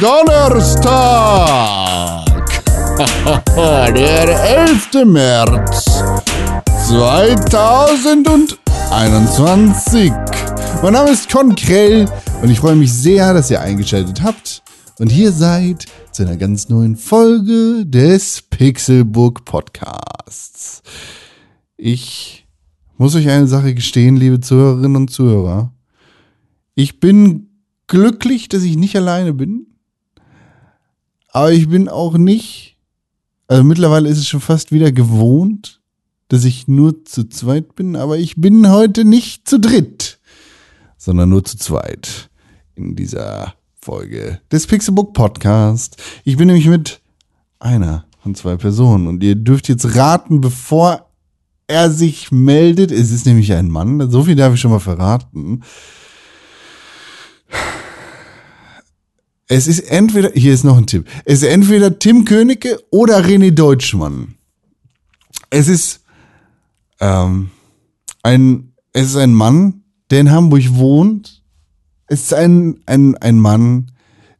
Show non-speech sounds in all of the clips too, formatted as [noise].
Donnerstag, [laughs] der 11. März 2021. Mein Name ist Con Krell und ich freue mich sehr, dass ihr eingeschaltet habt und hier seid zu einer ganz neuen Folge des Pixelbook Podcasts. Ich muss euch eine Sache gestehen, liebe Zuhörerinnen und Zuhörer. Ich bin glücklich, dass ich nicht alleine bin. Aber ich bin auch nicht, also mittlerweile ist es schon fast wieder gewohnt, dass ich nur zu zweit bin, aber ich bin heute nicht zu dritt, sondern nur zu zweit in dieser Folge des Pixelbook Podcast. Ich bin nämlich mit einer von zwei Personen und ihr dürft jetzt raten, bevor er sich meldet. Es ist nämlich ein Mann, so viel darf ich schon mal verraten. Es ist entweder, hier ist noch ein Tipp. Es ist entweder Tim Königke oder René Deutschmann. Es ist ähm, ein, es ist ein Mann, der in Hamburg wohnt. Es ist ein, ein, ein Mann,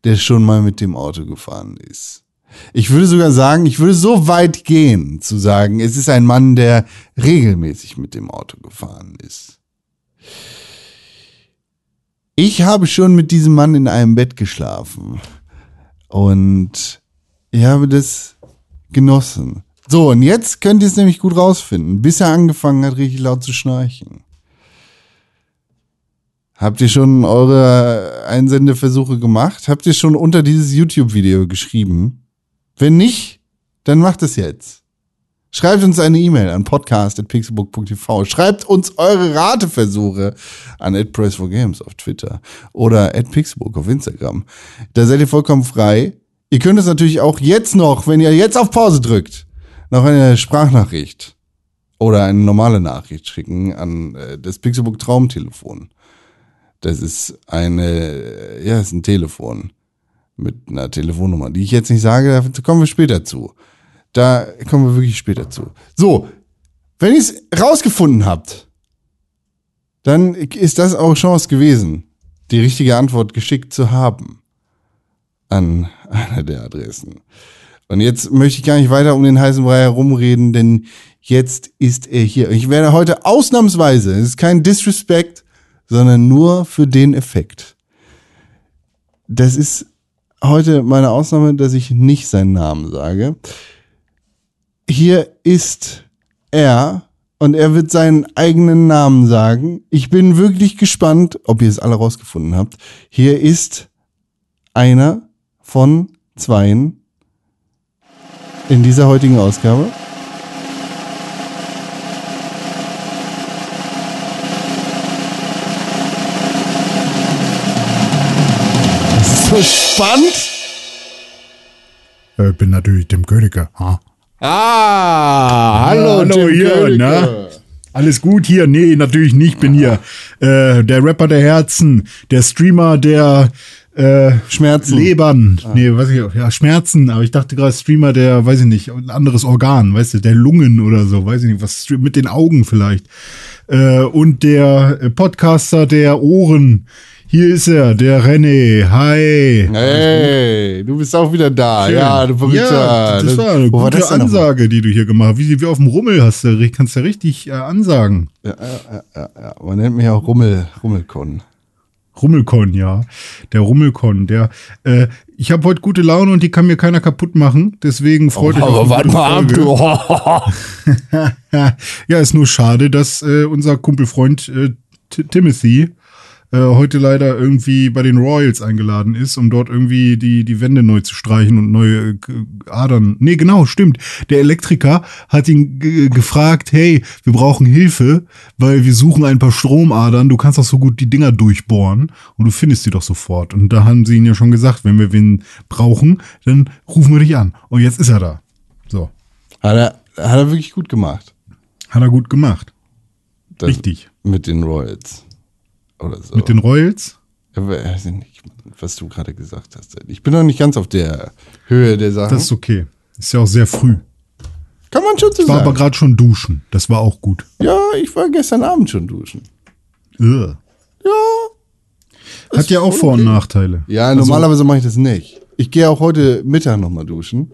der schon mal mit dem Auto gefahren ist. Ich würde sogar sagen, ich würde so weit gehen zu sagen, es ist ein Mann, der regelmäßig mit dem Auto gefahren ist. Ich habe schon mit diesem Mann in einem Bett geschlafen. Und ich habe das genossen. So, und jetzt könnt ihr es nämlich gut rausfinden, bis er angefangen hat, richtig laut zu schnarchen. Habt ihr schon eure Einsendeversuche gemacht? Habt ihr schon unter dieses YouTube-Video geschrieben? Wenn nicht, dann macht es jetzt. Schreibt uns eine E-Mail an podcast.pixelbook.tv. Schreibt uns eure Rateversuche an @press4games auf Twitter oder @pixelbook auf Instagram. Da seid ihr vollkommen frei. Ihr könnt es natürlich auch jetzt noch, wenn ihr jetzt auf Pause drückt, noch eine Sprachnachricht oder eine normale Nachricht schicken an äh, das Pixelbook Traumtelefon. Das ist eine, ja, ist ein Telefon mit einer Telefonnummer, die ich jetzt nicht sage, da kommen wir später zu. Da kommen wir wirklich später zu. So, wenn ihr es rausgefunden habt, dann ist das auch Chance gewesen, die richtige Antwort geschickt zu haben an einer der Adressen. Und jetzt möchte ich gar nicht weiter um den heißen Brei herumreden, denn jetzt ist er hier. Ich werde heute ausnahmsweise, es ist kein Disrespect, sondern nur für den Effekt. Das ist heute meine Ausnahme, dass ich nicht seinen Namen sage hier ist er und er wird seinen eigenen Namen sagen. Ich bin wirklich gespannt, ob ihr es alle rausgefunden habt. Hier ist einer von zweien in dieser heutigen Ausgabe. Das ist so spannend. Ich bin natürlich dem Königer. Ha? Ah, hallo, hallo Tim hier, ne? Alles gut hier? Nee, natürlich nicht. Bin hier äh, der Rapper der Herzen, der Streamer der äh, Schmerzen. Lebern. Nee, weiß ich, ja, Schmerzen, aber ich dachte gerade Streamer der, weiß ich nicht, ein anderes Organ, weißt du, der Lungen oder so, weiß ich nicht, was mit den Augen vielleicht. Äh, und der Podcaster der Ohren. Hier ist er, der René. Hi. Hey, du bist auch wieder da. Schön. Ja, du verrückter. Ja, das war eine Wo gute nochmal? Ansage, die du hier gemacht hast. Wie, wie auf dem Rummel hast du, kannst du ja richtig äh, ansagen. Ja, ja, ja, ja. Man nennt mich auch Rummel, Rummelkon. Rummelkon, ja. Der Rummelkon, der. Äh, ich habe heute gute Laune und die kann mir keiner kaputt machen. Deswegen freut euch. auf Oh, Aber warte mal ab, du. [laughs] [laughs] ja, ist nur schade, dass äh, unser Kumpelfreund äh, Timothy äh, heute leider irgendwie bei den Royals eingeladen ist, um dort irgendwie die, die Wände neu zu streichen und neue äh, Adern. Nee, genau, stimmt. Der Elektriker hat ihn ge- gefragt, hey, wir brauchen Hilfe, weil wir suchen ein paar Stromadern. Du kannst doch so gut die Dinger durchbohren und du findest sie doch sofort. Und da haben sie ihn ja schon gesagt, wenn wir wen brauchen, dann rufen wir dich an. Und jetzt ist er da. So, Hat er, hat er wirklich gut gemacht. hat er gut gemacht. Das Richtig. Mit den Royals. Oder so. Mit den Royals? Aber nicht, was du gerade gesagt hast. Ich bin noch nicht ganz auf der Höhe der Sachen. Das ist okay. Ist ja auch sehr früh. Kann man schon so Ich war sagen. aber gerade schon duschen. Das war auch gut. ja, ich war gestern Abend schon duschen. Ugh. Ja. Hat ja auch Vor- und Nachteile. Ja, normalerweise mache ich das nicht. Ich gehe auch heute Mittag nochmal duschen.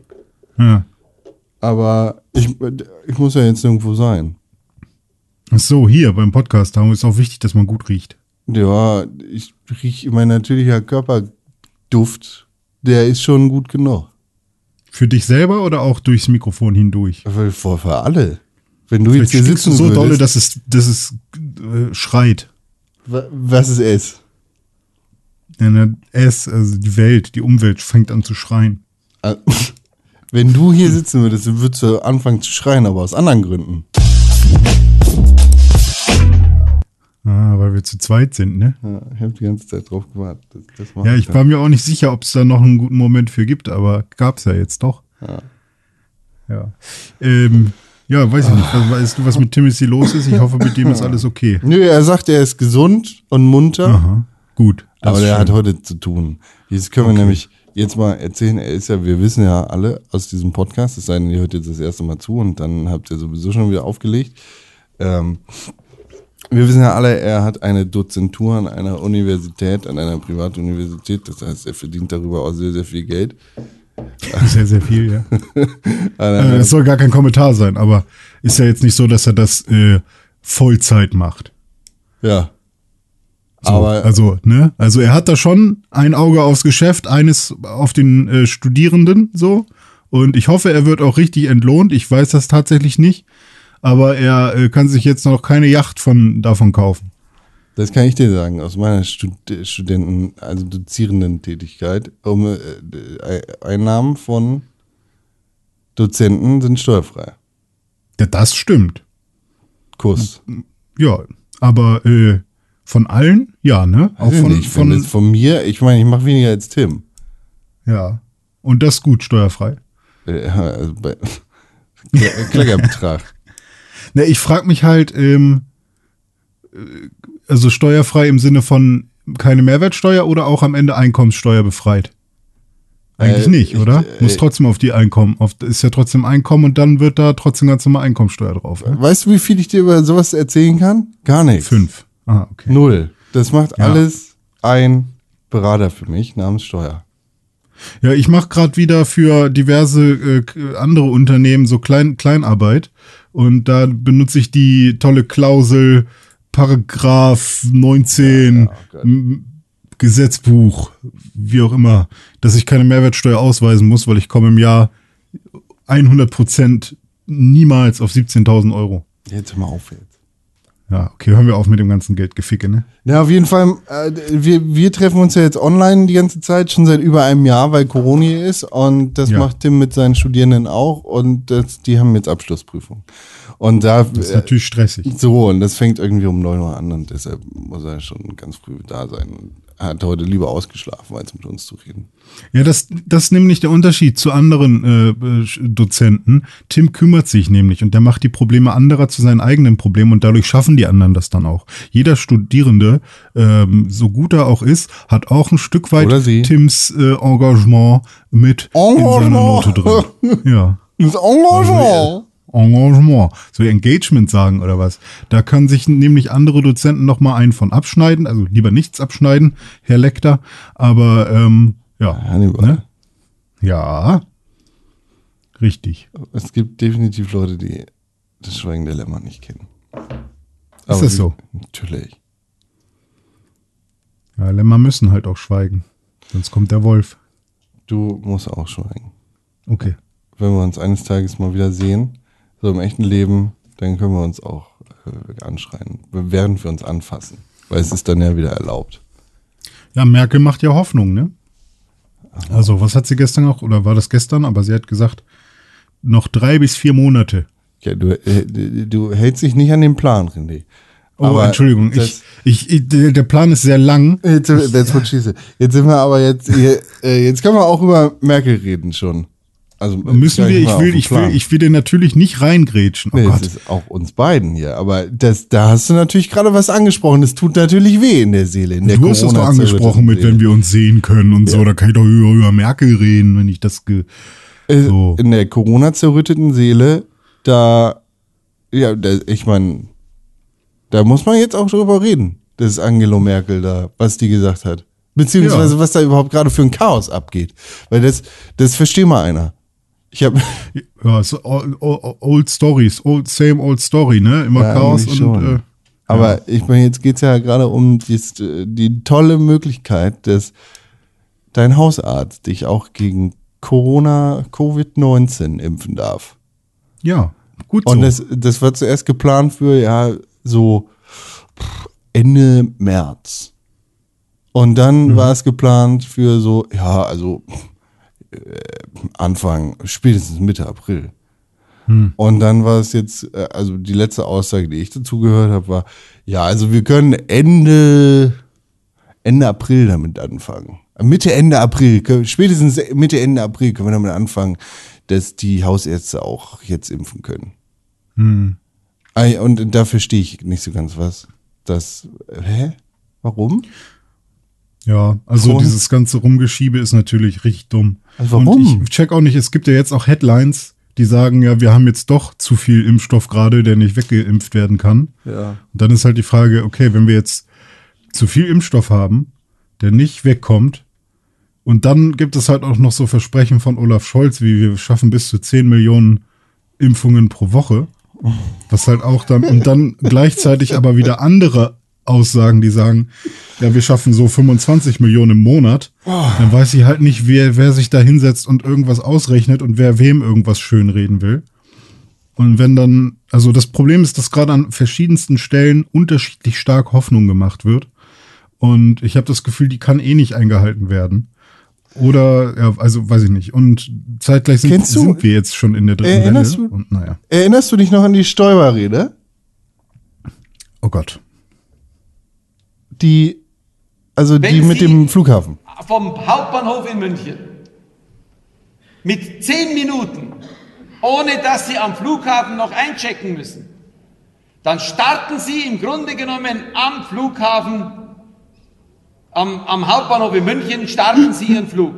Ja. Aber ich, ich muss ja jetzt irgendwo sein. Ach so, hier beim Podcast, da ist auch wichtig, dass man gut riecht. Ja, ich rieche mein natürlicher Körperduft, der ist schon gut genug. Für dich selber oder auch durchs Mikrofon hindurch? Für, für, für alle. Wenn du jetzt Vielleicht hier stinkst du sitzen so würdest, dolle, dass es, dass es äh, schreit. wa- was es ist. Ja, ne, es, also die Welt, die Umwelt fängt an zu schreien. Äh, [laughs] Wenn du hier sitzen würdest, würdest du anfangen zu schreien, aber aus anderen Gründen. Weil wir zu zweit sind, ne? Ja, ich habe die ganze Zeit drauf gewartet. Das, das Ja, ich er. war mir auch nicht sicher, ob es da noch einen guten Moment für gibt, aber gab's ja jetzt doch. Ja. Ja. Ähm, ja, weiß ich nicht. Was- Weißt du, was mit Timothy los ist? Ich hoffe, mit dem ist alles okay. Nö, er sagt, er ist gesund und munter, Aha. Gut. aber der hat heute zu tun. Jetzt können wir nämlich jetzt mal erzählen, er ist ja, wir wissen ja alle aus diesem Podcast, es sei denn, ihr hört jetzt das erste Mal zu und dann habt ihr sowieso schon wieder aufgelegt. Ähm, wir wissen ja alle, er hat eine Dozentur an einer Universität, an einer Privatuniversität, das heißt, er verdient darüber auch sehr, sehr viel Geld. Sehr, sehr viel, ja. An [laughs] Äh, soll gar kein Kommentar sein, aber ist ja jetzt nicht so, dass er das äh, Vollzeit macht. ja. So, Aber also, ne? Also er hat da schon ein Auge aufs Geschäft, eines auf den äh, Studierenden, so. Und ich hoffe, er wird auch richtig entlohnt. Ich weiß das tatsächlich nicht. Aber er äh, kann sich jetzt noch keine Yacht von davon kaufen. Das kann ich dir sagen, aus meiner Stud Studenten-, also Dozierenden-Tätigkeit. Um, äh, äh, Einnahmen von Dozenten sind steuerfrei. Ja, das stimmt. Kuss. Ja, aber äh, von allen, ja, ne? Auch von, nicht, von, von mir, ich meine, ich mache weniger als Tim. ja. Und das gut steuerfrei. Äh, [laughs] Also bei [laughs] Kle- Kleckerbetrag. Ne, ich frage mich halt, ähm, äh, also steuerfrei im Sinne von keine Mehrwertsteuer oder auch am Ende Einkommenssteuer befreit? Eigentlich Äh, nicht, ich- oder? äh, Muss trotzdem auf die Einkommen, auf, ist ja trotzdem Einkommen und dann wird da trotzdem ganz normal Einkommensteuer drauf. Ne? Weißt du, wie viel ich dir über sowas erzählen kann? Gar nichts. Fünf. Ah, okay. Null. Das macht Ja. alles ein Berater für mich namens Steuer. Ja, ich mache gerade wieder für diverse äh, andere Unternehmen so Klein Kleinarbeit und da benutze ich die tolle Klausel Paragraph 19 Ja, oh Gesetzbuch, wie auch immer, dass ich keine Mehrwertsteuer ausweisen muss, weil ich komme im Jahr 100 Prozent niemals auf 17.000 Euro. Jetzt hör mal auf jetzt. Ja, okay, hören wir auf mit dem ganzen Geldgeficke, ne? Ja, auf jeden Fall, äh, wir, wir treffen uns ja jetzt online die ganze Zeit, schon seit über einem Jahr, weil Corona hier ist. Und das Ja. macht Tim mit seinen Studierenden auch. Und das, die haben jetzt Abschlussprüfung. Und da, Das ist natürlich stressig. so, und das fängt irgendwie um 9 Uhr an. Und deshalb muss er schon ganz früh da sein. Er hat heute lieber ausgeschlafen, als mit uns zu reden. Ja, das, das ist nämlich der Unterschied zu anderen äh, Dozenten. Tim kümmert sich nämlich und der macht die Probleme anderer zu seinen eigenen Problemen und dadurch schaffen die anderen das dann auch. Jeder Studierende, ähm, so gut er auch ist, hat auch ein Stück weit. Tims äh, Engagement mit in seiner Engagement. Note drin. [laughs] Ja. Das Engagement! Engagement, so Engagement sagen oder was. Da können sich nämlich andere Dozenten noch mal einen von abschneiden, also lieber nichts abschneiden, Herr Lektor, aber ähm, ja, Hannibal. Ne? ja, richtig. Es gibt definitiv Leute, die das Schweigen der Lämmer nicht kennen. das wie- so? Natürlich. Ja, Lämmer müssen halt auch schweigen, sonst kommt der Wolf. Du musst auch schweigen. Okay. wenn wir uns eines Tages mal wieder sehen, so im echten Leben, dann können wir uns auch äh, anschreien, während wir uns anfassen. Weil es ist dann ja wieder erlaubt. Ja, Merkel macht ja Hoffnung, ne? Also, was hat sie gestern noch, oder war das gestern? Aber sie hat gesagt, noch drei bis vier Monate. Ja, du, äh, du hältst dich nicht an den Plan, René. Oh, Aber Entschuldigung, ich, ich, ich, der Plan ist sehr lang. Jetzt, that's what she said. Jetzt sind wir aber jetzt, äh, jetzt können wir auch über Merkel reden schon. Also Müssen wir, ich will, ich will, ich will dir natürlich nicht reingrätschen. Oh Nee, Gott. das ist auch uns beiden hier. Aber das, da hast du natürlich gerade was angesprochen. Das tut natürlich weh in der Seele. In der Du hast das doch angesprochen mit, wenn wir uns sehen können und so. Da kann ich doch über, über Merkel reden, wenn ich das. Ge Äh, So. In der Corona-zerrütteten Seele, da, ja, da, ich meine, da muss man jetzt auch drüber reden. das Angelo Merkel da, was die gesagt hat. Beziehungsweise Ja. was da überhaupt gerade für ein Chaos abgeht. Weil das, das versteht mal einer. Ich habe [laughs] Ja, so old, old, old Stories, old, same old story, ne? Immer Ja, Chaos und äh, Aber ich meine, jetzt geht's ja gerade um die, die tolle Möglichkeit, dass dein Hausarzt dich auch gegen Corona, Covid-19 impfen darf. ja, gut so. Und das, das war zuerst geplant für, ja, so Ende März. Und dann Mhm. war es geplant für so, ja, also äh, Anfang, spätestens Mitte April. Hm. Und dann war es jetzt, äh, also die letzte Aussage, die ich dazu gehört habe, war, ja, also wir können Ende, Ende April damit anfangen. Mitte, Ende April, spätestens Mitte, Ende April können wir damit anfangen, dass die Hausärzte auch jetzt impfen können. Hm. Ei, Und da verstehe ich nicht so ganz was. Das, hä? Warum? Ja, also Warum? dieses ganze Rumgeschiebe ist natürlich richtig dumm. Also warum? Und ich check auch nicht, es gibt ja jetzt auch Headlines, die sagen, ja, wir haben jetzt doch zu viel Impfstoff gerade, der nicht weggeimpft werden kann. Ja. Und dann ist halt die Frage, okay, wenn wir jetzt zu viel Impfstoff haben, der nicht wegkommt, und dann gibt es halt auch noch so Versprechen von Olaf Scholz, wie wir schaffen bis zu 10 Millionen Impfungen pro Woche. Was halt auch dann, und dann gleichzeitig aber wieder andere Aussagen, die sagen, ja, wir schaffen so 25 Millionen im Monat. Dann weiß ich halt nicht, wer, wer sich da hinsetzt und irgendwas ausrechnet und wer wem irgendwas schönreden will. Und wenn dann, also das Problem ist, dass gerade an verschiedensten Stellen unterschiedlich stark Hoffnung gemacht wird. Und ich habe das Gefühl, die kann eh nicht eingehalten werden. Oder, ja, also weiß ich nicht. Und zeitgleich sind, sind wir jetzt schon in der dritten Erinnerst Welle. du- Und naja, Erinnerst du dich noch an die Stoiber-Rede? oh Gott. Die, also die Wenn mit Sie- dem Flughafen. vom Hauptbahnhof in München mit zehn Minuten, ohne dass Sie am Flughafen noch einchecken müssen, dann starten Sie im Grunde genommen am Flughafen, am, am Hauptbahnhof in München, starten Sie Ihren Flug.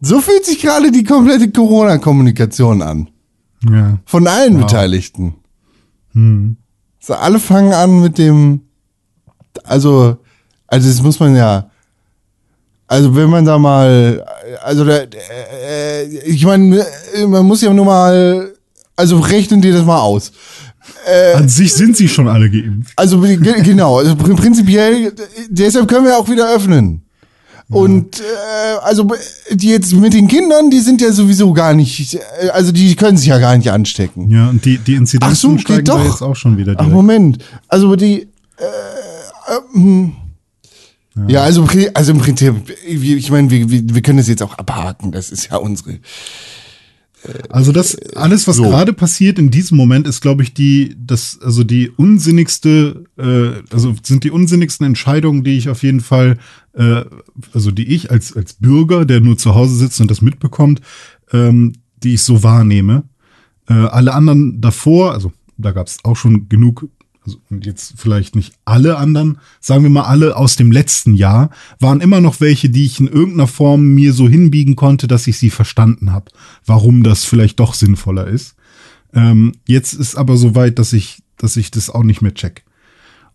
So fühlt sich gerade die komplette Corona-Kommunikation an. Ja. Von allen Beteiligten. So, alle fangen an mit dem, also, also das muss man ja, also wenn man da mal, also da, äh, ich meine, man muss ja nur mal, also rechnen dir das mal aus. An sich sind sie schon alle geimpft. Also ge- genau, also prin- prinzipiell, deshalb können wir auch wieder öffnen. Und äh, also die jetzt mit den Kindern, die sind ja sowieso gar nicht, äh, also die können sich ja gar nicht anstecken. Ja, und die, die Inzidenzen Ach so, steigen da doch. jetzt auch schon wieder Ach direkt. Moment, also die, äh, äh, hm. ja. also also im Prinzip, ich meine, wir, wir, wir können das jetzt auch abhaken. Das ist ja unsere. Also das alles, was so. gerade passiert in diesem Moment, ist, glaube ich, die, das, also die unsinnigste, äh, also sind die unsinnigsten Entscheidungen, die ich auf jeden Fall, äh, also die ich als als Bürger, der nur zu Hause sitzt und das mitbekommt, ähm, die ich so wahrnehme. Äh, alle anderen davor, also da gab es auch schon genug, also und jetzt vielleicht nicht alle anderen, sagen wir mal alle aus dem letzten Jahr, waren immer noch welche, die ich in irgendeiner Form mir so hinbiegen konnte, dass ich sie verstanden habe, warum das vielleicht doch sinnvoller ist. Ähm, jetzt ist aber so weit, dass ich, dass ich das auch nicht mehr check.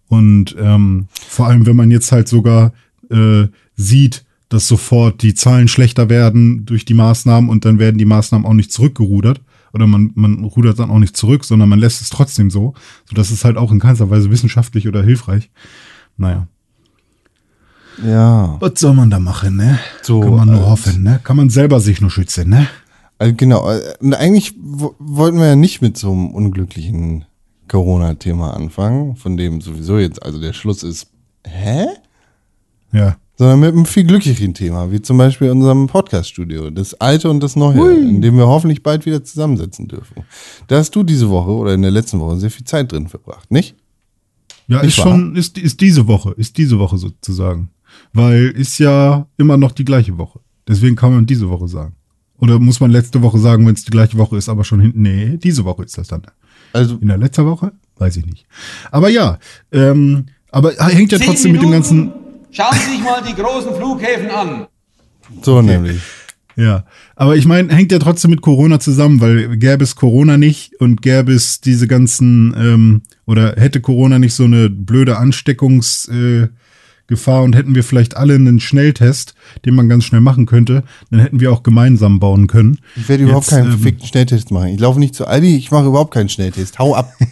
Und ähm, vor allem, wenn man jetzt halt sogar äh, sieht, dass sofort die Zahlen schlechter werden durch die Maßnahmen und dann werden die Maßnahmen auch nicht zurückgerudert. Oder man, man rudert dann auch nicht zurück, sondern man lässt es trotzdem so. So dass es halt auch in keinster Weise wissenschaftlich oder hilfreich. Naja. Ja. Was soll man da machen, ne? So, Kann man nur äh, hoffen, ne? Kann man selber sich nur schützen, ne? Also genau, äh, und eigentlich wo- wollten wir ja nicht mit so einem unglücklichen Corona-Thema anfangen, von dem sowieso jetzt, also der Schluss ist, hä? Ja. Sondern mit einem viel glücklicheren Thema, wie zum Beispiel unserem Podcast-Studio, das alte und das neue, in dem wir hoffentlich bald wieder zusammensetzen dürfen. Da hast du diese Woche oder in der letzten Woche sehr viel Zeit drin verbracht, nicht? Ja, Nicht ist schon, ist, ist diese Woche, ist diese Woche sozusagen. Weil ist ja immer noch die gleiche Woche. Deswegen kann man diese Woche sagen. Oder muss man letzte Woche sagen, wenn es die gleiche Woche ist, aber schon hinten. Nee, diese Woche ist das dann. Also, In der letzten Woche? Weiß ich nicht. Aber ja, ähm, aber hängt ja trotzdem mit dem ganzen. Schauen Sie sich mal die großen Flughäfen an. so nämlich. Ja, aber ich meine, hängt ja trotzdem mit Corona zusammen, weil gäbe es Corona nicht und gäbe es diese ganzen, ähm, oder hätte Corona nicht so eine blöde Ansteckungsgefahr äh, und hätten wir vielleicht alle einen Schnelltest, den man ganz schnell machen könnte, dann hätten wir auch gemeinsam bauen können. Ich werde überhaupt Jetzt, keinen ähm, verfickten Schnelltest machen. Ich laufe nicht zu Aldi, ich mache überhaupt keinen Schnelltest. Hau ab. [laughs]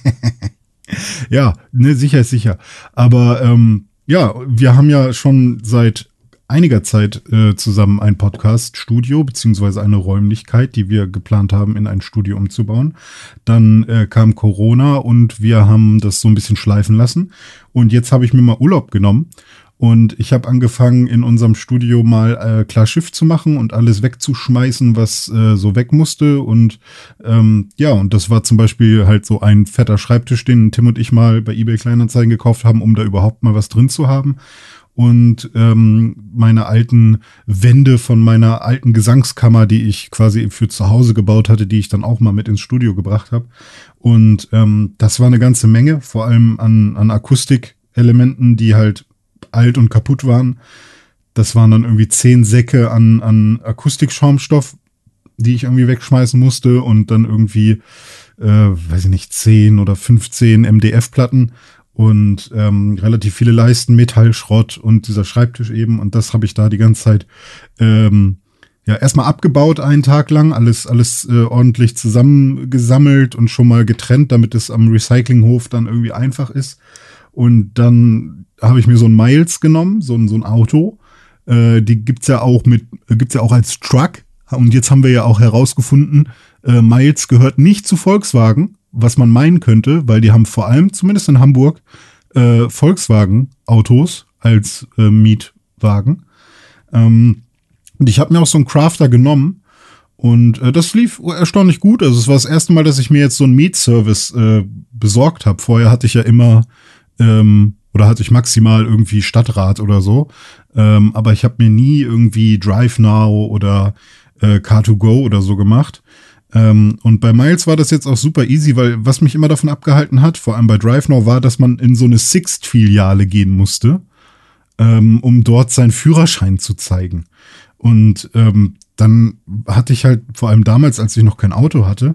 Ja, ne, sicher ist sicher. Aber ähm, ja, wir haben ja schon seit einiger Zeit äh, zusammen ein Podcast-Studio, beziehungsweise eine Räumlichkeit, die wir geplant haben, in ein Studio umzubauen. Dann äh, kam Corona und wir haben das so ein bisschen schleifen lassen. Und jetzt habe ich mir mal Urlaub genommen. Und ich habe angefangen, in unserem Studio mal äh, klar Schiff zu machen und alles wegzuschmeißen, was äh, so weg musste. Und ähm, ja, und das war zum Beispiel halt so ein fetter Schreibtisch, den Tim und ich mal bei eBay Kleinanzeigen gekauft haben, um da überhaupt mal was drin zu haben. Und ähm, meine alten Wände von meiner alten Gesangskammer, die ich quasi für zu Hause gebaut hatte, die ich dann auch mal mit ins Studio gebracht habe. Und ähm, das war eine ganze Menge, vor allem an, an Akustikelementen, die halt alt und kaputt waren. Das waren dann irgendwie zehn Säcke an, an Akustikschaumstoff, die ich irgendwie wegschmeißen musste und dann irgendwie, äh, weiß ich nicht, 10 oder 15 MDF-Platten und ähm, relativ viele Leisten, Metallschrott und dieser Schreibtisch eben. Und das habe ich da die ganze Zeit ähm, ja erstmal abgebaut einen Tag lang, alles, alles äh, ordentlich zusammengesammelt und schon mal getrennt, damit es am Recyclinghof dann irgendwie einfach ist. Und dann habe ich mir so ein Miles genommen, so ein, so ein Auto. Äh, die gibt's ja auch mit, gibt's ja auch als Truck. Und jetzt haben wir ja auch herausgefunden, äh, Miles gehört nicht zu Volkswagen, was man meinen könnte, weil die haben vor allem, zumindest in Hamburg, äh, Volkswagen-Autos als äh, Mietwagen. Ähm, und ich habe mir auch so einen Crafter genommen und äh, das lief erstaunlich gut. Also es war das erste Mal, dass ich mir jetzt so einen Mietservice äh, besorgt habe. Vorher hatte ich ja immer ähm, oder hatte ich maximal irgendwie Stadtrat oder so. Ähm, aber ich habe mir nie irgendwie Drive Now oder äh, Car2Go oder so gemacht. Ähm, und bei Miles war das jetzt auch super easy, weil was mich immer davon abgehalten hat, vor allem bei Drive Now, war, dass man in so eine Sixt-Filiale gehen musste, ähm, um dort seinen Führerschein zu zeigen. Und ähm, dann hatte ich halt, vor allem damals, als ich noch kein Auto hatte,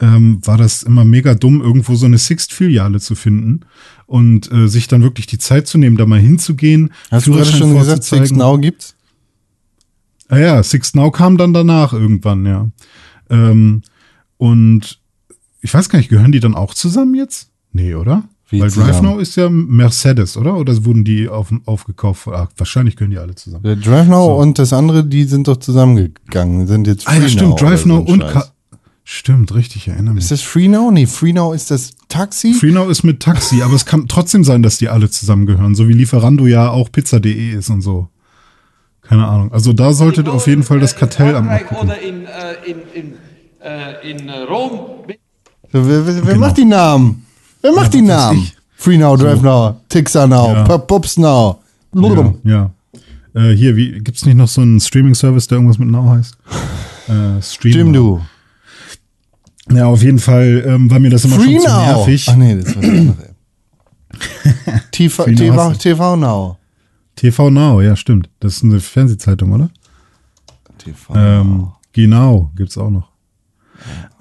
ähm, war das immer mega dumm, irgendwo so eine Sixt-Filiale zu finden und äh, sich dann wirklich die Zeit zu nehmen, da mal hinzugehen. Hast du gerade schon gesagt, Six Now gibt's? Ah ja, Six Now kam dann danach irgendwann, ja. Ähm, und ich weiß gar nicht, gehören die dann auch zusammen jetzt? Nee, oder? Wie Weil zusammen? Drive Now ist ja Mercedes, oder? Oder wurden die auf, aufgekauft? Ach, wahrscheinlich gehören die alle zusammen. Der Drive Now So. und das andere, die sind doch zusammengegangen, sind jetzt Ah, ja, Free stimmt, Now Drive Now so und. Ka Stimmt, richtig, ich erinnere mich. Ist das Free Now? Nee, Free Now ist das Taxi. Freenow ist mit Taxi, aber es kann trotzdem sein, dass die alle zusammengehören, so wie Lieferando ja auch Pizza.de ist und so. Keine Ahnung. Also da solltet auf jeden Fall das mal Frankreich gucken. Oder in, äh, in, in, äh, in äh, Rom. So, wer wer, wer Genau. macht die Namen? Wer macht die was weiß Namen? ich. Free Now, Drive Now, Tixer Now, Ja. Pop- Pops Now. Ja, ja. Äh, hier, wie, gibt's nicht noch so einen Streaming-Service, der irgendwas mit Now heißt? Äh, Stream Jim, Now. du. Ja, auf jeden Fall ähm, war mir das immer Free schon zu Now. nervig. Ach nee, das war die andere. [clears throat] TV, Free Now TV, TV Now. TV Now, ja, stimmt. Das ist eine Fernsehzeitung, oder? TV, Ähm, genau, gibt's auch noch.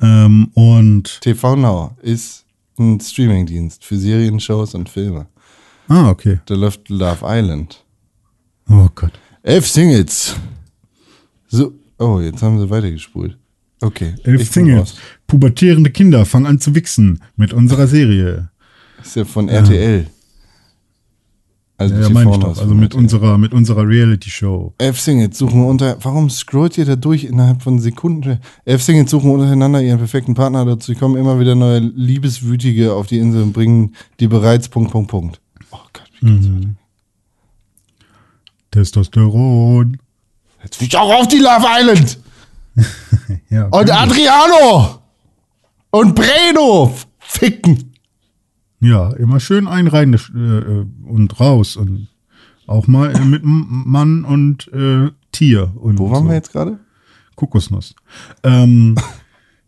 Ähm, und, TV Now ist ein Streamingdienst für Serien, Shows und Filme. ah, okay. Da läuft Love Island. Oh Gott. Elf Singles. So, oh, jetzt haben sie weitergespult. Okay. Elf Singles. Pubertierende Kinder fangen an zu wichsen mit unserer Serie. Ist ja von RTL. Also Ja, ja TV meine ich doch. Also mit RTL. unserer, mit unserer Reality-Show. Elf Singles suchen unter. Warum scrollt ihr da durch innerhalb von Sekunden? Elf Singles suchen untereinander ihren perfekten Partner. Dazu kommen immer wieder neue Liebeswütige auf die Insel und bringen die bereits. Punkt, Punkt, Punkt. Oh Gott, wie geht's weiter? Testosteron. Jetzt ich auch auf die Love Island! [laughs] [laughs] Ja, Und Adriano! Und Breno! Ficken! ja, immer schön ein rein äh, äh, und raus und auch mal äh, mit Mann und äh, Tier. Und Wo waren so. wir jetzt gerade? Kokosnuss. Ähm,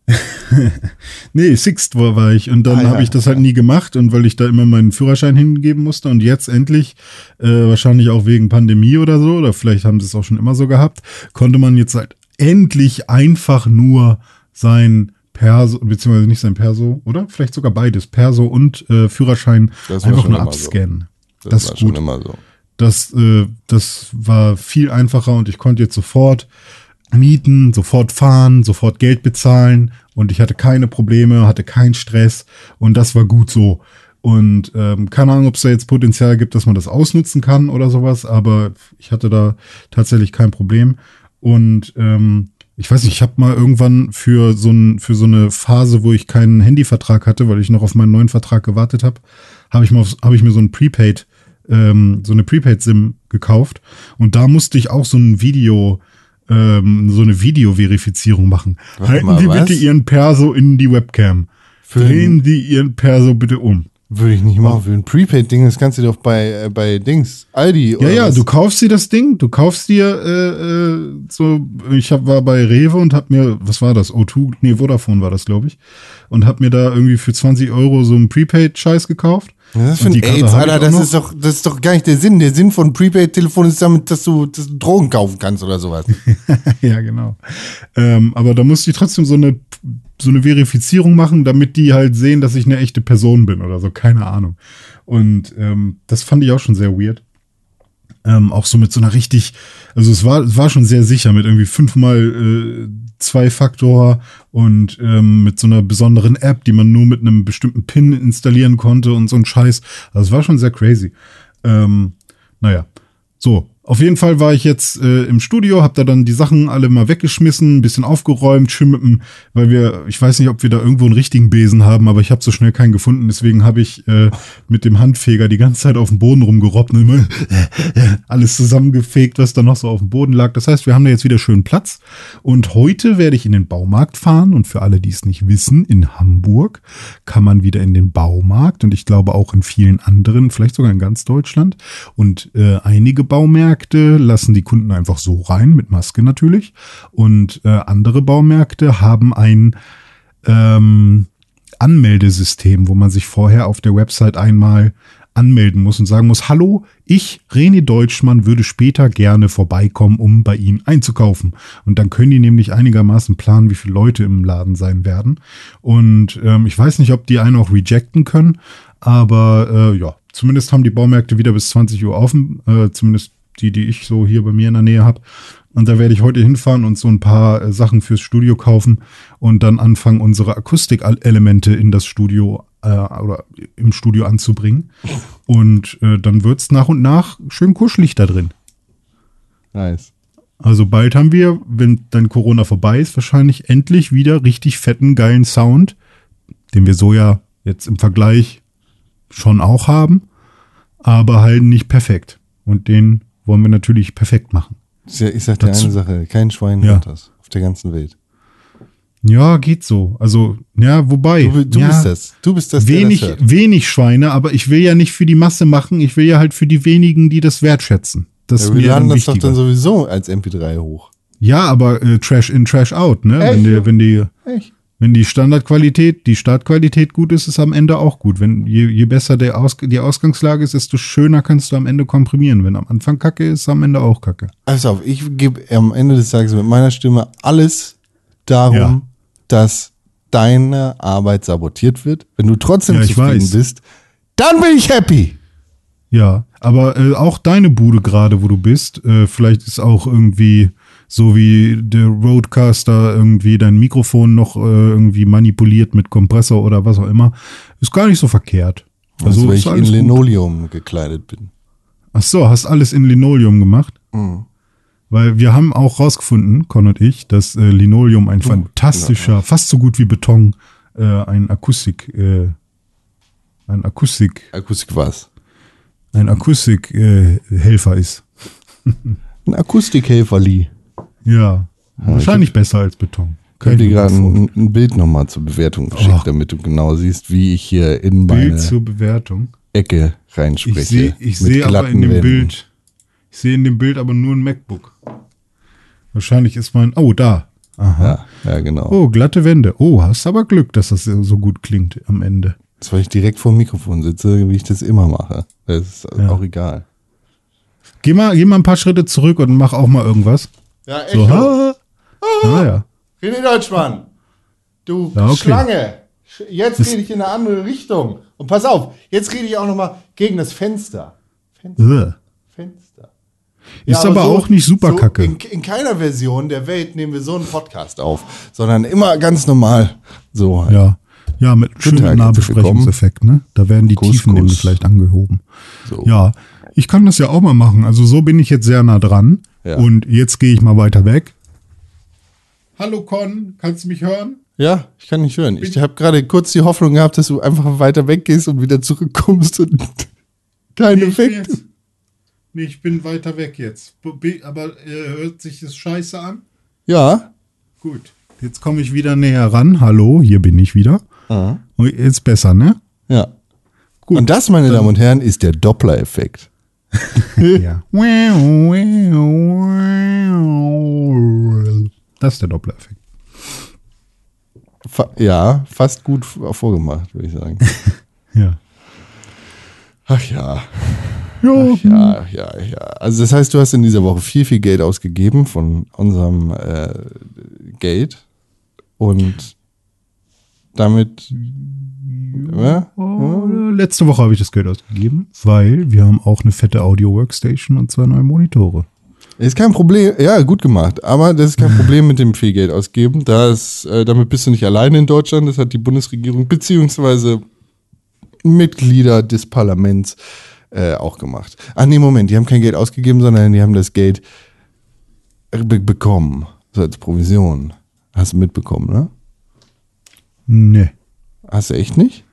[laughs] nee, Sixt war, war ich und dann Ah, ja. habe ich das halt nie gemacht und weil ich da immer meinen Führerschein hingeben musste und jetzt endlich, äh, wahrscheinlich auch wegen Pandemie oder so, oder vielleicht haben sie es auch schon immer so gehabt, konnte man jetzt halt endlich einfach nur sein Perso, beziehungsweise nicht sein Perso, oder? Vielleicht sogar beides, Perso und äh, Führerschein Das einfach nur immer so. abscannen. Das, Das, war ist schon gut. immer so. Das, äh, das war viel einfacher und ich konnte jetzt sofort mieten, sofort fahren, sofort Geld bezahlen und ich hatte keine Probleme, hatte keinen Stress und das war gut so. Und ähm, keine Ahnung, ob es da jetzt Potenzial gibt, dass man das ausnutzen kann oder sowas, aber ich hatte da tatsächlich kein Problem. Und ähm, ich weiß nicht, ich habe mal irgendwann für so, ein, für so eine Phase, wo ich keinen Handyvertrag hatte, weil ich noch auf meinen neuen Vertrag gewartet habe, habe ich, mal hab ich mir so ein Prepaid, ähm, so eine Prepaid-SIM gekauft. Und da musste ich auch so ein Video, ähm, so eine Videoverifizierung machen. Warte Halten mal, Sie was? bitte Ihren Perso in die Webcam. Für Drehen Sie Ihren Perso bitte um. Würde ich nicht machen. Für ein Prepaid-Ding, das kannst du doch bei, äh, bei Dings, Aldi Ja, oder ja, was? du kaufst dir das Ding, du kaufst dir äh, äh, so, ich hab, war bei Rewe und hab mir, was war das, O2, nee, Vodafone war das, glaube ich, und hab mir da irgendwie für 20 Euro so einen Prepaid-Scheiß gekauft. Was ist das ein die AIDS, Alter? Das noch. ist, doch, das ist doch gar nicht der Sinn. Der Sinn von Prepaid-Telefon ist damit, dass du, dass du Drogen kaufen kannst oder sowas. [laughs] ja, genau. Ähm, aber da musste ich trotzdem so eine, so eine Verifizierung machen, damit die halt sehen, dass ich eine echte Person bin oder so, keine Ahnung. Und ähm, das fand ich auch schon sehr weird. Ähm, auch so mit so einer richtig, also es war, es war schon sehr sicher mit irgendwie fünfmal äh, Zwei-Faktor und ähm, mit so einer besonderen App, die man nur mit einem bestimmten PIN installieren konnte und so ein Scheiß. Also es war schon sehr crazy. Ähm, naja, so. Auf jeden Fall war ich jetzt äh, im Studio, hab da dann die Sachen alle mal weggeschmissen, ein bisschen aufgeräumt, schön mit dem, weil wir, ich weiß nicht, ob wir da irgendwo einen richtigen Besen haben, aber ich habe so schnell keinen gefunden, deswegen habe ich äh, mit dem Handfeger die ganze Zeit auf dem Boden rumgerobbt und immer [laughs] alles zusammengefegt, was da noch so auf dem Boden lag. Das heißt, wir haben da jetzt wieder schön Platz. Und heute werde ich in den Baumarkt fahren. Und für alle, die es nicht wissen, in Hamburg kann man wieder in den Baumarkt und ich glaube auch in vielen anderen, vielleicht sogar in ganz Deutschland. Und äh, einige Baumärkte lassen die Kunden einfach so rein, mit Maske natürlich. Und äh, andere Baumärkte haben ein ähm, Anmeldesystem, wo man sich vorher auf der Website einmal anmelden muss und sagen muss, hallo, ich, René Deutschmann, würde später gerne vorbeikommen, um bei Ihnen einzukaufen. Und dann können die nämlich einigermaßen planen, wie viele Leute im Laden sein werden. Und ähm, ich weiß nicht, ob die einen auch rejecten können, aber äh, ja, zumindest haben die Baumärkte wieder bis 20 Uhr offen, äh, zumindest die, die ich so hier bei mir in der Nähe habe. Und da werde ich heute hinfahren und so ein paar äh, Sachen fürs Studio kaufen und dann anfangen, unsere Akustikelemente in das Studio äh, oder im Studio anzubringen. Und äh, dann wird's nach und nach schön kuschelig da drin. Nice. Also bald haben wir, wenn dann Corona vorbei ist, wahrscheinlich endlich wieder richtig fetten, geilen Sound, den wir so ja jetzt im Vergleich schon auch haben, aber halt nicht perfekt. Und den wollen wir natürlich perfekt machen. Ich sag- Ich sag dir Dazu- eine Sache, kein Schwein Ja. hört das auf der ganzen Welt. Ja, geht so. Also, ja, wobei. Du, du ja, bist das. Du bist das, wenig, das wenig Schweine, aber ich will ja nicht für die Masse machen, ich will ja halt für die wenigen, die das wertschätzen. Das Ja, ist wir laden das doch dann sowieso als MP3 hoch. ja, aber äh, Trash in, Trash out, ne? Echt? Wenn die, wenn die, Echt? Wenn die Standardqualität, die Startqualität gut ist, ist am Ende auch gut. Wenn je, je besser der Aus, die Ausgangslage ist, desto schöner kannst du am Ende komprimieren. Wenn am Anfang Kacke ist, am Ende auch Kacke. Pass auf, ich gebe am Ende des Tages mit meiner Stimme alles darum, Ja. dass deine Arbeit sabotiert wird. Wenn du trotzdem Ja, zufrieden weiß. bist, dann bin ich happy. Ja, aber äh, auch deine Bude gerade, wo du bist, äh, vielleicht ist auch irgendwie so wie der Roadcaster irgendwie dein Mikrofon noch äh, irgendwie manipuliert mit Kompressor oder was auch immer, ist gar nicht so verkehrt. Also, weil ist ich in alles gut. Linoleum gekleidet bin. Ach so, hast alles in Linoleum gemacht? Mhm. Weil wir haben auch rausgefunden, Con und ich, dass äh, Linoleum ein fantastischer, fast so gut wie Beton, äh, ein Akustik, äh, ein Akustik, Akustik was? ein Akustikhelfer äh, ist. Ein Akustikhelferli. Ja, wahrscheinlich besser als Beton. Ich habe Kann dir ich mir gerade ein, ein Bild nochmal zur Bewertung geschickt, Ach. damit du genau siehst, wie ich hier in meine Bild zur Bewertung. Ecke reinspreche. Ich sehe ich seh aber in dem Wänden. Bild, ich sehe in dem Bild aber nur ein MacBook. Wahrscheinlich ist mein, oh, da. Aha. Ja, ja, genau. Oh, glatte Wände. Oh, hast aber Glück, dass das so gut klingt am Ende. Das, weil ich direkt vor dem Mikrofon sitze, wie ich das immer mache. Das ist Ja. auch egal. Geh mal, geh mal ein paar Schritte zurück und mach auch mal irgendwas. Ja, So, ha, Naja. René Deutschmann, du Ja, okay. Schlange. Sch- Jetzt rede ich in eine andere Richtung. Und pass auf, jetzt rede ich auch noch mal gegen das Fenster. Fenster. Fenster. Ist aber auch nicht super kacke. In, in keiner Version der Welt nehmen wir so einen Podcast auf, sondern immer ganz normal. So. halt. Ja. Ja, mit Tag, herzlich Nahbesprechungseffekt, ne? Da werden die Kuss, Tiefen Kuss. vielleicht angehoben. So. Ja, ich kann das ja auch mal machen. Also so bin ich jetzt sehr nah dran. Ja. Und jetzt gehe ich mal weiter weg. Hallo Con, kannst du mich hören? Ja, ich kann nicht hören. Ich habe gerade kurz die Hoffnung gehabt, dass du einfach weiter weggehst und wieder zurückkommst und [laughs] kein Nee, ich bin Effekt. jetzt- Nee, ich bin weiter weg jetzt. Aber äh, hört sich das scheiße an? Ja. Gut. Jetzt komme ich wieder näher ran. Hallo, hier bin ich wieder. Aha. Jetzt besser, ne? Ja. Gut. Und das, meine Damen und Herren, ist der Doppler-Effekt. [laughs] Ja. [laughs] Das ist der Doppler-Effekt. Fa ja, fast gut v- vorgemacht, würde ich sagen. [laughs] Ja. Ach ja. Ja, Ach ja, ja, ja. Also das heißt, du hast in dieser Woche viel, viel Geld ausgegeben von unserem äh, Geld und damit ja? Letzte Woche habe ich das Geld ausgegeben, weil wir haben auch eine fette Audio-Workstation und zwei neue Monitore. ist kein Problem. Ja, gut gemacht. Aber das ist kein Problem mit dem viel Geld ausgeben. Das, äh, damit bist du nicht alleine in Deutschland. Das hat die Bundesregierung beziehungsweise Mitglieder des Parlaments äh, auch gemacht. Ach nee, Moment, die haben kein Geld ausgegeben, sondern die haben das Geld be bekommen. So als Provision. Hast du mitbekommen, ne? Nee. Hast du echt nicht?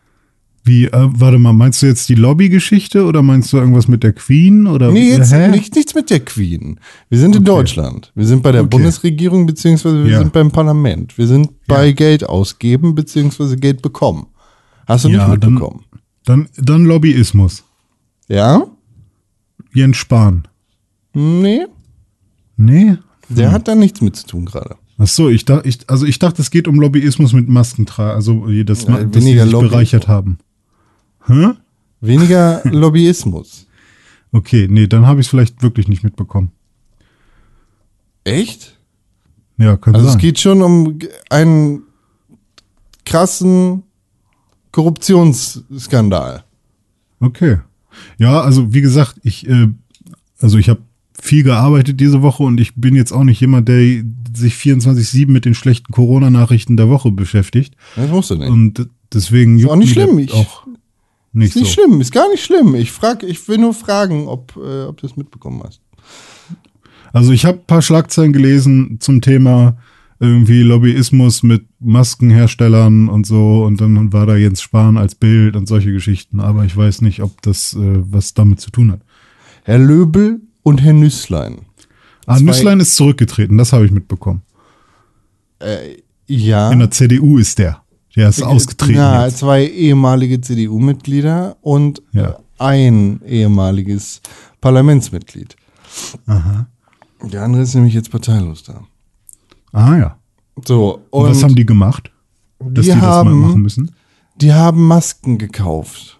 Wie, äh, warte mal, meinst du jetzt die Lobby-Geschichte oder meinst du irgendwas mit der Queen? Oder Nee, jetzt Hä? nicht, nichts mit der Queen. Wir sind in Deutschland. Wir sind bei der Okay. Bundesregierung, beziehungsweise wir Ja. sind beim Parlament. Wir sind bei Geld ausgeben, beziehungsweise Geld bekommen. Hast du Ja, nicht dann- mitbekommen? Dann, dann Lobbyismus. Ja? Jens Spahn. Nee, Nee? der hat da nichts mit zu tun gerade. Ach so, ich dachte, ich, also ich dachte, es geht um Lobbyismus mit Maskentra, also äh, das, Ja, dass sie weniger sich Lobby. bereichert haben. Hä? Weniger [laughs] Lobbyismus. Okay, nee, dann habe ich es vielleicht wirklich nicht mitbekommen. Echt? Ja, kann Also sein. es geht schon um einen krassen Korruptionsskandal. Okay. Ja, also wie gesagt, ich, äh, also ich habe viel gearbeitet diese Woche und ich bin jetzt auch nicht jemand, der sich 24-7 mit den schlechten Corona-Nachrichten der Woche beschäftigt. Das musst du nicht. Und deswegen auch nicht schlimm, ich- auch nicht, ist nicht so. schlimm, ist gar nicht schlimm. Ich frag, ich will nur fragen, ob, äh, ob du es mitbekommen hast. Also ich habe ein paar Schlagzeilen gelesen zum Thema irgendwie Lobbyismus mit Maskenherstellern und so und dann war da Jens Spahn als Bild und solche Geschichten, aber ich weiß nicht, ob das äh, was damit zu tun hat. Herr Löbel und Herr Nüßlein. Ah, Nüsslein ist zurückgetreten, das habe ich mitbekommen. Ja. In der CDU ist der. Der ist ausgetreten. Ja, jetzt. zwei ehemalige CDU-Mitglieder und Ja. ein ehemaliges Parlamentsmitglied. Aha. Der andere ist nämlich jetzt parteilos da. Ah ja. So, Und, und was haben die gemacht? Dass die die, das mal haben- machen müssen? die haben Masken gekauft.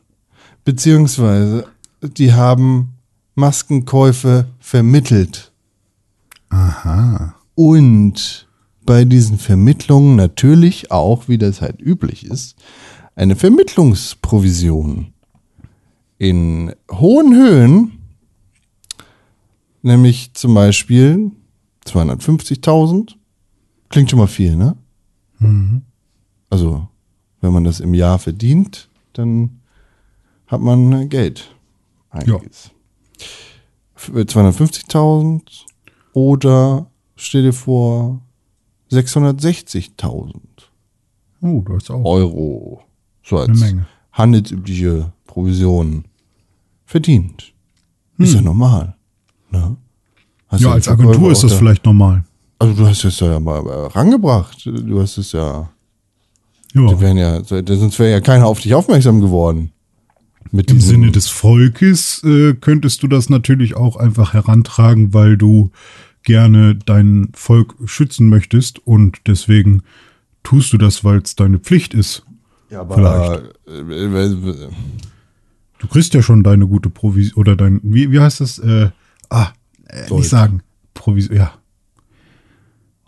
Beziehungsweise die haben Maskenkäufe vermittelt. Aha. Und bei diesen Vermittlungen natürlich auch, wie das halt üblich ist, eine Vermittlungsprovision in hohen Höhen, nämlich zum Beispiel 250.000. Klingt schon mal viel, ne? Also, wenn man das im Jahr verdient, dann hat man Geld. Einiges. Für 250.000 oder stell dir vor 660.000 Oh, auch. Euro. So als handelsübliche Provision verdient. Ist ja normal. Ne? Ja, den als Agentur ist das da- vielleicht normal. Also du hast es ja mal äh, rangebracht. Du hast es ja. Ja. Die wären ja, sonst wäre ja keiner auf dich aufmerksam geworden. Mit Im Sinne des Volkes äh, könntest du das natürlich auch einfach herantragen, weil du gerne dein Volk schützen möchtest und deswegen tust du das, weil es deine Pflicht ist. ja, aber, vielleicht. Äh, äh, Du kriegst ja schon deine gute Provision oder dein, wie, wie heißt das? Äh, ah, äh, nicht sagen. Provision, ja.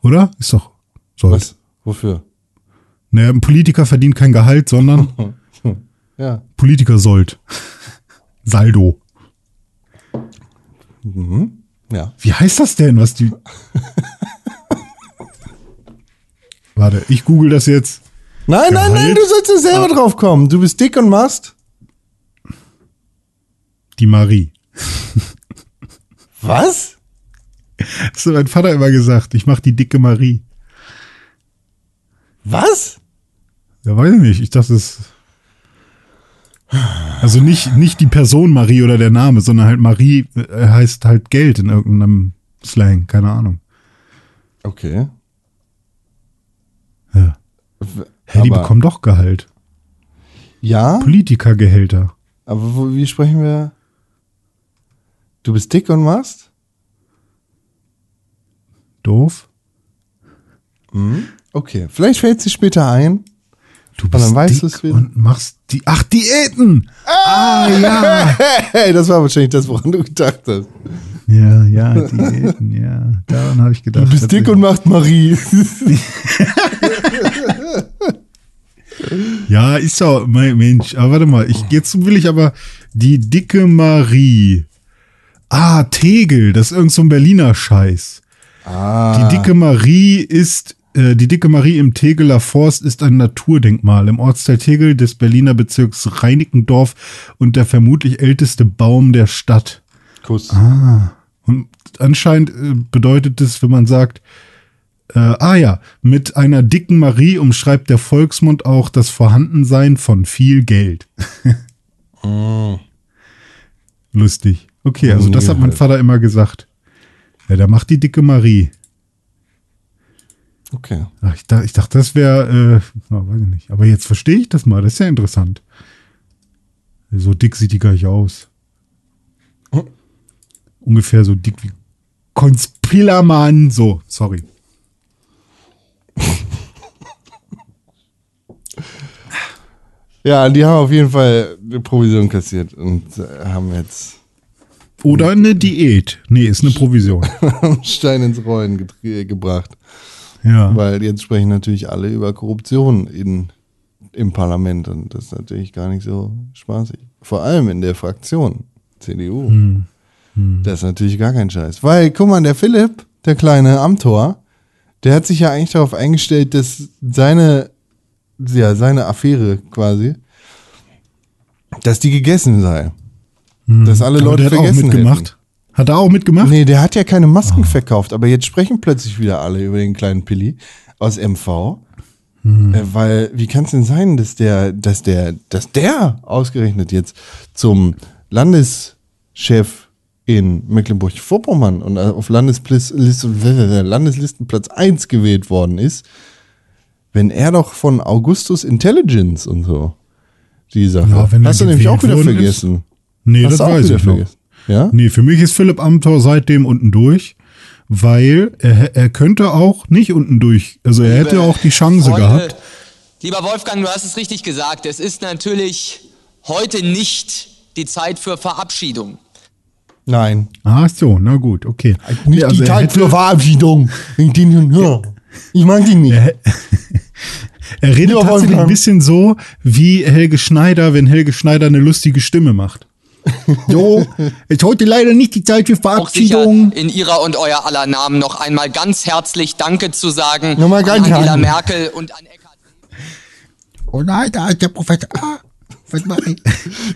Oder? Ist doch. Sollt. Was? Wofür? Naja, ein Politiker verdient kein Gehalt, sondern [laughs] Ja. Politiker sollt. Saldo. Ja. Wie heißt das denn, was die. Warte, ich google das jetzt. Nein, nein, nein, Gehalt? du sollst ja selber drauf kommen. Du bist dick und machst. Die Marie. Was? Das hat mein Vater immer gesagt. Ich mach die dicke Marie. Was? Ja, weiß ich nicht. Ich dachte, es. Also nicht, nicht die Person Marie oder der Name, sondern halt Marie äh, heißt halt Geld in irgendeinem Slang. Keine Ahnung. Okay. Ja. Hä, die bekommen doch Gehalt. Ja, Politikergehälter. aber wo, wie sprechen wir? Du bist dick und machst? Doof. Okay, vielleicht fällt sie später ein. Du dann bist weißt dick du's wieder. und machst die. Ach, Diäten! Ah, ja. Hey, das war wahrscheinlich das, woran du gedacht hast. Ja, ja, Diäten, ja. Daran habe ich gedacht. Du bist dick und machst Marie. [laughs] Ja, ist ja, mein Mensch. Aber warte mal, ich, jetzt will ich aber die dicke Marie. Ah, Tegel, das ist irgend so ein Berliner Scheiß. Ah. Die dicke Marie ist, die dicke Marie im Tegeler Forst ist ein Naturdenkmal im Ortsteil Tegel des Berliner Bezirks Reinickendorf und der vermutlich älteste Baum der Stadt. Kuss. Und anscheinend äh, bedeutet es, wenn man sagt, äh, ah ja, mit einer dicken Marie umschreibt der Volksmund auch das Vorhandensein von viel Geld. [laughs] Lustig. Okay, also das hat mein gehört. Vater immer gesagt. Ja, der macht die dicke Marie. Okay. Ach, ich, dachte, ich dachte, das wäre, äh, na, weiß ich nicht. Aber jetzt verstehe ich das mal. Das ist ja interessant. So dick sieht die gar nicht aus. Ungefähr so dick wie Konspillermann. So, sorry. [laughs] Ja, die haben auf jeden Fall eine Provision kassiert und äh, haben jetzt Oder eine Diät. Nee, ist eine Provision. [laughs] Stein ins Rollen gebracht. Ja. Weil jetzt sprechen natürlich alle über Korruption in, im Parlament und das ist natürlich gar nicht so spaßig. Vor allem in der Fraktion CDU. Das ist natürlich gar kein Scheiß. Weil, guck mal, der Philipp, der kleine Amtor, der hat sich ja eigentlich darauf eingestellt, dass seine, ja, seine Affäre quasi, dass die gegessen sei. Dass alle Aber Leute der hat auch vergessen mitgemacht. hätten. Hat er auch mitgemacht? Nee, der hat ja keine Masken verkauft, aber jetzt sprechen plötzlich wieder alle über den kleinen Pilli aus MV. Äh, weil, wie kann es denn sein, dass der, dass der, dass der ausgerechnet jetzt zum Landeschef in Mecklenburg-Vorpommern und auf Landesplis- Liste- Landeslistenplatz 1 gewählt worden ist, wenn er doch von Augustus Intelligence und so die Sache. Ja, Hast du nämlich auch wieder worden ist. vergessen. Nee, Hast das weiß wieder ich noch. vergessen. Ja? Nee, für mich ist Philipp Amthor seitdem unten durch, weil er, er könnte auch nicht unten durch. Also er hätte auch die Chance Freunde, gehabt. Lieber Wolfgang, du hast es richtig gesagt. Es ist natürlich heute nicht die Zeit für Verabschiedung. Nein. Ach so, na gut, okay. Nicht Nee, also die Zeit für Verabschiedung. Ich, den, ja. ich mag die nicht. Er [laughs] redet Lieber tatsächlich Wolfgang. ein bisschen so wie Helge Schneider, wenn Helge Schneider eine lustige Stimme macht. [laughs] Jo, ist heute leider nicht die Zeit für Auch sicher Verabschiedung. in Ihrer und euer aller Namen noch einmal ganz herzlich Danke zu sagen Nochmal an Angela. Merkel und an Eckhard. Oh nein, da ist der Professor. Ah, was mach ich?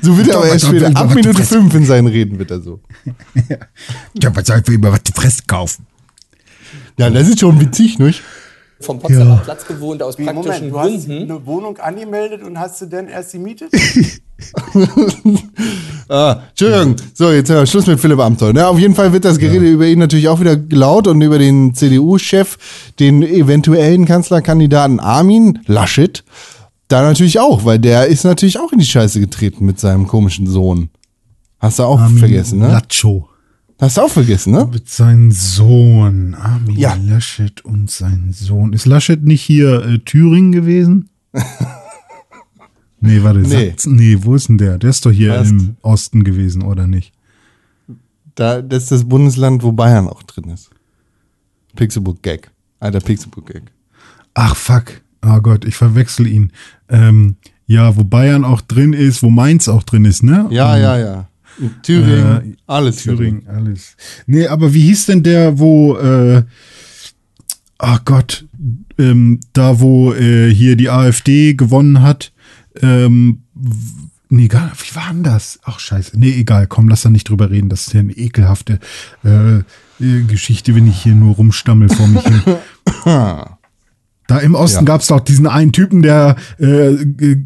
So wird er aber erst später. Ab Minute 5 in seinen Reden wird er so. [laughs] Ja, was soll ich mir was zu fressen kaufen? Ja, das ist schon witzig, nicht? Vom Potsdamer Ja. Platz gewohnt aus Wie, praktischen Moment, du hast Gründen. eine Wohnung angemeldet und hast du denn erst die Miete? [laughs] [laughs] Ah, Entschuldigung. So, jetzt äh, Schluss mit Philipp Amthor. Ne? Auf jeden Fall wird das Gerede über ihn natürlich auch wieder laut und über den CDU-Chef, den eventuellen Kanzlerkandidaten Armin Laschet. Da natürlich auch, weil der ist natürlich auch in die Scheiße getreten mit seinem komischen Sohn. Hast du auch vergessen, ne? Lacho. Hast du auch vergessen, ne? Mit seinem Sohn. Armin Ja. Laschet und sein Sohn. Ist Laschet nicht hier äh, Thüringen gewesen? [laughs] nee, warte. Nee. Sachsen? Nee, wo ist denn der? Der ist doch hier Fast. im Osten gewesen, oder nicht? Da, das ist das Bundesland, wo Bayern auch drin ist. Pixelburg Gag. Alter Pixelburg-Gag. Ach fuck. Oh Gott, ich verwechsel ihn. Ähm, ja, wo Bayern auch drin ist, wo Mainz auch drin ist, ne? Ja, Ähm, ja, ja. In Thüringen, Äh, alles. Thüringen, alles. Nee, aber wie hieß denn der, wo, äh, ach Gott, ähm, da wo äh, hier die AfD gewonnen hat, ähm, nee, gar, wie war denn das? Ach scheiße, nee, egal, komm, lass da nicht drüber reden, das ist ja eine ekelhafte äh, äh, Geschichte, wenn ich hier nur rumstammel vor mich hin. [laughs] Da im Osten Ja. gab's doch diesen einen Typen, der äh,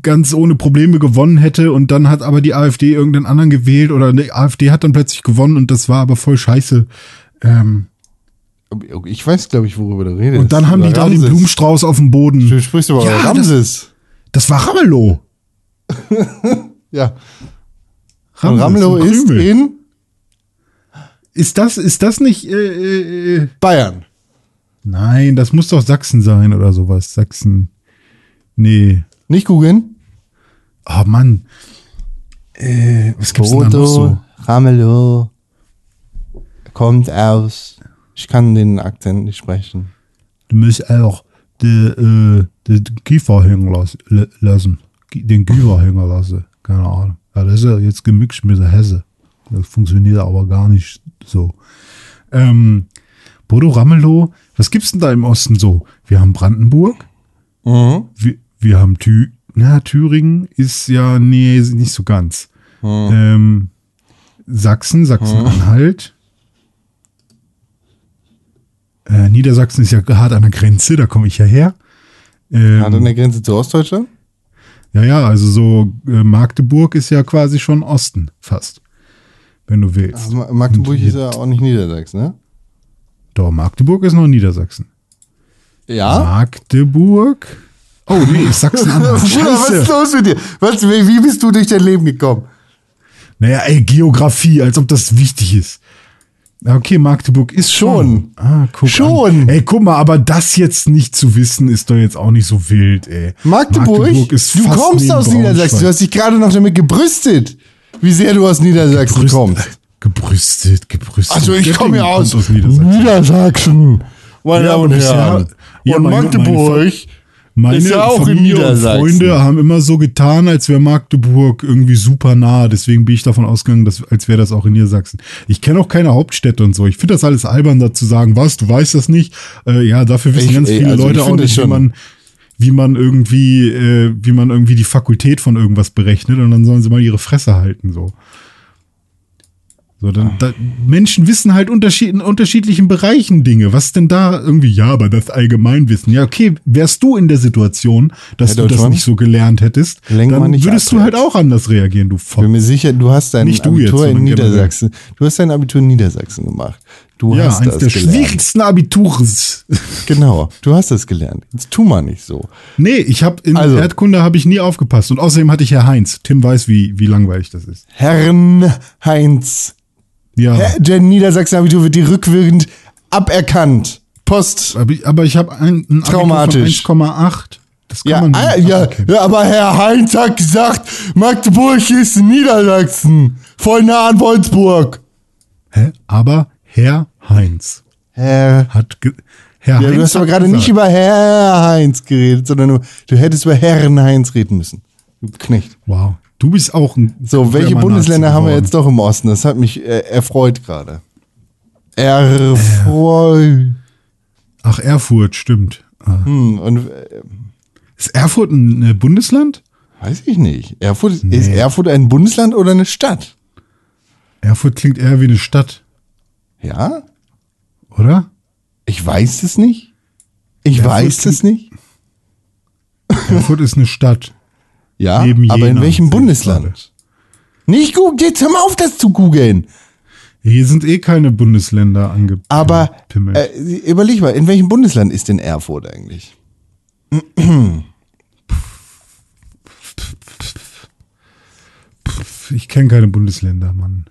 ganz ohne Probleme gewonnen hätte und dann hat aber die AfD irgendeinen anderen gewählt oder die AfD hat dann plötzlich gewonnen und das war aber voll scheiße. Ähm, Ich weiß, glaube ich, worüber du redest. und dann haben die Über da den. Blumenstrauß auf dem Boden. Du sprichst aber Ja, über Ramses. Das war Ramelow. [laughs] Ja. Ramelow und ist Krümel. in Ist das, ist das nicht, äh, äh, äh, Bayern. nein, das muss doch Sachsen sein oder sowas. Sachsen. Nee. Nicht googeln. Oh Mann. Äh, was gibt's denn da noch so? Ramelow kommt aus. Ich kann den Akzent nicht sprechen. Du musst auch den, äh, den Kiefer hängen las- la- lassen. Den Kiefer hängen lassen. Keine Ahnung. Ja, das ist ja jetzt gemixt mit der Hesse. Das funktioniert aber gar nicht so. Ähm, Bodo Ramelow, was gibt's denn da im Osten so? Wir haben Brandenburg. Mhm. Wir, wir haben Thü na, Thüringen ist ja, nee, nicht so ganz. Ähm, Sachsen, Sachsen-Anhalt. Äh, Niedersachsen ist ja hart an der Grenze, da komme ich ja her. Ähm, Hat an der Grenze zu Ostdeutschland? ja, ja, also so äh, Magdeburg ist ja quasi schon Osten, fast. Wenn du willst. Ma- Magdeburg ist ja auch nicht Niedersachsen, ne? Doch, Magdeburg ist noch Niedersachsen. Ja. Magdeburg? Oh, nee, Sachsen-Anhalt. [laughs] Was ist los mit dir? Was, wie wie bist du durch dein Leben gekommen? Naja, ey, Geografie, als ob das wichtig ist. Okay, Magdeburg ist schon. Schon. Ah, guck Schon. An. Ey, guck mal, aber das jetzt nicht zu wissen, ist doch jetzt auch nicht so wild, ey. Magdeburg? du fast kommst aus Niedersachsen. Du hast dich gerade noch damit gebrüstet, wie sehr du aus Niedersachsen Gebrüst- kommst. Gebrüstet, gebrüstet. Also ich komme ja aus, aus Niedersachsen. Niedersachsen. Meine Ja, Damen und ist Herren. ja, und Magdeburg Meine ist ja auch Familie und. Freunde haben immer so getan, als wäre Magdeburg irgendwie super nah. Deswegen bin ich davon ausgegangen, dass, als wäre das auch in Niedersachsen. Ich kenne auch keine Hauptstädte und so. Ich finde das alles albern, da zu sagen, was, du weißt das nicht. Äh, ja, dafür wissen Ich- ganz ey, viele also Leute auch nicht, wie man, wie man irgendwie, äh, wie man irgendwie die Fakultät von irgendwas berechnet und dann sollen sie mal ihre Fresse halten, so. So, dann, da, Menschen wissen halt unterschied, in unterschiedlichen Bereichen Dinge. Was denn da irgendwie, ja, aber das Allgemeinwissen. Ja, okay, wärst du in der Situation, dass Herr du das nicht so gelernt hättest, Lenk dann würdest du halt auch anders reagieren, du Ich bin Fock. mir sicher, du hast dein Nicht du jetzt, Abitur in. Niedersachsen. Du hast dein Abitur in Niedersachsen gemacht. Du Ja, hast eins das der gelernt. schwierigsten Abiturs. [laughs] Genau, du hast das gelernt. Jetzt tu mal nicht so. nee, ich habe in Also. Erdkunde habe ich nie aufgepasst. Und außerdem hatte ich Herr Heinz. Tim weiß, wie, wie langweilig das ist. Herrn Heinz, Ja. Der Niedersachsen-Abitur wird dir rückwirkend aberkannt. Post. Aber ich, habe ein, ein Abitur Traumatisch. von 1,8. Das kann Ja, man ah, nicht. ja, Okay. ja, aber Herr Heinz hat gesagt, Magdeburg ist Niedersachsen. Voll nah an Wolfsburg. Hä? Aber Herr Heinz Herr. hat ge Herr Ja, Heinz du hast aber gerade nicht über Herr Heinz geredet, sondern du hättest über Herrn Heinz reden müssen. Du Knecht. Wow. Du bist auch ein. So, welche Bundesländer haben wir jetzt doch im Osten? Das hat mich äh, erfreut gerade. Erfreut. Ach, Erfurt, stimmt. Ah. Hm, und äh, Ist Erfurt ein äh, Bundesland? weiß ich nicht. Erfurt, Ist Erfurt ein Bundesland oder eine Stadt? Erfurt klingt eher wie eine Stadt, Ja? oder? Ich weiß es nicht. Ich Erfurt weiß es nicht. Erfurt ist eine Stadt. Ja, Neben aber in welchem Bundesland? Nicht googeln, jetzt hör mal auf, das zu googeln. Hier sind eh keine Bundesländer angepimmelt. Aber äh, überleg mal, in welchem Bundesland ist denn Erfurt eigentlich? ich kenne keine Bundesländer, Mann.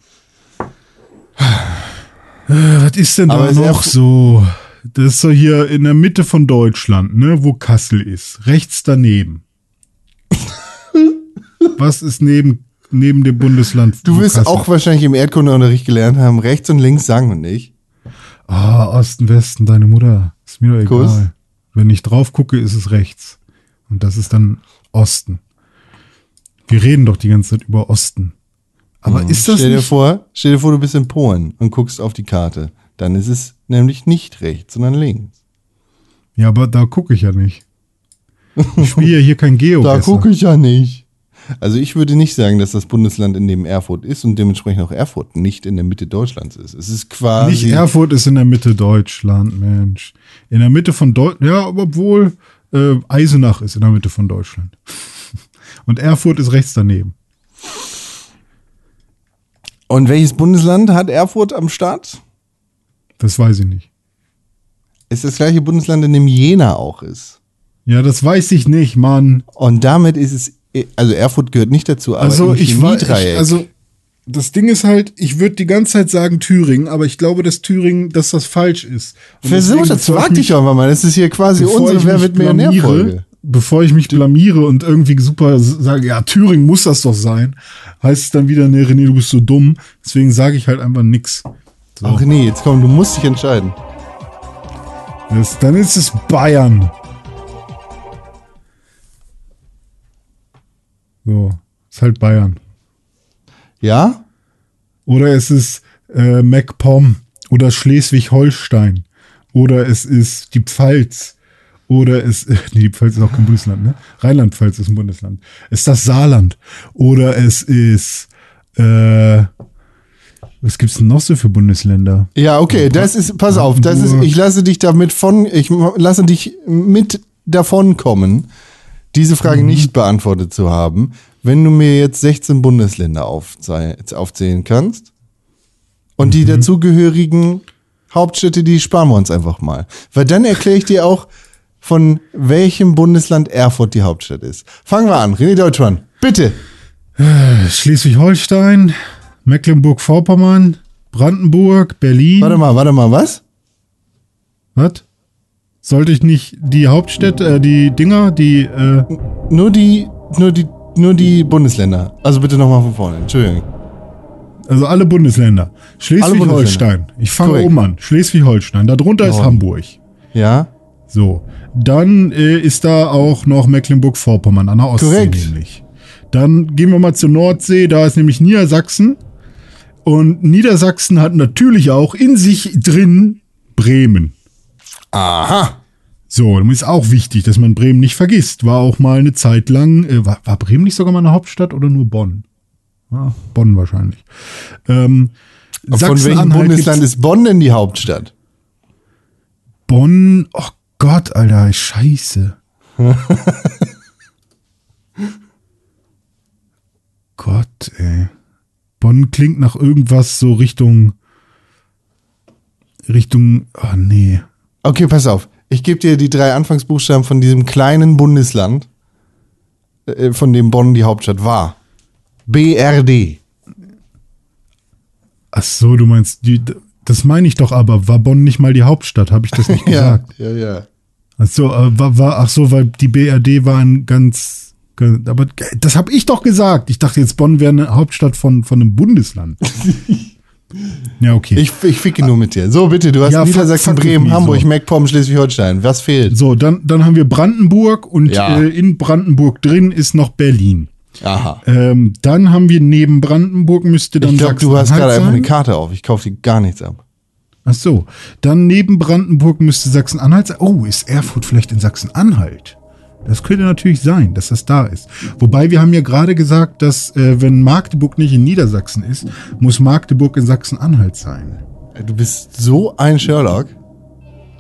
Äh, was ist denn Aber da noch so? Das ist so hier in der Mitte von Deutschland, ne, wo Kassel ist. Rechts daneben. [laughs] Was ist neben, neben dem Bundesland? Du wirst Kassel- auch wahrscheinlich im Erdkundeunterricht gelernt haben, rechts und links sagen wir nicht. Ah, Osten, Westen, deine Mutter. Ist mir doch egal. Kuss. Wenn ich drauf gucke, ist es rechts. Und das ist dann Osten. Wir reden doch die ganze Zeit über Osten. Aber ist das stell dir nicht, vor, stell dir vor, du bist in Polen und guckst auf die Karte. Dann ist es nämlich nicht rechts, sondern links. Ja, aber da gucke ich ja nicht. Ich spiele ja hier kein Geo. [laughs] Da gucke ich ja nicht. Also ich würde nicht sagen, dass das Bundesland, in dem Erfurt ist und dementsprechend auch Erfurt nicht in der Mitte Deutschlands ist. Es ist quasi. Nicht Erfurt ist in der Mitte Deutschland, Mensch. In der Mitte von Deutschland, ja, obwohl äh, Eisenach ist in der Mitte von Deutschland. [laughs] Und Erfurt ist rechts daneben. Und welches Bundesland hat Erfurt am Start? Das weiß ich nicht. Ist das gleiche Bundesland, in dem Jena auch ist. Ja, das weiß ich nicht, Mann. Und damit ist es, also Erfurt gehört nicht dazu, aber Also ich war, ich, also das Ding ist halt, ich würde die ganze Zeit sagen Thüringen, aber ich glaube, dass Thüringen, dass das falsch ist. Und Versuch das, frag dich einfach mal. Das ist hier quasi unsere Wer wird Millionär-Folge. bevor ich mich blamiere und irgendwie super sage, ja, Thüringen muss das doch sein, heißt es dann wieder, nee, René, du bist so dumm. Deswegen sage ich halt einfach nix. So. Ach nee, jetzt komm, du musst dich entscheiden. Das, dann ist es Bayern. So, ist halt Bayern. Ja? Oder es ist äh, MacPom oder Schleswig-Holstein. Oder es ist die Pfalz. Oder es, [laughs] nee, die Pfalz ist auch kein Bundesland, ne? Rheinland-Pfalz ist ein Bundesland. Es ist das Saarland. Oder es ist, äh, was gibt's denn noch so für Bundesländer? Ja, okay, das ist, pass auf, das ist, ich lasse dich damit von, ich lasse dich mit davon kommen, diese Frage Mhm. nicht beantwortet zu haben, wenn du mir jetzt 16 Bundesländer aufzählen kannst und Mhm. die dazugehörigen Hauptstädte, die sparen wir uns einfach mal. Weil dann erkläre ich dir auch, von welchem Bundesland Erfurt die Hauptstadt ist. Fangen wir an, René Deutschmann, bitte. Schleswig-Holstein, Mecklenburg-Vorpommern, Brandenburg, Berlin. Warte mal, warte mal, was? Was? Sollte ich nicht die Hauptstädte, äh, die Dinger, die, äh, Nur die, nur die, nur die Bundesländer. Also bitte nochmal von vorne, Entschuldigung. also alle Bundesländer. Schleswig-Holstein. Ich fange oben an. Schleswig-Holstein. Darunter ist Norden. Hamburg. Ja? So. Dann äh, ist da auch noch Mecklenburg-Vorpommern an der Ostsee Korrekt. nämlich. Dann gehen wir mal zur Nordsee. Da ist nämlich Niedersachsen. Und Niedersachsen hat natürlich auch in sich drin Bremen. Aha. So, das ist auch wichtig, dass man Bremen nicht vergisst. War auch mal eine Zeit lang, äh, war, war Bremen nicht sogar mal eine Hauptstadt oder nur Bonn? Ja, Bonn wahrscheinlich. Ähm, Von welchem Bundesland ist Bonn denn die Hauptstadt? Bonn? Oh Gott, Alter, scheiße. [laughs] Gott, ey. Bonn klingt nach irgendwas so Richtung, Richtung, oh nee. Okay, pass auf. Ich gebe dir die drei Anfangsbuchstaben von diesem kleinen Bundesland, äh, von dem Bonn die Hauptstadt war. BRD. Ach so, du meinst, die, das meine ich doch aber. War Bonn nicht mal die Hauptstadt? Habe ich das nicht [laughs] gesagt? ja, ja. Ach so, äh, war, war, ach so, weil die BRD war ein ganz, ganz aber das habe ich doch gesagt. Ich dachte jetzt, Bonn wäre eine Hauptstadt von, von einem Bundesland. [laughs] ja, okay. Ich, ich ficke nur mit dir. So, bitte, du hast Ja, Niedersachsen, Bremen, me, Hamburg, so. MacPom, Schleswig-Holstein. Was fehlt? so, dann, dann haben wir Brandenburg und Ja. äh, in Brandenburg drin ist noch Berlin. Aha. Ähm, dann haben wir neben Brandenburg müsste dann Ich glaube, du hast gerade einfach eine Karte auf. Ich kaufe dir gar nichts ab. Ach so. Dann neben Brandenburg müsste Sachsen-Anhalt sein. Oh, ist Erfurt vielleicht in Sachsen-Anhalt? Das könnte natürlich sein, dass das da ist. Wobei wir haben ja gerade gesagt, dass äh, wenn Magdeburg nicht in Niedersachsen ist, muss Magdeburg in Sachsen-Anhalt sein. Du bist so ein Sherlock.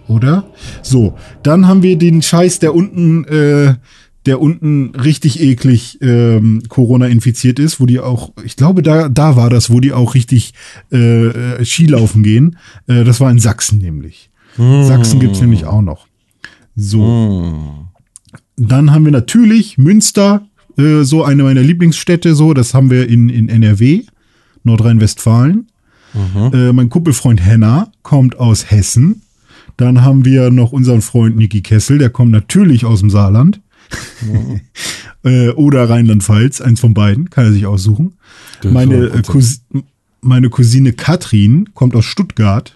Oder? So, dann haben wir den Scheiß, der unten, äh, der unten richtig eklig ähm, Corona infiziert ist, wo die auch, ich glaube, da, da war das, wo die auch richtig äh, äh, Skilaufen gehen. Äh, das war in Sachsen nämlich. Sachsen gibt's nämlich auch noch. So. Dann haben wir natürlich Münster, äh, so eine meiner Lieblingsstädte, so, das haben wir in, in NRW, Nordrhein-Westfalen. Äh, mein Kumpelfreund Henna kommt aus Hessen. Dann haben wir noch unseren Freund Niki Kessel, der kommt natürlich aus dem Saarland. [laughs] äh, oder Rheinland-Pfalz, eins von beiden, kann er sich aussuchen. Meine, äh. Cousi meine Cousine Katrin kommt aus Stuttgart.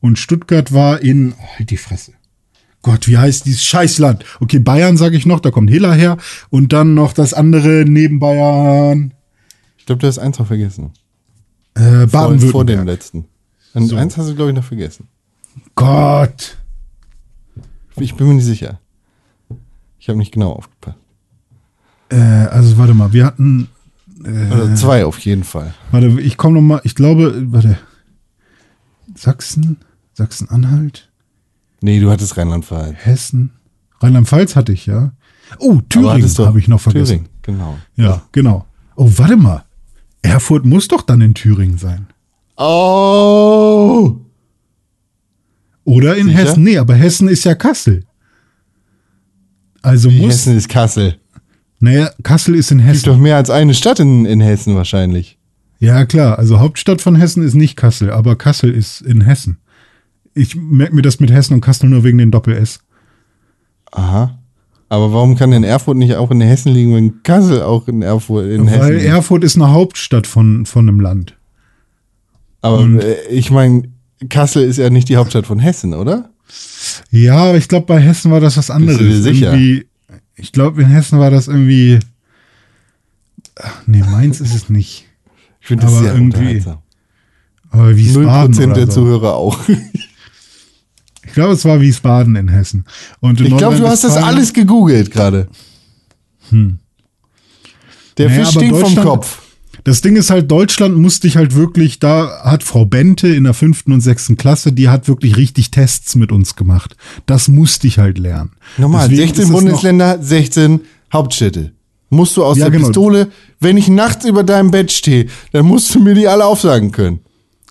Und Stuttgart war in, oh, halt die Fresse. Gott, wie heißt dieses Scheißland? Okay, Bayern sage ich noch, da kommt Hiller her. Und dann noch das andere neben Bayern, Ich glaube, du hast eins noch vergessen. äh, Vor, vor dem Baden-Württemberg. letzten. Und So. eins hast du, glaube ich, noch vergessen. Gott. Ich bin mir nicht sicher. Ich habe nicht genau aufgepasst. Äh, also warte mal, wir hatten, Oder zwei auf jeden Fall. warte, ich komme noch mal, ich glaube, warte, Sachsen, Sachsen-Anhalt, Nee, du hattest Rheinland-Pfalz. Hessen, Rheinland-Pfalz hatte ich, ja. Oh, Thüringen habe ich noch vergessen. Thüringen, genau. Ja, genau. Oh, warte mal. Erfurt muss doch dann in Thüringen sein. Oh! Oder in Sicher? Hessen. Nee, aber Hessen ist ja Kassel. Also muss. Hessen ist Kassel. Naja, Kassel ist in Gibt Hessen. doch mehr als eine Stadt in, in Hessen wahrscheinlich. Ja, klar. Also Hauptstadt von Hessen ist nicht Kassel, aber Kassel ist in Hessen. Ich merke mir das mit Hessen und Kassel nur wegen den Doppel-S. Aha. Aber warum kann denn Erfurt nicht auch in Hessen liegen, wenn Kassel auch in Erfurt in Hessen Weil liegt? Erfurt ist eine Hauptstadt von, von einem Land. Aber äh, ich meine, Kassel ist ja nicht die Hauptstadt von Hessen, oder? Ja, aber ich glaube, bei Hessen war das was anderes. dir sicher? Irgendwie, ich glaube, in Hessen war das irgendwie. Ach, nee, meins ist es nicht. Ich finde das Aber sehr irgendwie-. Aber Wiesbaden 0% oder der so. Zuhörer auch. Ich glaube, es war Wiesbaden in Hessen. Und in Ich glaube, du hast das alles gegoogelt gerade. Der Naja, Fisch stinkt vom Kopf. Das Ding ist halt, Deutschland musste ich halt wirklich, da hat Frau Bente in der fünften und sechsten Klasse, die hat wirklich richtig Tests mit uns gemacht. Das musste ich halt lernen. Normal, Deswegen 16 ist es Bundesländer, 16 Hauptstädte. Musst du aus Ja, der genau. Pistole, wenn ich nachts über deinem Bett stehe, dann musst du mir die alle aufsagen können.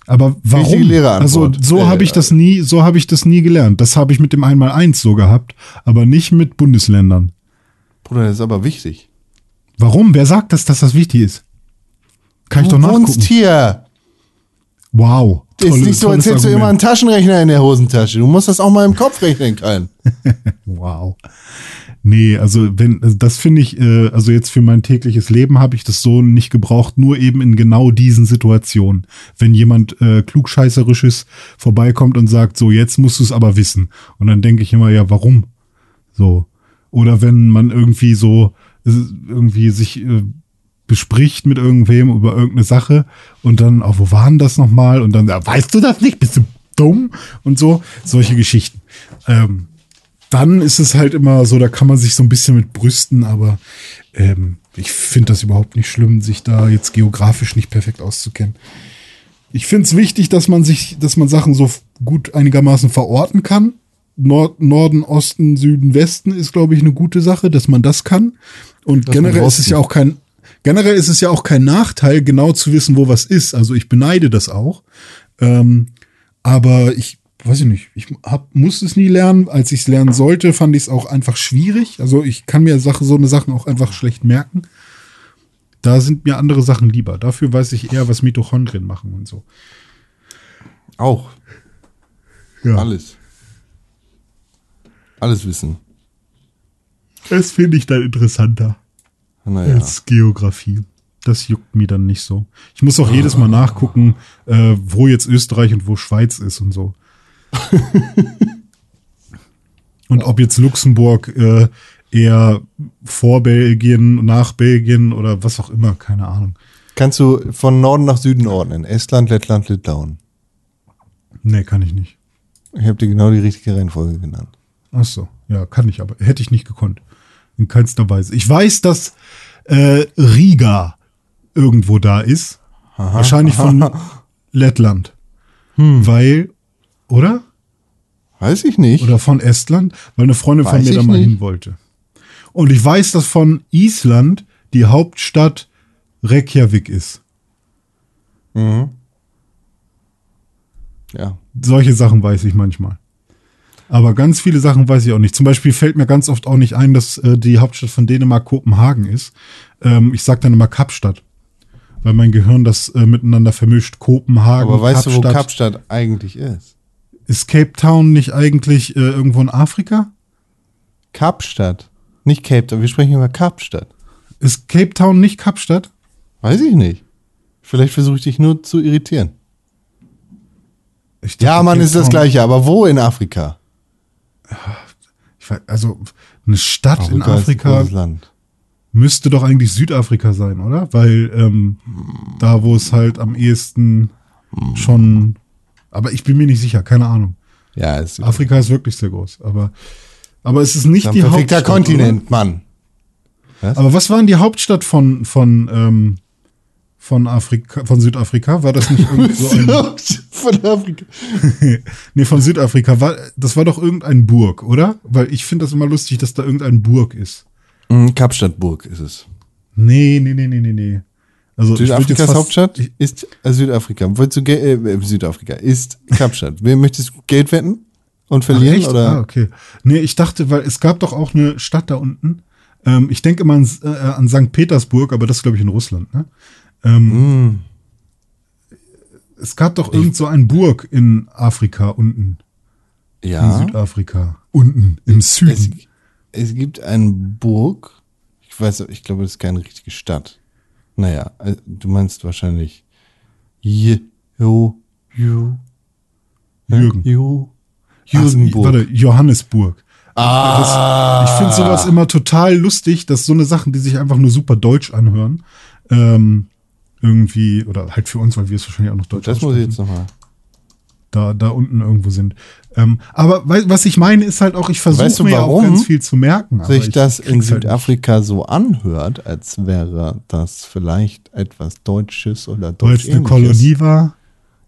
Aber warum? Also so habe ich das nie, so habe ich das nie gelernt. Das habe ich mit dem Einmaleins so gehabt, aber nicht mit Bundesländern. Bruder, das ist aber wichtig. Warum? Wer sagt das, dass das wichtig ist? Kann ich du doch nachgucken. wohnst hier. Wow. ist Tolle- nicht so, als hättest du immer einen. Taschenrechner in der Hosentasche. Du musst das auch mal im Kopf rechnen können. [laughs] Wow. Nee, also wenn, also das finde ich, äh, also jetzt für mein tägliches Leben habe ich das so nicht gebraucht, nur eben in genau diesen Situationen. Wenn jemand äh, klugscheißerisches vorbeikommt und sagt, so jetzt musst du es aber wissen. Und dann denke ich immer, ja, warum? So. Oder wenn man irgendwie so äh, irgendwie sich äh, bespricht mit irgendwem über irgendeine Sache und dann, oh, wo war denn das nochmal? Und dann, ja, weißt du das nicht? Bist du dumm? Und so, solche Geschichten. Ähm, dann ist es halt immer so, da kann man sich so ein bisschen mit brüsten, aber ähm, ich finde das überhaupt nicht schlimm, sich da jetzt geografisch nicht perfekt auszukennen. Ich finde es wichtig, dass man sich, dass man Sachen so gut einigermaßen verorten kann. Nord Norden, Osten, Süden, Westen ist, glaube ich, eine gute Sache, dass man das kann. Und Das mit generell ist es ja auch kein, generell ist es ja auch kein Nachteil, genau zu wissen, wo was ist. Also ich beneide das auch. Ähm, aber ich weiß ich nicht, ich hab, musste es nie lernen. Als ich es lernen sollte, fand ich es auch einfach schwierig. Also ich kann mir Sache, so eine Sachen auch einfach schlecht merken. Da sind mir andere Sachen lieber. Dafür weiß ich eher, was Mitochondrien machen und so. Auch. Ja. Alles. Alles wissen. Das finde ich dann interessanter Naja. als Geografie. Das juckt mir dann nicht so. Ich muss auch jedes Mal [laughs] nachgucken, äh, wo jetzt Österreich und wo Schweiz ist und so. [laughs] und ob jetzt Luxemburg äh, eher vor Belgien, nach Belgien oder was auch immer, keine Ahnung. Kannst du von Norden nach Süden ordnen? Estland, Lettland, Litauen. Nee, kann ich nicht. Ich habe dir genau die richtige Reihenfolge genannt. Ach so, ja, kann ich aber. Hätte ich nicht gekonnt. In keinster Weise. Ich weiß, dass äh, Riga irgendwo da ist. Wahrscheinlich von Lettland. Weil, oder? Weiß ich nicht. Oder von Estland, weil eine Freundin von Weiß mir da mal nicht. hin wollte. Und ich weiß, dass von Island die Hauptstadt Reykjavik ist. ja. Solche Sachen weiß ich manchmal. Aber ganz viele Sachen weiß ich auch nicht. Zum Beispiel fällt mir ganz oft auch nicht ein, dass äh, die Hauptstadt von Dänemark Kopenhagen ist. Ähm, ich sag dann immer Kapstadt. Weil mein Gehirn das äh, miteinander vermischt. Kopenhagen, Aber weißt du, wo Kapstadt eigentlich ist? Ist Cape Town nicht eigentlich äh, irgendwo in Afrika? Kapstadt. Nicht Cape Town. Wir sprechen über Kapstadt. Ist Cape Town nicht Kapstadt? Weiß ich nicht. Vielleicht versuche ich dich nur zu irritieren. Dachte, Ja, Mann, Cape ist das Town- gleiche, aber wo in Afrika? Weiß, also eine Stadt in Afrika großes Land. müsste doch eigentlich Südafrika sein, oder? Weil ähm, da, wo es halt am ehesten schon. Aber ich bin mir nicht sicher, keine Ahnung. Ja, ist Afrika ist wirklich sehr groß, aber aber es ist nicht ein die Hauptstadt. Kontinent, Mann. Oder? Aber was war denn die Hauptstadt von von ähm, von Afrika, von Südafrika? War das nicht irgend so ein [laughs] Von Afrika. [laughs] Nee, von Südafrika war das war doch irgendein Burg, oder? Weil ich finde das immer lustig, dass da irgendein Burg ist. Mhm, Kapstadtburg ist es. Nee, nee, nee, nee, nee, nee. Also Südafrikas fast- Hauptstadt ist äh, Südafrika. Wolltest du Ge äh, Südafrika ist Kapstadt. Wer möchtest du Geld wetten und Ach, verlieren echt? oder? Ah, okay. Nee, ich dachte, weil es gab doch auch eine Stadt da unten. Ähm, ich denke immer an, äh, an St. Petersburg, aber das ist, glaube ich, in Russland, ne? Ähm, Hm. Es gab doch irgend so ein Burg in Afrika unten. In Ja. Südafrika. Unten, im Es, Süden. es gibt eine Burg. Ich weiß, ich glaube, das ist keine richtige Stadt. Naja, äh, du meinst wahrscheinlich Je, Jo, Jo, Jürgen. Jo, Ach, Jürgenburg. Warte, Johannesburg. ah, Ich finde sowas immer total lustig, dass so eine Sachen, die sich einfach nur super deutsch anhören, ähm, irgendwie, oder halt für uns, weil wir es wahrscheinlich auch noch deutsch das muss ich jetzt nochmal. Da, da unten irgendwo sind. Ähm, aber was ich meine, ist halt auch, ich versuche Weißt du, mir auch ganz viel zu merken. sich ich das in halt Südafrika so anhört, als wäre das vielleicht etwas Deutsches oder nicht. Weil es eine. Kolonie war,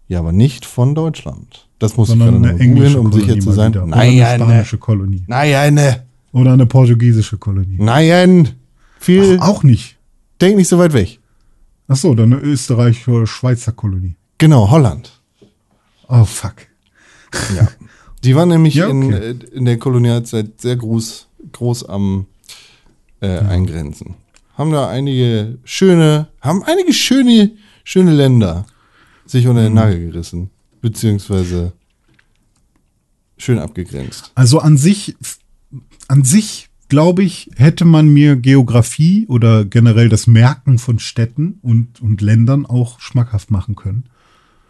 Ja, aber nicht von Deutschland. Das muss sondern ich eine englische googeln, um Kolonie sicher zu sein. wieder. Oder Nein, eine spanische Kolonie. nein, nein, Oder eine portugiesische Kolonie. nein. Viel, Auch nicht. denk nicht so weit weg. Ach so, dann eine Österreich- oder Schweizer Kolonie. Genau, Holland. Oh, fuck. Ja. [laughs] Die waren nämlich Ja, in, okay. äh, in der Kolonialzeit sehr groß, groß am äh, Eingrenzen. Haben da einige schöne, haben einige schöne, schöne Länder sich unter den Mhm. Nagel gerissen. Beziehungsweise schön abgegrenzt. Also an sich, an sich, glaube ich, hätte man mir Geografie oder generell das Merken von Städten und, und Ländern auch schmackhaft machen können.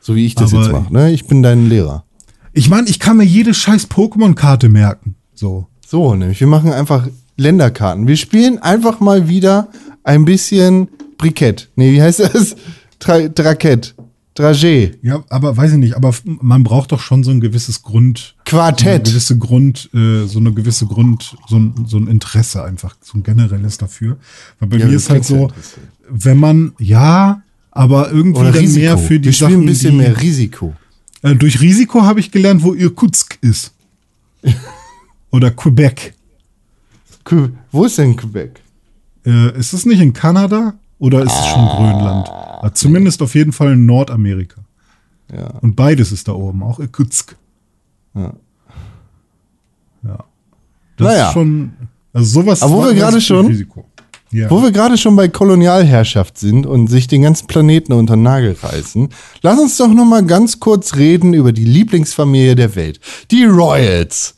So wie ich das Aber- jetzt mache. Ne? Ich bin dein Lehrer. Ich meine, ich kann mir jede scheiß Pokémon-Karte merken. So. So, nämlich, wir machen einfach Länderkarten. Wir spielen einfach mal wieder ein bisschen Brikett. Nee, wie heißt das? [laughs] Tra Drakett. Dragé. Ja, aber weiß ich nicht, aber man braucht doch schon so ein gewisses Grund. So eine Quartett. gewisse Grund, äh, so eine gewisse Grund, so ein, so ein Interesse einfach, so ein generelles dafür. Weil bei Ja, mir ist halt so, wenn man, ja, aber irgendwie Oder dann Risiko. mehr für die wir Sachen, ein bisschen die, mehr Risiko. Äh, durch Risiko habe ich gelernt, wo Irkutsk ist. [laughs] Oder Quebec. Que- Wo ist denn Quebec? Äh, ist es nicht in Kanada oder ist es schon Grönland? Ah, zumindest auf jeden Fall in Nordamerika. Ja. Und beides ist da oben, auch Irkutsk. Ja. Ja. Das Naja. ist schon. Also sowas. Aber wo wir gerade schon- Risiko. Ja. Wo wir gerade schon bei Kolonialherrschaft sind und sich den ganzen Planeten unter den Nagel reißen, lass uns doch noch mal ganz kurz reden über die Lieblingsfamilie der Welt. Die Royals.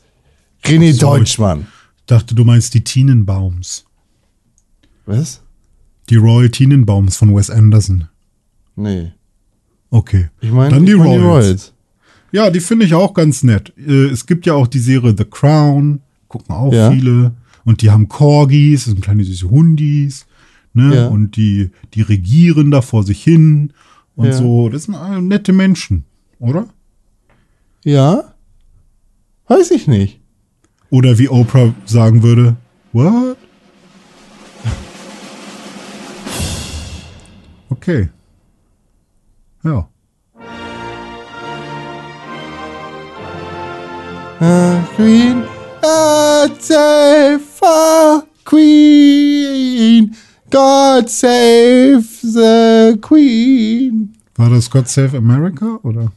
René so, Deutschmann. Ich dachte, du meinst die Tenenbaums. Was? Die Royal Tenenbaums von Wes Anderson. Nee. Okay. Ich meine Dann die, ich mein Royals. Ja, die finde ich auch ganz nett. Äh, Es gibt ja auch die Serie The Crown, gucken auch Ja. viele. Und die haben Corgis, das sind kleine süße Hundis. Ne? Ja. Und die, die regieren da vor sich hin und Ja. so. Das sind alle nette Menschen, oder? Ja? Weiß ich nicht. Oder wie Oprah sagen würde, what? Okay. Ja. Uh, Queen, God save Queen. God save the Queen. War das God Save America oder?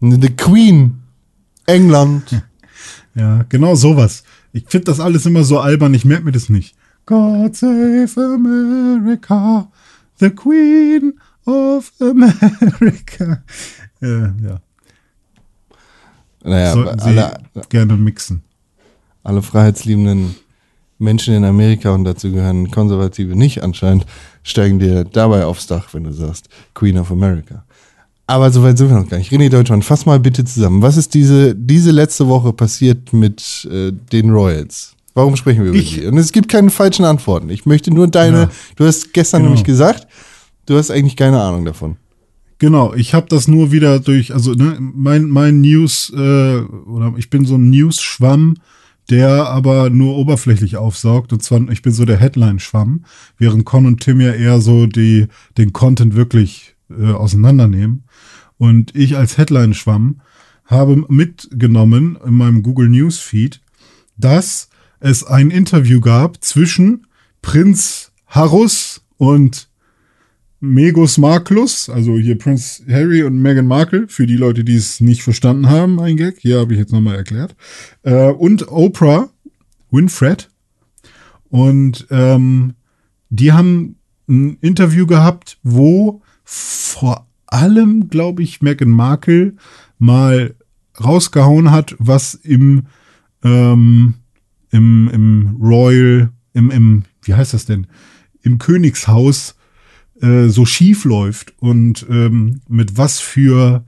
The Queen. England. Ja, genau sowas. Ich finde das alles immer so albern, ich merke mir das nicht. God save America, the Queen of America. [laughs] Äh, ja, Naja, sollten Sie alle, gerne mixen. Alle freiheitsliebenden Menschen in Amerika und dazu gehören Konservative nicht anscheinend, steigen dir dabei aufs Dach, wenn du sagst Queen of America. Aber soweit sind wir noch gar nicht. René Deutschmann, fass mal bitte zusammen. Was ist diese, diese letzte Woche passiert mit äh, den Royals? Warum sprechen wir über Ich- die? Und es gibt keine falschen Antworten. Ich möchte nur deine, Ja. du hast gestern Genau. nämlich gesagt, du hast eigentlich keine Ahnung davon. Genau, ich habe das nur wieder durch, also ne, mein, mein News, äh, oder ich bin so ein News-Schwamm, der aber nur oberflächlich aufsaugt. Und zwar, ich bin so der Headline-Schwamm, während Con und Tim ja eher so die, den Content wirklich äh, auseinandernehmen. Und ich als Headline-Schwamm habe mitgenommen in meinem Google News Feed, dass es ein Interview gab zwischen Prinz Harus und Megus Marklus, also hier Prince Harry und Meghan Markle, für die Leute, die es nicht verstanden haben, ein Gag, hier habe ich jetzt nochmal erklärt. Äh, und Oprah Winfred. Und ähm, die haben ein Interview gehabt, wo vor allem, glaube ich, Meghan Markle mal rausgehauen hat, was im, ähm, im, im Royal, im, im, wie heißt das denn, im Königshaus äh, so schief läuft und ähm, mit was für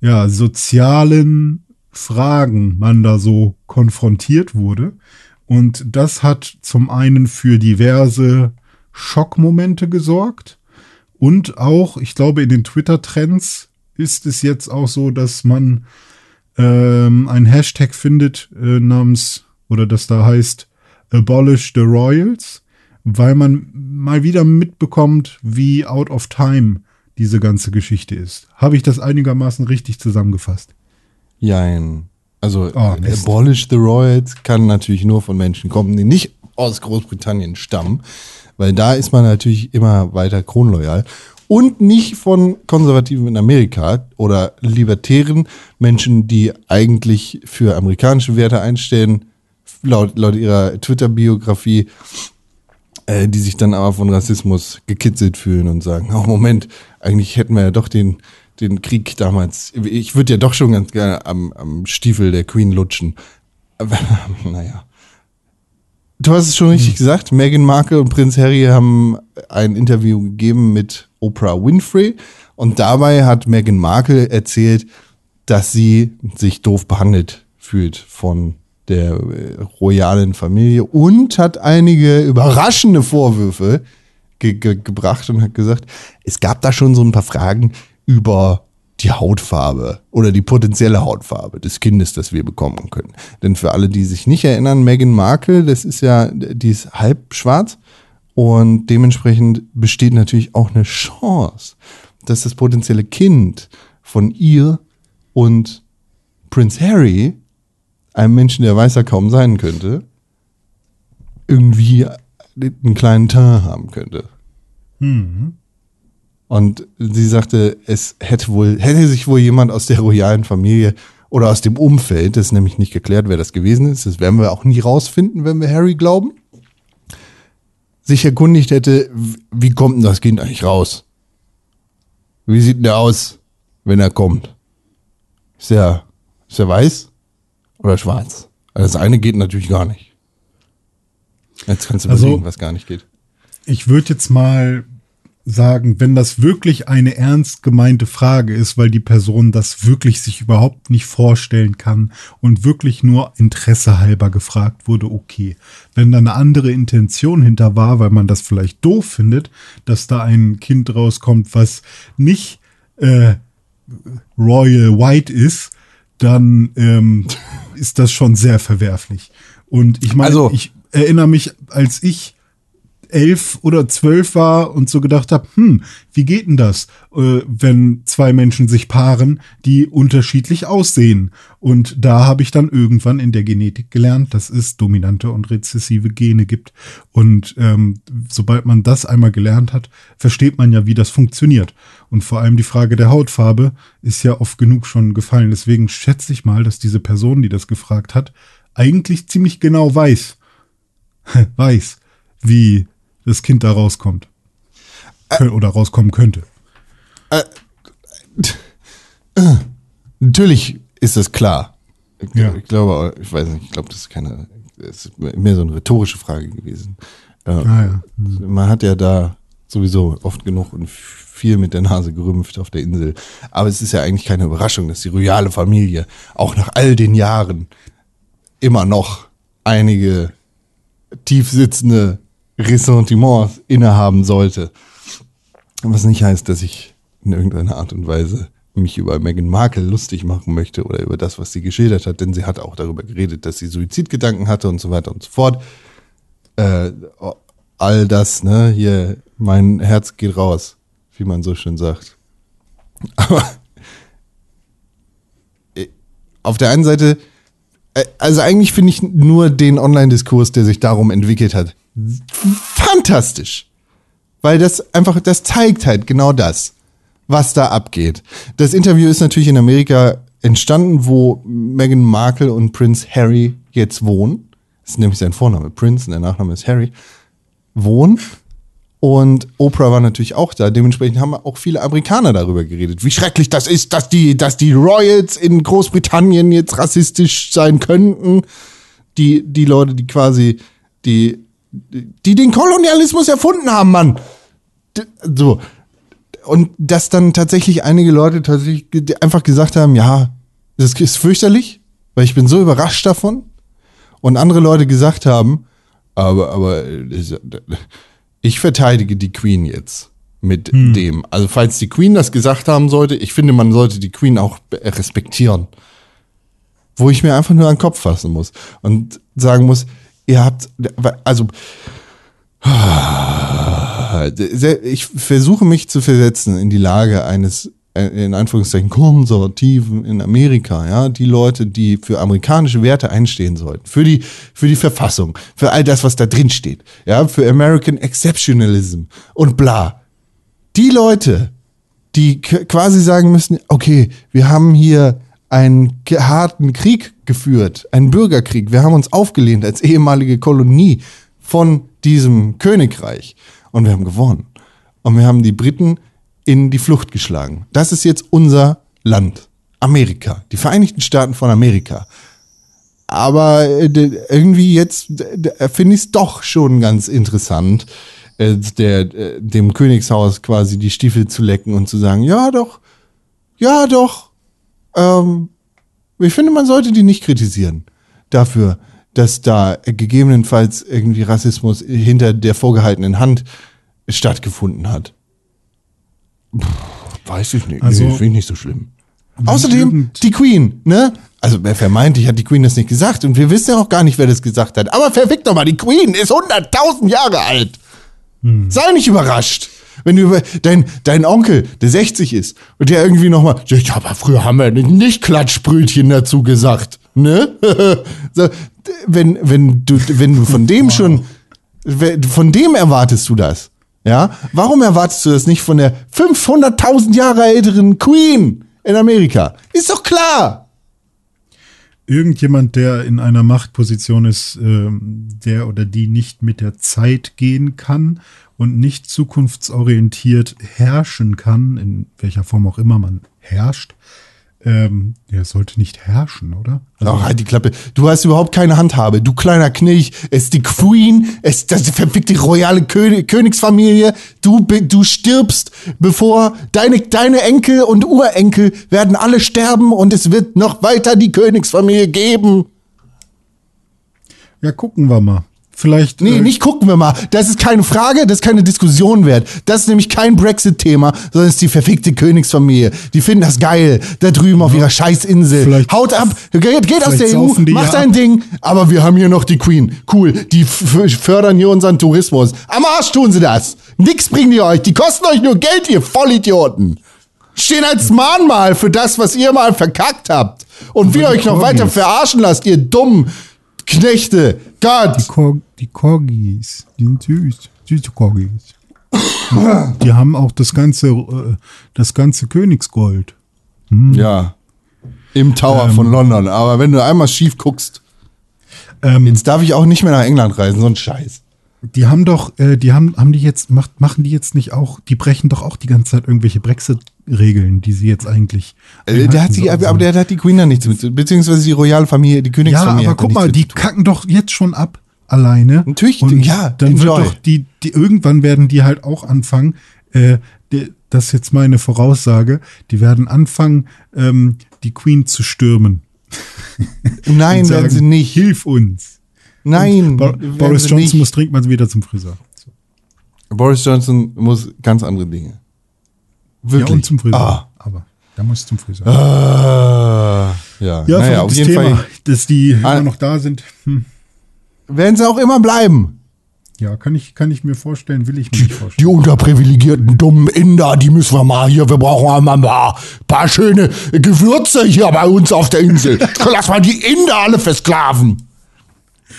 ja, sozialen Fragen man da so konfrontiert wurde. Und das hat zum einen für diverse Schockmomente gesorgt und auch, ich glaube, in den Twitter-Trends ist es jetzt auch so, dass man ähm, ein Hashtag findet äh, namens oder das da heißt Abolish the Royals, weil man mal wieder mitbekommt, wie out of time diese ganze Geschichte ist. Habe ich das einigermaßen richtig zusammengefasst? Jein. Also Oh. Abolish the Royals kann natürlich nur von Menschen kommen, die nicht aus Großbritannien stammen, weil da ist man natürlich immer weiter kronloyal. Und nicht von Konservativen in Amerika oder libertären Menschen, die eigentlich für amerikanische Werte einstehen, laut, laut ihrer Twitter-Biografie, äh, die sich dann aber von Rassismus gekitzelt fühlen und sagen, oh Moment, eigentlich hätten wir ja doch den, den Krieg damals, ich würde ja doch schon ganz gerne am, am Stiefel der Queen lutschen. Aber, [laughs] naja. Du hast es schon richtig gesagt, Meghan Markle und Prinz Harry haben ein Interview gegeben mit Oprah Winfrey und dabei hat Meghan Markle erzählt, dass sie sich doof behandelt fühlt von der äh, royalen Familie und hat einige überraschende Vorwürfe ge ge gebracht und hat gesagt, es gab da schon so ein paar Fragen über die Hautfarbe oder die potenzielle Hautfarbe des Kindes, das wir bekommen können. Denn für alle, die sich nicht erinnern, Meghan Markle, das ist ja, die ist halb schwarz und dementsprechend besteht natürlich auch eine Chance, dass das potenzielle Kind von ihr und Prince Harry, einem Menschen, der weißer kaum sein könnte, irgendwie einen kleinen Teint haben könnte. Und sie sagte, es hätte wohl, hätte sich wohl jemand aus der royalen Familie oder aus dem Umfeld, das ist nämlich nicht geklärt, wer das gewesen ist, das werden wir auch nie rausfinden, wenn wir Harry glauben, sich erkundigt hätte, wie kommt denn das Kind eigentlich raus? Wie sieht denn der aus, wenn er kommt? Ist er, ist er weiß oder schwarz? Also das eine geht natürlich gar nicht. Jetzt kannst du Also- überlegen, was gar nicht geht. Ich würde jetzt mal sagen, wenn das wirklich eine ernst gemeinte Frage ist, weil die Person das wirklich sich überhaupt nicht vorstellen kann und wirklich nur Interesse halber gefragt wurde, okay. Wenn da eine andere Intention hinter war, weil man das vielleicht doof findet, dass da ein Kind rauskommt, was nicht äh, Royal White ist, dann ähm, [laughs] ist das schon sehr verwerflich. Und ich meine, Also- ich erinnere mich, als ich elf oder zwölf war und so gedacht habe, hm, wie geht denn das, äh, wenn zwei Menschen sich paaren, die unterschiedlich aussehen? Und da habe ich dann irgendwann in der Genetik gelernt, dass es dominante und rezessive Gene gibt. Und ähm, sobald man das einmal gelernt hat, versteht man ja, wie das funktioniert. Und vor allem die Frage der Hautfarbe ist ja oft genug schon gefallen. Deswegen schätze ich mal, dass diese Person, die das gefragt hat, eigentlich ziemlich genau weiß, [laughs] weiß, wie das Kind da rauskommt. Kö- Oder rauskommen könnte. [clears throat] Natürlich ist das klar. Ich, Ja. ich glaube, ich weiß nicht, ich glaube, das ist keine, das ist mehr so eine rhetorische Frage gewesen. Äh, Ah, ja. Man hat ja da sowieso oft genug und viel mit der Nase gerümpft auf der Insel. Aber es ist ja eigentlich keine Überraschung, dass die royale Familie auch nach all den Jahren immer noch einige tiefsitzende Ressentiments innehaben sollte. Was nicht heißt, dass ich in irgendeiner Art und Weise mich über Meghan Markle lustig machen möchte oder über das, was sie geschildert hat, denn sie hat auch darüber geredet, dass sie Suizidgedanken hatte und so weiter und so fort. Äh, all das, ne, hier, mein Herz geht raus, wie man so schön sagt. [laughs] Aber äh, auf der einen Seite, äh, also eigentlich finde ich nur den Online-Diskurs, der sich darum entwickelt hat, fantastisch. Weil das einfach, das zeigt halt genau das, was da abgeht. Das Interview ist natürlich in Amerika entstanden, wo Meghan Markle und Prince Harry jetzt wohnen. Das ist nämlich sein Vorname, Prince, und der Nachname ist Harry. Wohnen. Und Oprah war natürlich auch da. Dementsprechend haben auch viele Amerikaner darüber geredet, wie schrecklich das ist, dass die, dass die Royals in Großbritannien jetzt rassistisch sein könnten. Die, die Leute, die quasi, die, die den Kolonialismus erfunden haben, Mann. So. Und dass dann tatsächlich einige Leute tatsächlich einfach gesagt haben, ja, das ist fürchterlich, weil ich bin so überrascht davon. Und andere Leute gesagt haben, aber, aber ich verteidige die Queen jetzt mit dem. Also falls die Queen das gesagt haben sollte, ich finde, man sollte die Queen auch respektieren. Wo ich mir einfach nur an den Kopf fassen muss und sagen muss, ihr habt, also ich versuche mich zu versetzen in die Lage eines in Anführungszeichen Konservativen in Amerika, ja, die Leute, die für amerikanische Werte einstehen sollten, für die für die Verfassung, für all das, was da drin steht, ja, für American Exceptionalism und bla. Die Leute, die quasi sagen müssen, okay, wir haben hier einen harten Krieg geführt, einen Bürgerkrieg. Wir haben uns aufgelehnt als ehemalige Kolonie von diesem Königreich und wir haben gewonnen. Und wir haben die Briten in die Flucht geschlagen. Das ist jetzt unser Land. Amerika. Die Vereinigten Staaten von Amerika. Aber äh, irgendwie jetzt finde ich es doch schon ganz interessant, äh, der, äh, dem Königshaus quasi die Stiefel zu lecken und zu sagen, ja doch, ja doch, ähm, ich finde, man sollte die nicht kritisieren dafür, dass da gegebenenfalls irgendwie Rassismus hinter der vorgehaltenen Hand stattgefunden hat. Puh, weiß ich nicht. Also- nee, finde ich nicht so schlimm. Außerdem die Queen, ne? Also wer vermeintlich hat die Queen das nicht gesagt und wir wissen ja auch gar nicht, wer das gesagt hat. Aber verfickt doch mal, die Queen ist 100.000 Jahre alt. Sei nicht überrascht. Wenn du über dein, dein Onkel, der 60 ist, und der irgendwie nochmal, ja, aber früher haben wir nicht Klatschbrötchen dazu gesagt, ne? [laughs] so, wenn, wenn du, wenn du von dem schon, von dem erwartest du das, ja? Warum erwartest du das nicht von der 500.000 Jahre älteren Queen in Amerika? Ist doch klar. irgendjemand, der in einer Machtposition ist, ähm, der oder die nicht mit der Zeit gehen kann und nicht zukunftsorientiert herrschen kann, in welcher Form auch immer man herrscht, ähm, der sollte nicht herrschen, oder? Also, Ach, halt die Klappe. Du hast überhaupt keine Handhabe. Du kleiner Knilch. Es ist die Queen. Es ist das verfickte royale König, Königsfamilie. Du, du stirbst, bevor deine, deine Enkel und Urenkel werden alle sterben und es wird noch weiter die Königsfamilie geben. ja, gucken wir mal. Vielleicht. Nee, äh, nicht gucken wir mal. Das ist keine Frage, das ist keine Diskussion wert. Das ist nämlich kein Brexit-Thema, sondern es ist die verfickte Königsfamilie. Die finden das geil, da drüben auf ihrer Scheißinsel. Vielleicht- Haut ab, geht, geht aus der EU, die macht ja dein ab. Ding, aber wir haben hier noch die Queen. Cool, die fördern hier unseren Tourismus. Am Arsch tun sie das. Nix bringen die euch, die kosten euch nur Geld, ihr Vollidioten. Stehen als Mahnmal für das, was ihr mal verkackt habt. Und wir euch noch weiter verarschen lasst, ihr dummen Knechte. Gott. Cor die Corgis, die sind süß. Süße Corgis. die haben auch das ganze, äh, das ganze Königsgold. Ja. Im Tower von London. Aber wenn du einmal schief guckst, Ähm, jetzt darf ich auch nicht mehr nach England reisen, so ein Scheiß. Die haben doch, äh, die haben, haben die jetzt, macht, machen die jetzt nicht auch, die brechen doch auch die ganze Zeit irgendwelche Brexit-Regeln, die sie jetzt eigentlich. Äh, der hat die, einhalten aber sollen. der hat die Queen da nichts mit, beziehungsweise die royale Familie, die ja, Königsfamilie. aber hat da guck mal, die kacken doch jetzt schon ab alleine. Natürlich, Und ja, dann enjoy. wird doch die, die, irgendwann werden die halt auch anfangen, äh, die, das ist jetzt meine Voraussage, die werden anfangen, ähm, die Queen zu stürmen. [laughs] Nein, Und werden sagen, sie nicht. Hilf uns. Nein, Bo Boris sie Johnson nicht. muss dringend mal wieder zum Friseur. So. Boris Johnson muss ganz andere Dinge. Wirklich. Ja, und zum Friseur. Ah. Aber da muss zum Friseur. Ah, ja, Ja, naja, auf jeden Thema, Fall dass die Ah. immer noch da sind. Hm. werden sie auch immer bleiben. Ja, kann ich, kann ich mir vorstellen, will ich mir nicht Die vorstellen. unterprivilegierten dummen Inder, die müssen wir mal hier, wir brauchen auch mal ein paar, paar schöne Gewürze hier bei uns auf der Insel. [laughs] Lass mal die Inder alle versklaven.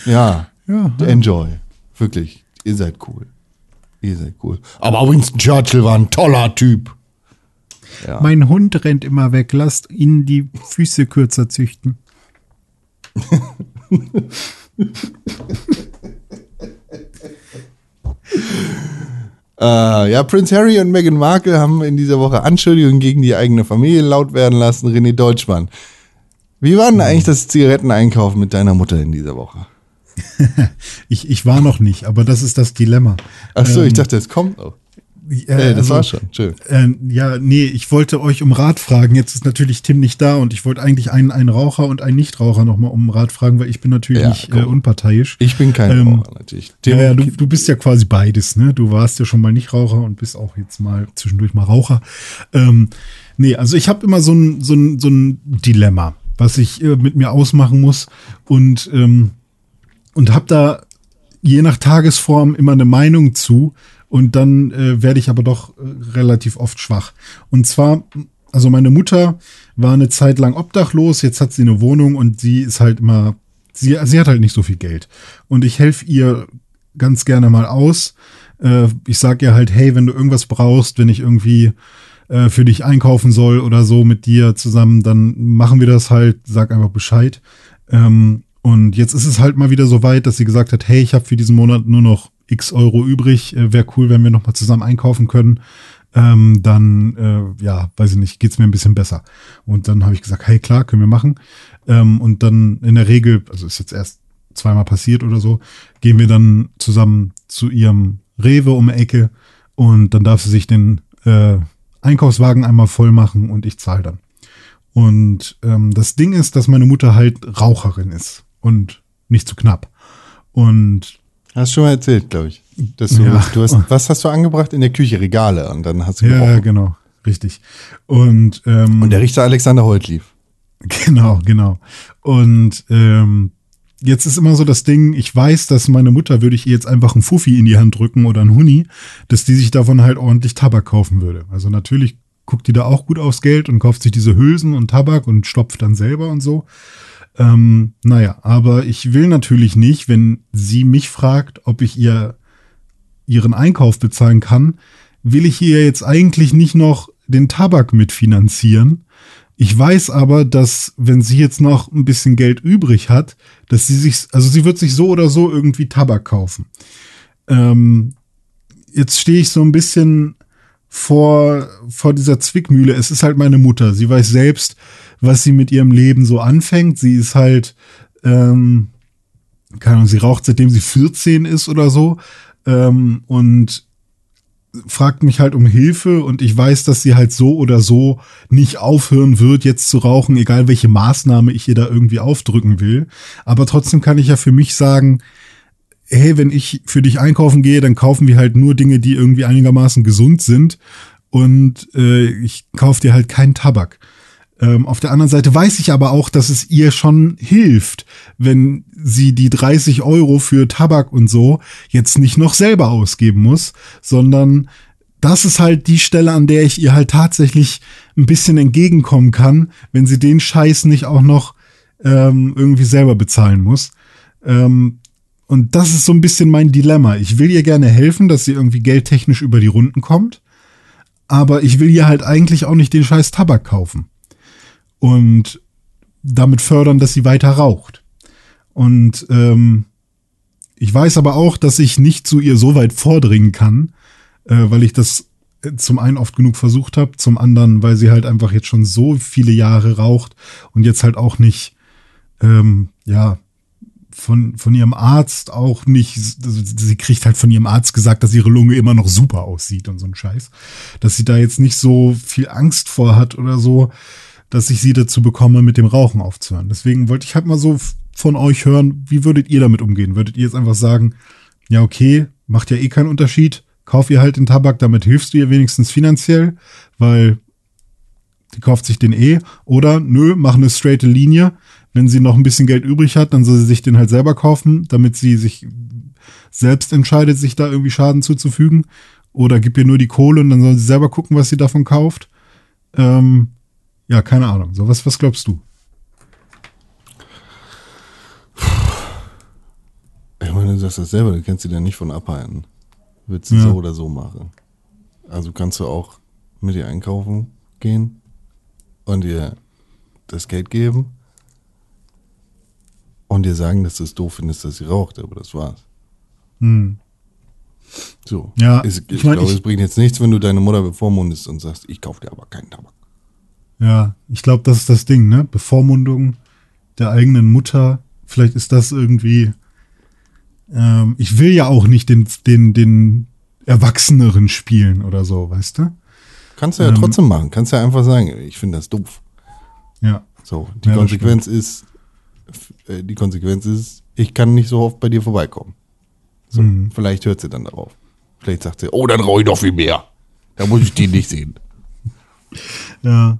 Ja, Ja, enjoy. Wirklich, ihr seid cool. Ihr seid cool. Aber Winston Churchill war ein toller Typ. Mein Hund rennt immer weg, lasst ihn die Füße kürzer züchten. [laughs] Äh, ja, Prince Harry und Meghan Markle haben in dieser Woche Anschuldigungen gegen die eigene Familie laut werden lassen. René Deutschmann. Wie war denn eigentlich das Zigaretteneinkaufen mit deiner Mutter in dieser Woche? [laughs] Ich, ich war noch nicht, aber das ist das Dilemma. Ach so, ich Ähm, dachte, es kommt noch. Äh, Äh, das also, war schon. Schön. Äh, ja, nee, ich wollte euch um Rat fragen. Jetzt ist natürlich Tim nicht da und ich wollte eigentlich einen, einen Raucher und einen Nichtraucher nochmal um Rat fragen, weil ich bin natürlich Ja, nicht äh, unparteiisch. Ich bin kein Ähm, Raucher, natürlich. Tim, Ja, ja, du, du bist ja quasi beides, ne? Du warst ja schon mal Nichtraucher und bist auch jetzt mal zwischendurch mal Raucher. Ähm, nee, also ich habe immer so ein, so, ein, so ein Dilemma, was ich äh, mit mir ausmachen muss und, ähm, und habe da je nach Tagesform immer eine Meinung zu und dann äh, werde ich aber doch äh, relativ oft schwach. Und zwar, also meine Mutter war eine Zeit lang obdachlos, jetzt hat sie eine Wohnung und sie ist halt immer, sie, sie hat halt nicht so viel Geld. Und ich helfe ihr ganz gerne mal aus. Äh, ich sag ihr halt, hey, wenn du irgendwas brauchst, wenn ich irgendwie äh, für dich einkaufen soll oder so mit dir zusammen, dann machen wir das halt, sag einfach Bescheid. Ähm, und jetzt ist es halt mal wieder so weit, dass sie gesagt hat, hey, ich habe für diesen Monat nur noch x Euro übrig. Äh, Wäre cool, wenn wir noch mal zusammen einkaufen können. Ähm, dann, äh, ja, weiß ich nicht, geht's mir ein bisschen besser. Und dann habe ich gesagt, hey, klar, können wir machen. Ähm, und dann in der Regel, also ist jetzt erst zweimal passiert oder so, gehen wir dann zusammen zu ihrem Rewe um die Ecke und dann darf sie sich den äh, Einkaufswagen einmal voll machen und ich zahle dann. Und ähm, das Ding ist, dass meine Mutter halt Raucherin ist und nicht zu knapp. Und hast schon mal erzählt, glaube ich. Dass du, Ja. du hast, was hast du angebracht? In der Küche Regale und dann hast du ja, gerochen. genau, richtig. Und, ähm, Und der Richter Alexander Holt lief. [laughs] Genau, genau. Und ähm, jetzt ist immer so das Ding, ich weiß, dass meine Mutter, würde ich ihr jetzt einfach einen Fuffi in die Hand drücken oder einen Huni, dass die sich davon halt ordentlich Tabak kaufen würde. Also natürlich guckt die da auch gut aufs Geld und kauft sich diese Hülsen und Tabak und stopft dann selber und so. Ähm, naja, aber ich will natürlich nicht, wenn sie mich fragt, ob ich ihr ihren Einkauf bezahlen kann, will ich ihr jetzt eigentlich nicht noch den Tabak mitfinanzieren. Ich weiß aber, dass wenn sie jetzt noch ein bisschen Geld übrig hat, dass sie sich, also sie wird sich so oder so irgendwie Tabak kaufen. Ähm, jetzt stehe ich so ein bisschen vor, vor dieser Zwickmühle. Es ist halt meine Mutter. Sie weiß selbst, was sie mit ihrem Leben so anfängt. Sie ist halt, ähm, keine Ahnung, sie raucht seitdem sie 14 ist oder so. Ähm, und fragt mich halt um Hilfe und ich weiß, dass sie halt so oder so nicht aufhören wird, jetzt zu rauchen, egal welche Maßnahme ich ihr da irgendwie aufdrücken will. Aber trotzdem kann ich ja für mich sagen, hey, wenn ich für dich einkaufen gehe, dann kaufen wir halt nur Dinge, die irgendwie einigermaßen gesund sind und äh, ich kaufe dir halt keinen Tabak. Ähm, auf der anderen Seite weiß ich aber auch, dass es ihr schon hilft, wenn sie die 30 Euro für Tabak und so jetzt nicht noch selber ausgeben muss, sondern das ist halt die Stelle, an der ich ihr halt tatsächlich ein bisschen entgegenkommen kann, wenn sie den Scheiß nicht auch noch ähm, irgendwie selber bezahlen muss. Ähm, und das ist so ein bisschen mein Dilemma. Ich will ihr gerne helfen, dass sie irgendwie geldtechnisch über die Runden kommt, aber ich will ihr halt eigentlich auch nicht den Scheiß Tabak kaufen und damit fördern, dass sie weiter raucht. Und ähm, ich weiß aber auch, dass ich nicht zu ihr so weit vordringen kann, äh, weil ich das äh, zum einen oft genug versucht habe, zum anderen, weil sie halt einfach jetzt schon so viele Jahre raucht und jetzt halt auch nicht, ähm, ja, von, von ihrem Arzt auch nicht, also sie kriegt halt von ihrem Arzt gesagt, dass ihre Lunge immer noch super aussieht und so ein Scheiß. Dass sie da jetzt nicht so viel Angst vor hat oder so, dass ich sie dazu bekomme, mit dem Rauchen aufzuhören. Deswegen wollte ich halt mal so von euch hören, wie würdet ihr damit umgehen? Würdet ihr jetzt einfach sagen, ja, okay, macht ja eh keinen Unterschied, kauf ihr halt den Tabak, damit hilfst du ihr wenigstens finanziell, weil die kauft sich den eh. Oder nö, mach eine straighte Linie. Wenn sie noch ein bisschen Geld übrig hat, dann soll sie sich den halt selber kaufen, damit sie sich selbst entscheidet, sich da irgendwie Schaden zuzufügen. Oder gib ihr nur die Kohle und dann soll sie selber gucken, was sie davon kauft. Ähm, ja, keine Ahnung. So, was, was glaubst du? Ich meine, du sagst das selber, du kannst sie da nicht von abhalten. Würdest du Ja. so oder so machen. Also kannst du auch mit ihr einkaufen gehen und ihr das Geld geben und dir sagen, dass du es doof findest, dass sie raucht, aber das war's. Hm. So. Ja, Es, ich, ich mein, glaube, es bringt jetzt nichts, wenn du deine Mutter bevormundest und sagst, ich kaufe dir aber keinen Tabak. Ja, ich glaube, das ist das Ding, ne? Bevormundung der eigenen Mutter. Vielleicht ist das irgendwie. Ähm, ich will ja auch nicht den, den, den Erwachseneren spielen oder so, weißt du? Kannst du ja Ähm, trotzdem machen. Kannst ja einfach sagen, ich finde das doof. Ja. So, die Ja, Konsequenz ist, äh, die Konsequenz ist, ich kann nicht so oft bei dir vorbeikommen. So, Mhm. vielleicht hört sie dann darauf. Vielleicht sagt sie, oh, dann rauche ich doch viel mehr. Da muss ich die nicht sehen. [laughs] Ja.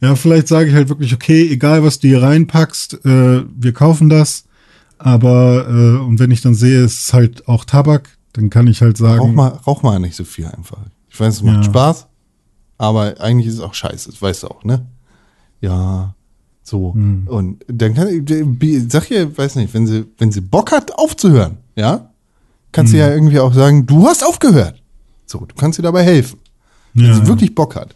Ja, vielleicht sage ich halt wirklich, okay, egal was du hier reinpackst, äh, wir kaufen das. Aber, äh, und wenn ich dann sehe, es ist halt auch Tabak, dann kann ich halt sagen. Rauch mal, rauch mal nicht so viel einfach. Ich weiß, es macht Ja. Spaß, aber eigentlich ist es auch scheiße, das weißt du auch, ne? Ja, so. Hm. Und dann kann ich, sag ihr, weiß nicht, wenn sie, wenn sie Bock hat, aufzuhören, ja, kannst Hm. du ja irgendwie auch sagen, du hast aufgehört. So, du kannst ihr dabei helfen. Wenn Ja, sie ja. wirklich Bock hat,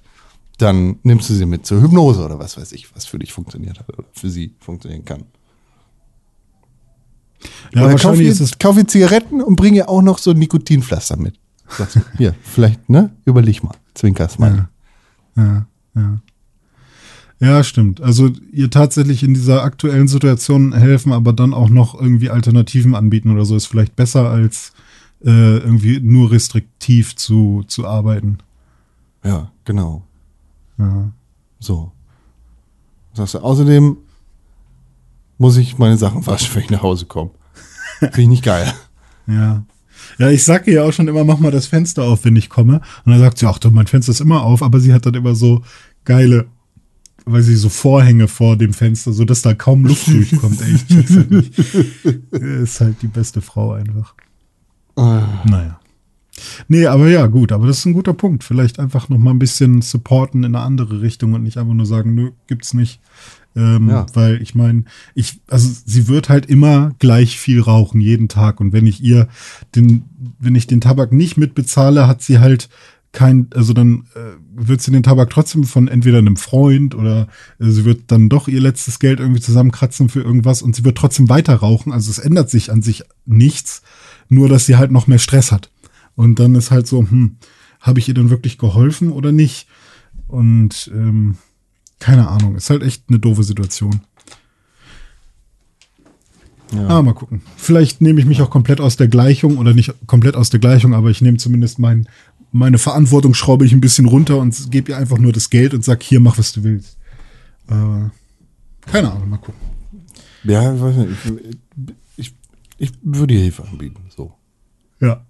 dann nimmst du sie mit zur Hypnose oder was weiß ich, was für dich funktioniert hat oder für sie funktionieren kann. ja, oder kauf ihr, kauf ihr Zigaretten und bring ihr auch noch so ein Nikotinpflaster mit. Sagst hier, vielleicht, ne? Überleg mal. Zwinker's mal. Ja, ja. Ja, stimmt. Also ihr tatsächlich in dieser aktuellen Situation helfen, aber dann auch noch irgendwie Alternativen anbieten oder so ist vielleicht besser als äh, irgendwie nur restriktiv zu, zu arbeiten. Ja, genau. Ja. So. Sagst du, außerdem muss ich meine Sachen waschen, wenn ich nach Hause komme. Finde ich nicht geil. [laughs] Ja. Ja, ich sage ihr auch schon immer, mach mal das Fenster auf, wenn ich komme. Und dann sagt sie, ach du, mein Fenster ist immer auf, aber sie hat dann immer so geile, weil sie so Vorhänge vor dem Fenster, so dass da kaum Luft [laughs] durchkommt. Ey, ich check's halt nicht. Ist halt die beste Frau einfach. Naja. Nee, aber ja, gut, aber das ist ein guter Punkt. Vielleicht einfach noch mal ein bisschen supporten in eine andere Richtung und nicht einfach nur sagen, nö, gibt's nicht. Ähm, Ja. Weil ich meine, ich, also sie wird halt immer gleich viel rauchen, jeden Tag. Und wenn ich ihr den, wenn ich den Tabak nicht mitbezahle, hat sie halt kein, also dann äh, wird sie den Tabak trotzdem von entweder einem Freund oder äh, sie wird dann doch ihr letztes Geld irgendwie zusammenkratzen für irgendwas und sie wird trotzdem weiter rauchen. Also es ändert sich an sich nichts, nur dass sie halt noch mehr Stress hat. Und dann ist halt so, hm, habe ich ihr denn wirklich geholfen oder nicht? Und ähm, keine Ahnung, ist halt echt eine doofe Situation. Ja. Ah, mal gucken. Vielleicht nehme ich mich auch komplett aus der Gleichung oder nicht komplett aus der Gleichung, aber ich nehme zumindest mein, meine Verantwortung, schraube ich ein bisschen runter und gebe ihr einfach nur das Geld und sag, hier, mach, was du willst. Äh, keine Ahnung, mal gucken. Ja, ich weiß nicht. Ich, ich, ich würde ihr Hilfe anbieten. So. Ja.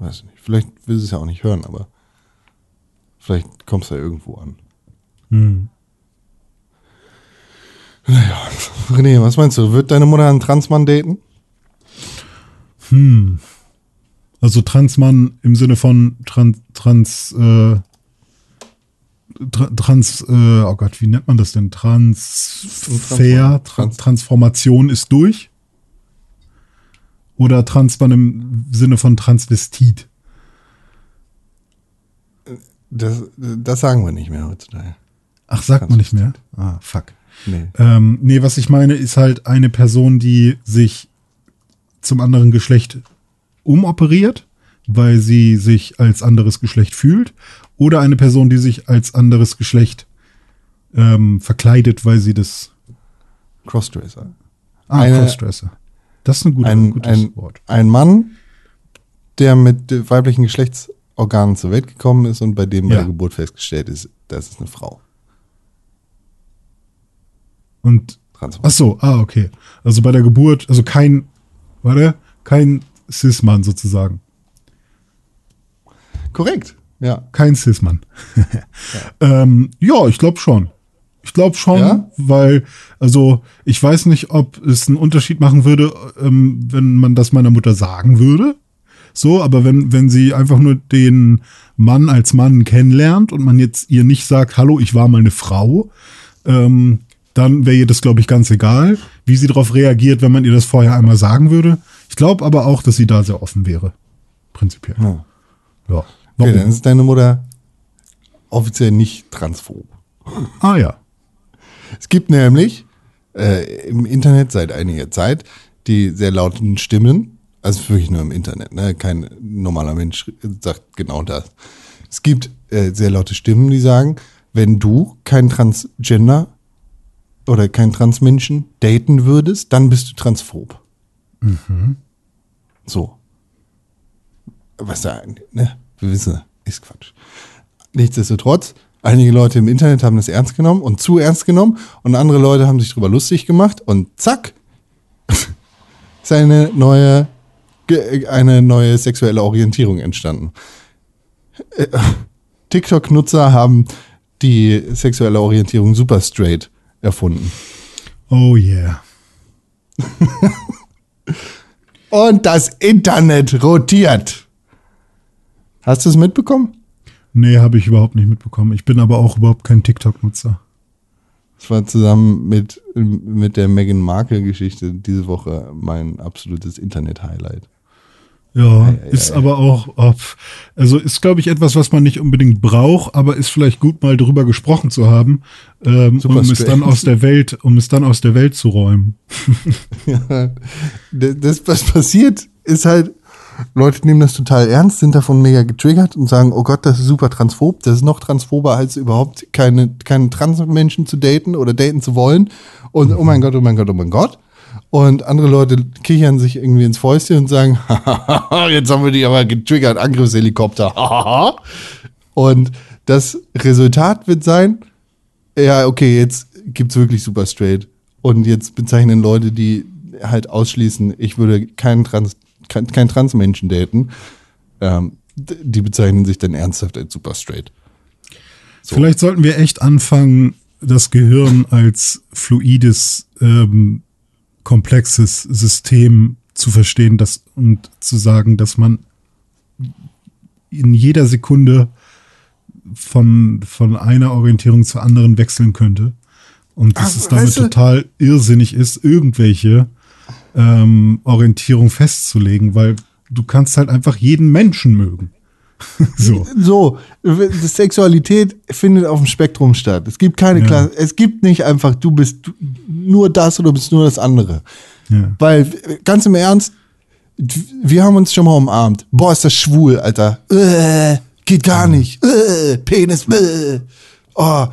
Weiß nicht. Vielleicht will sie es ja auch nicht hören, aber vielleicht kommst du ja irgendwo an. Hm. Naja. René, was meinst du? Wird deine Mutter einen Transmann daten? Also Transmann im Sinne von Trans, Trans, äh, Tra- Trans, äh, oh Gott, wie nennt man das denn? Transfer, Tra Trans- Transformation ist durch? Oder Transmann im Sinne von Transvestit? Das, das sagen wir nicht mehr heutzutage. Ach, sagt man nicht mehr? Ah, fuck. Nee. Ähm, nee, was ich meine, ist halt eine Person, die sich zum anderen Geschlecht umoperiert, weil sie sich als anderes Geschlecht fühlt, oder eine Person, die sich als anderes Geschlecht ähm, verkleidet, weil sie das. Crossdresser. Ah, Eine- Crossdresser. Das ist ein, guter, ein, gutes ein, Wort. ein Mann, der mit weiblichen Geschlechtsorganen zur Welt gekommen ist und bei dem bei Ja. der Geburt festgestellt ist, das ist eine Frau. Und ach so, ah, okay. Also bei der Geburt, also kein, warte, kein Cis-Mann sozusagen. Korrekt. Ja. Kein Cis-Mann. [laughs] ja. Ähm, ja, ich glaube schon. Ich glaube schon, Ja? weil, also ich weiß nicht, ob es einen Unterschied machen würde, ähm, wenn man das meiner Mutter sagen würde. So, aber wenn, wenn sie einfach nur den Mann als Mann kennenlernt und man jetzt ihr nicht sagt, hallo, ich war mal eine Frau, ähm, dann wäre ihr das, glaube ich, ganz egal, wie sie darauf reagiert, wenn man ihr das vorher einmal sagen würde. Ich glaube aber auch, dass sie da sehr offen wäre. Prinzipiell. Ja. Ja. Okay, dann ist deine Mutter offiziell nicht transphob. ah ja. Es gibt nämlich äh, im Internet seit einiger Zeit die sehr lauten Stimmen, also wirklich nur im Internet, ne? kein normaler Mensch sagt genau das. Es gibt äh, sehr laute Stimmen, die sagen, wenn du kein Transgender oder kein Transmenschen daten würdest, dann bist du transphob. So. Was da, ne? Wir wissen, ist Quatsch. Nichtsdestotrotz, einige Leute im Internet haben das ernst genommen und zu ernst genommen und andere Leute haben sich drüber lustig gemacht und zack, [laughs] ist eine neue, eine neue sexuelle Orientierung entstanden. Äh, [laughs] TikTok-Nutzer haben die sexuelle Orientierung super straight erfunden. Oh yeah. [laughs] Und das Internet rotiert. Hast du es mitbekommen? Nee, habe ich überhaupt nicht mitbekommen. Ich bin aber auch überhaupt kein TikTok-Nutzer. Das war zusammen mit, mit der Meghan Markle-Geschichte diese Woche mein absolutes Internet-Highlight. Ja, Ei, ei, ist ei. aber auch, oh, also ist, glaube ich, etwas, was man nicht unbedingt braucht, aber ist vielleicht gut, mal drüber gesprochen zu haben, ähm, um es dann aus der Welt, um es dann aus der Welt zu räumen. [laughs] Ja, das, was passiert, ist halt, Leute nehmen das total ernst, sind davon mega getriggert und sagen, oh Gott, das ist super transphob, das ist noch transphober, als überhaupt keine, keine Transmenschen zu daten oder daten zu wollen. Und oh mein Gott, oh mein Gott, oh mein Gott. Und andere Leute kichern sich irgendwie ins Fäustchen und sagen, [laughs] jetzt haben wir die aber getriggert, Angriffshelikopter. [laughs] und das Resultat wird sein, ja, okay, jetzt gibt's wirklich super straight. Und jetzt bezeichnen Leute, die halt ausschließen, ich würde keinen Trans, kein, kein Transmenschen daten, ähm, die bezeichnen sich dann ernsthaft als super straight. So. Vielleicht sollten wir echt anfangen, das Gehirn als fluides, ähm, komplexes System zu verstehen das, und zu sagen, dass man in jeder Sekunde von, von einer Orientierung zur anderen wechseln könnte. Und dass Ach, es damit weißt du- total irrsinnig ist, irgendwelche ähm, Orientierung festzulegen, weil du kannst halt einfach jeden Menschen mögen. [laughs] so. So, Sexualität findet auf dem Spektrum statt. Es gibt keine Ja. Klasse, es gibt nicht einfach, du bist nur das oder du bist nur das andere. Ja. Weil, ganz im Ernst, wir haben uns schon mal umarmt. Boah, ist das schwul, Alter. Äh, geht gar nicht. Äh, Penis. Äh. Oh,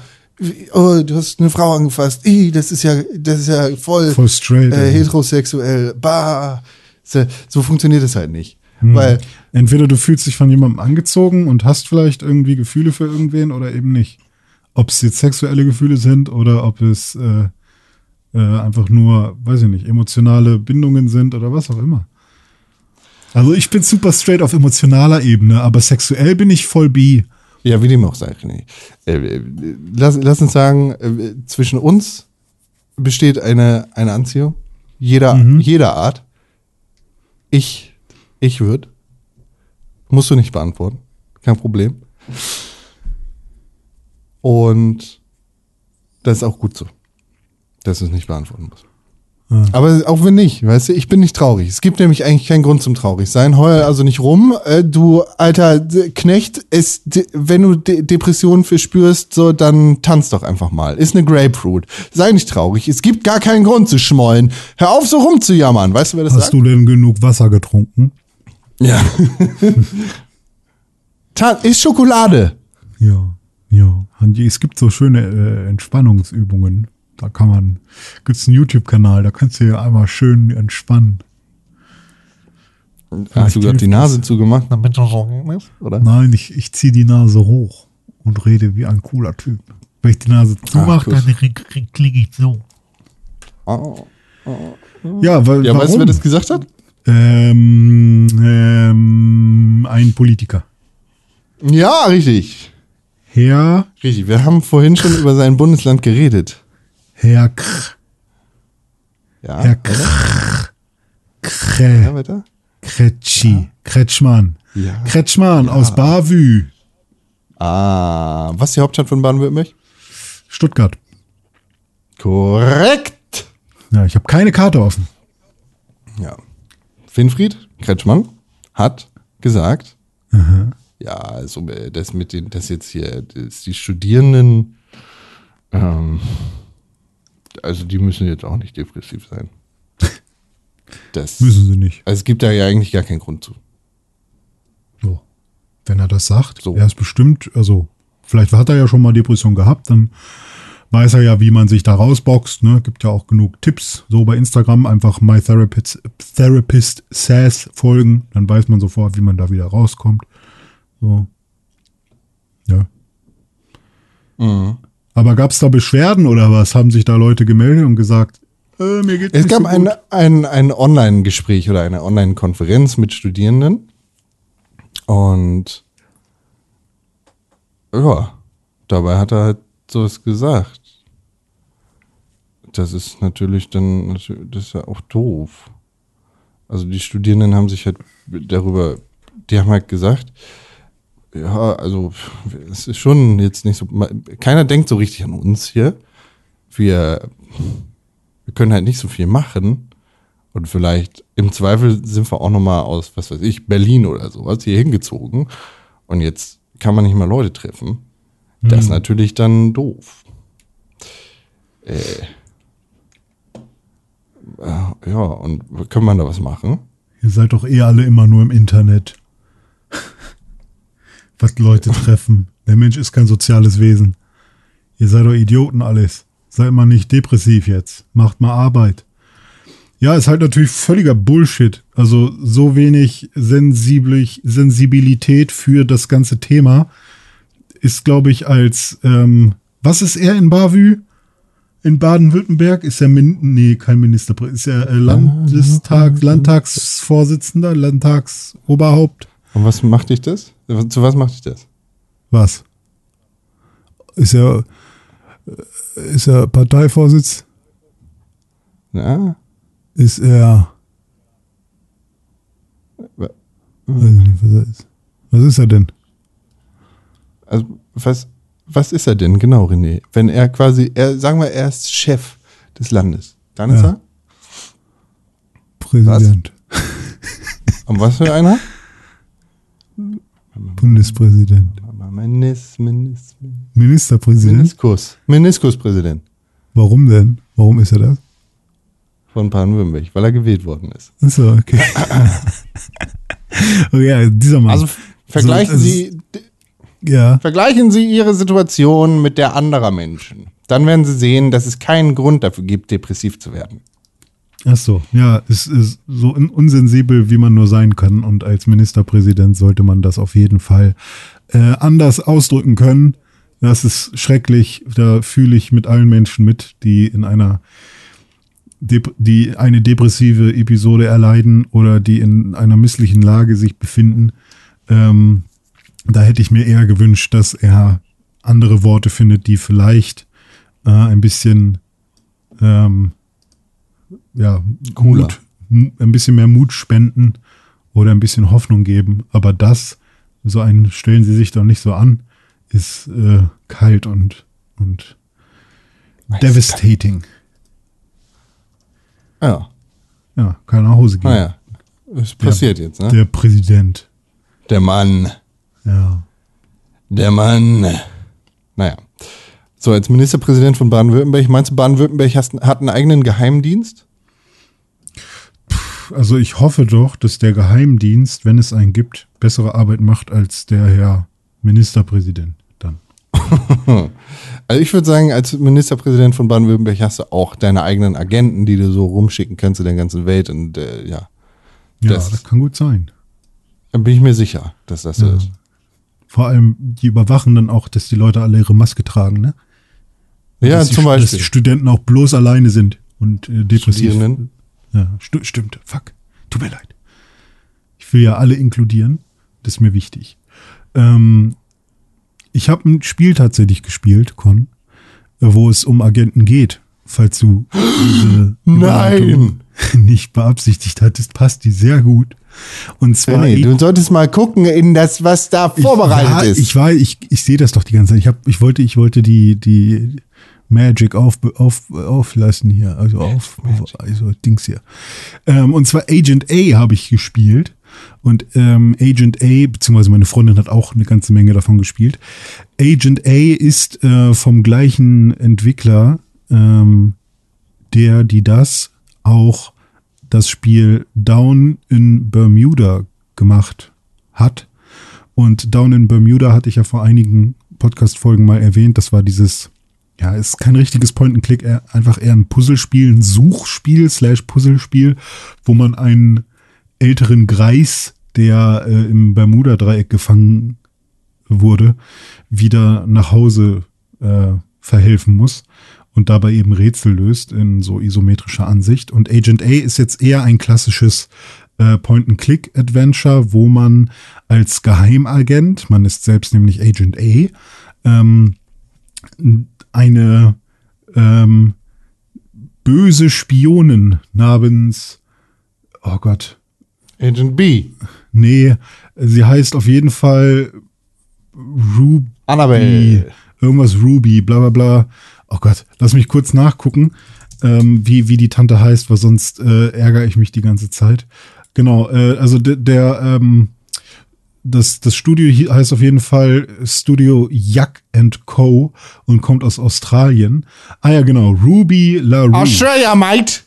oh, du hast eine Frau angefasst. Ih, das ist ja, das ist ja voll, Voll straight, äh, heterosexuell. Bah. So, so funktioniert es halt nicht. Hm. Weil, Entweder du fühlst dich von jemandem angezogen und hast vielleicht irgendwie Gefühle für irgendwen oder eben nicht. Ob es jetzt sexuelle Gefühle sind oder ob es äh, äh, einfach nur, weiß ich nicht, emotionale Bindungen sind oder was auch immer. Also ich bin super straight auf emotionaler Ebene, aber sexuell bin ich voll bi. Ja, wie dem auch sei, René. Äh, äh, lass, lass uns sagen, äh, zwischen uns besteht eine, eine Anziehung. Jeder, jeder Art. Ich, ich würde. Musst du nicht beantworten. Kein Problem. Und das ist auch gut so. Dass du es nicht beantworten musst. Aber auch wenn nicht, weißt du, ich bin nicht traurig. Es gibt nämlich eigentlich keinen Grund zum traurig sein. Heul also nicht rum. Äh, du alter Knecht, es, wenn du De Depressionen verspürst, so dann tanz doch einfach mal. Ist eine Grapefruit. Sei nicht traurig. Es gibt gar keinen Grund zu schmollen. Hör auf, so rumzujammern. Weißt du, wer das Hast sagt? du denn genug Wasser getrunken? Ja. [laughs] Ist Schokolade. Ja, ja. Es gibt so schöne äh, Entspannungsübungen. Da kann man, gibt's einen YouTube-Kanal, da kannst du ja einmal schön entspannen. Hast du gerade die Nase zugemacht, damit du so ist, oder? Nein, ich, ich ziehe die Nase hoch und rede wie ein cooler Typ. Wenn ich die Nase zumache, gut. dann klinge ich so. Oh. Ja, weil, Ja, warum? weißt du, wer das gesagt hat? ähm, ähm, ein Politiker. Ja, richtig. Herr, Richtig. Wir haben vorhin schon über sein Bundesland geredet. Herr Kr, Ja. Herr? Kr, Ja, Kre, weiter? Kretschi, Kretschmann. Ja. Kretschmann aus Bavü, Ah, was ist die Hauptstadt von Baden-Württemberg? Stuttgart. Korrekt. Ja, ich habe keine Karte offen. Ja. Winfried Kretschmann hat gesagt, ja, also äh, das mit den, das jetzt hier, das, die Studierenden, ähm, also die müssen jetzt auch nicht depressiv sein. [laughs] Das, Müssen sie nicht. also es gibt da ja eigentlich gar keinen Grund zu. So. Wenn er das sagt, So. er ist bestimmt, also vielleicht hat er ja schon mal Depression gehabt, dann weiß er ja, wie man sich da rausboxt. Ne? Gibt ja auch genug Tipps. So bei Instagram einfach My Therapist, Therapist Says folgen, dann weiß man sofort, wie man da wieder rauskommt. So. Ja. Mhm. Aber gab es da Beschwerden oder was? Haben sich da Leute gemeldet und gesagt, äh, mir geht's Es nicht gab so ein, gut? ein, ein Online-Gespräch oder eine Online-Konferenz mit Studierenden. Und ja, dabei hat er halt sowas gesagt. Das ist natürlich dann, das ist ja auch doof. Also die Studierenden haben sich halt darüber, die haben halt gesagt, ja, also es ist schon jetzt nicht so, keiner denkt so richtig an uns hier. Wir wir können halt nicht so viel machen. Und vielleicht im Zweifel sind wir auch nochmal aus, was weiß ich, Berlin oder sowas hier hingezogen. Und jetzt kann man nicht mehr Leute treffen. Das ist natürlich dann doof. Äh, äh, ja, und können man da was machen? Ihr seid doch eh alle immer nur im Internet. Was Leute treffen. Der Mensch ist kein soziales Wesen. Ihr seid doch Idioten alles. Seid mal nicht depressiv jetzt. Macht mal Arbeit. Ja, ist halt natürlich völliger Bullshit. Also so wenig sensiblich, Sensibilität für das ganze Thema ist, glaube ich, als ähm, was ist er in Bavü? In Baden-Württemberg ist er Min nee, kein Ministerpräsident, ist er äh, Landestag, Landtagsvorsitzender, Landtagsoberhaupt. Und was macht dich das? Zu was macht dich das? Was? Ist er ist er Parteivorsitz? Ja, Ist er weiß ich nicht, was er ist. Was ist er denn? also was, was ist er denn genau, René? Wenn er quasi, er, sagen wir, er ist Chef des Landes. Dann ist Ja. er? Präsident. Und was für einer? [laughs] Bundespräsident. Menis, Menis, Ministerpräsident. Meniskus. Meniskuspräsident Warum denn? Warum ist er das? von Baden-Württemberg, weil er gewählt worden ist. Achso, okay. [laughs] oh ja, dieser Mann. Also vergleichen So, Sie, ja. vergleichen Sie Ihre Situation mit der anderer Menschen. Dann werden Sie sehen, dass es keinen Grund dafür gibt, depressiv zu werden. Ach so, ja, es ist so un- unsensibel, wie man nur sein kann. Und als Ministerpräsident sollte man das auf jeden Fall äh, anders ausdrücken können. Das ist schrecklich. Da fühle ich mit allen Menschen mit, die in einer Dep die eine depressive Episode erleiden oder die in einer misslichen Lage sich befinden. Ähm, da hätte ich mir eher gewünscht, dass er andere Worte findet, die vielleicht äh, ein bisschen ähm, ja, Cooler. Mut, mu- ein bisschen mehr Mut spenden oder ein bisschen Hoffnung geben. Aber das, so ein stellen Sie sich doch nicht so an, ist äh, kalt und, und devastating. Ja, Ja, kann nach Hause gehen. naja. Es passiert jetzt, ne? Der Präsident. Der Mann. Ja. Der Mann. Naja. So, als Ministerpräsident von Baden-Württemberg, meinst du, Baden-Württemberg hat einen eigenen Geheimdienst? Also ich hoffe doch, dass der Geheimdienst, wenn es einen gibt, bessere Arbeit macht als der Herr Ministerpräsident dann. [laughs] Also ich würde sagen, als Ministerpräsident von Baden-Württemberg hast du auch deine eigenen Agenten, die du so rumschicken kannst in der ganzen Welt. Und äh, ja, Ja, Das- das, kann gut sein. dann bin ich mir sicher, dass das so Ja. ist. Vor allem, die überwachen dann auch, dass die Leute alle ihre Maske tragen, ne? Ja, dass die, zum Dass die Beispiel. Studenten auch bloß alleine sind und äh, depressiv. Ja, stu stimmt. Fuck. Tut mir leid. Ich will ja alle inkludieren. Das ist mir wichtig. Ähm, ich habe ein Spiel tatsächlich gespielt, Con, wo es um Agenten geht. Falls du [gasps] diese Überleitung [laughs] nicht beabsichtigt hattest, passt die sehr gut. Und zwar Nee, du solltest mal gucken in das, was da vorbereitet ja, ist. Ich war, ich, ich sehe das doch die ganze Zeit. Ich, hab, ich wollte, ich wollte die, die Magic auf, auf, auflassen hier. Also auf, also Dings hier. Ähm, und zwar Agent A habe ich gespielt. Und ähm, Agent A, beziehungsweise meine Freundin hat auch eine ganze Menge davon gespielt. Agent A ist äh, vom gleichen Entwickler, ähm, der, die das auch das Spiel Down in Bermuda gemacht hat. Und Down in Bermuda hatte ich ja vor einigen Podcast-Folgen mal erwähnt. Das war dieses, ja, ist kein richtiges Point-and-Click, einfach eher ein Puzzlespiel, ein Suchspiel slash Puzzlespiel, wo man einen älteren Greis, der äh, im Bermuda-Dreieck gefangen wurde, wieder nach Hause äh, verhelfen muss und dabei eben Rätsel löst in so isometrischer Ansicht. Und Agent A ist jetzt eher ein klassisches äh, Point-and-Click-Adventure, wo man als Geheimagent, man ist selbst nämlich Agent A, ähm, eine ähm, böse Spionin namens, oh Gott, Agent B. nee, sie heißt auf jeden Fall Ruby. Annabelle. Irgendwas Ruby, bla bla bla. Oh Gott, lass mich kurz nachgucken, ähm, wie, wie die Tante heißt, weil sonst äh, ärgere ich mich die ganze Zeit. Genau, äh, also de, der, ähm, das, das Studio heißt auf jeden Fall Studio Yak and Co. und kommt aus Australien. Ah ja, genau, Ruby LaRouche. Australia, mate.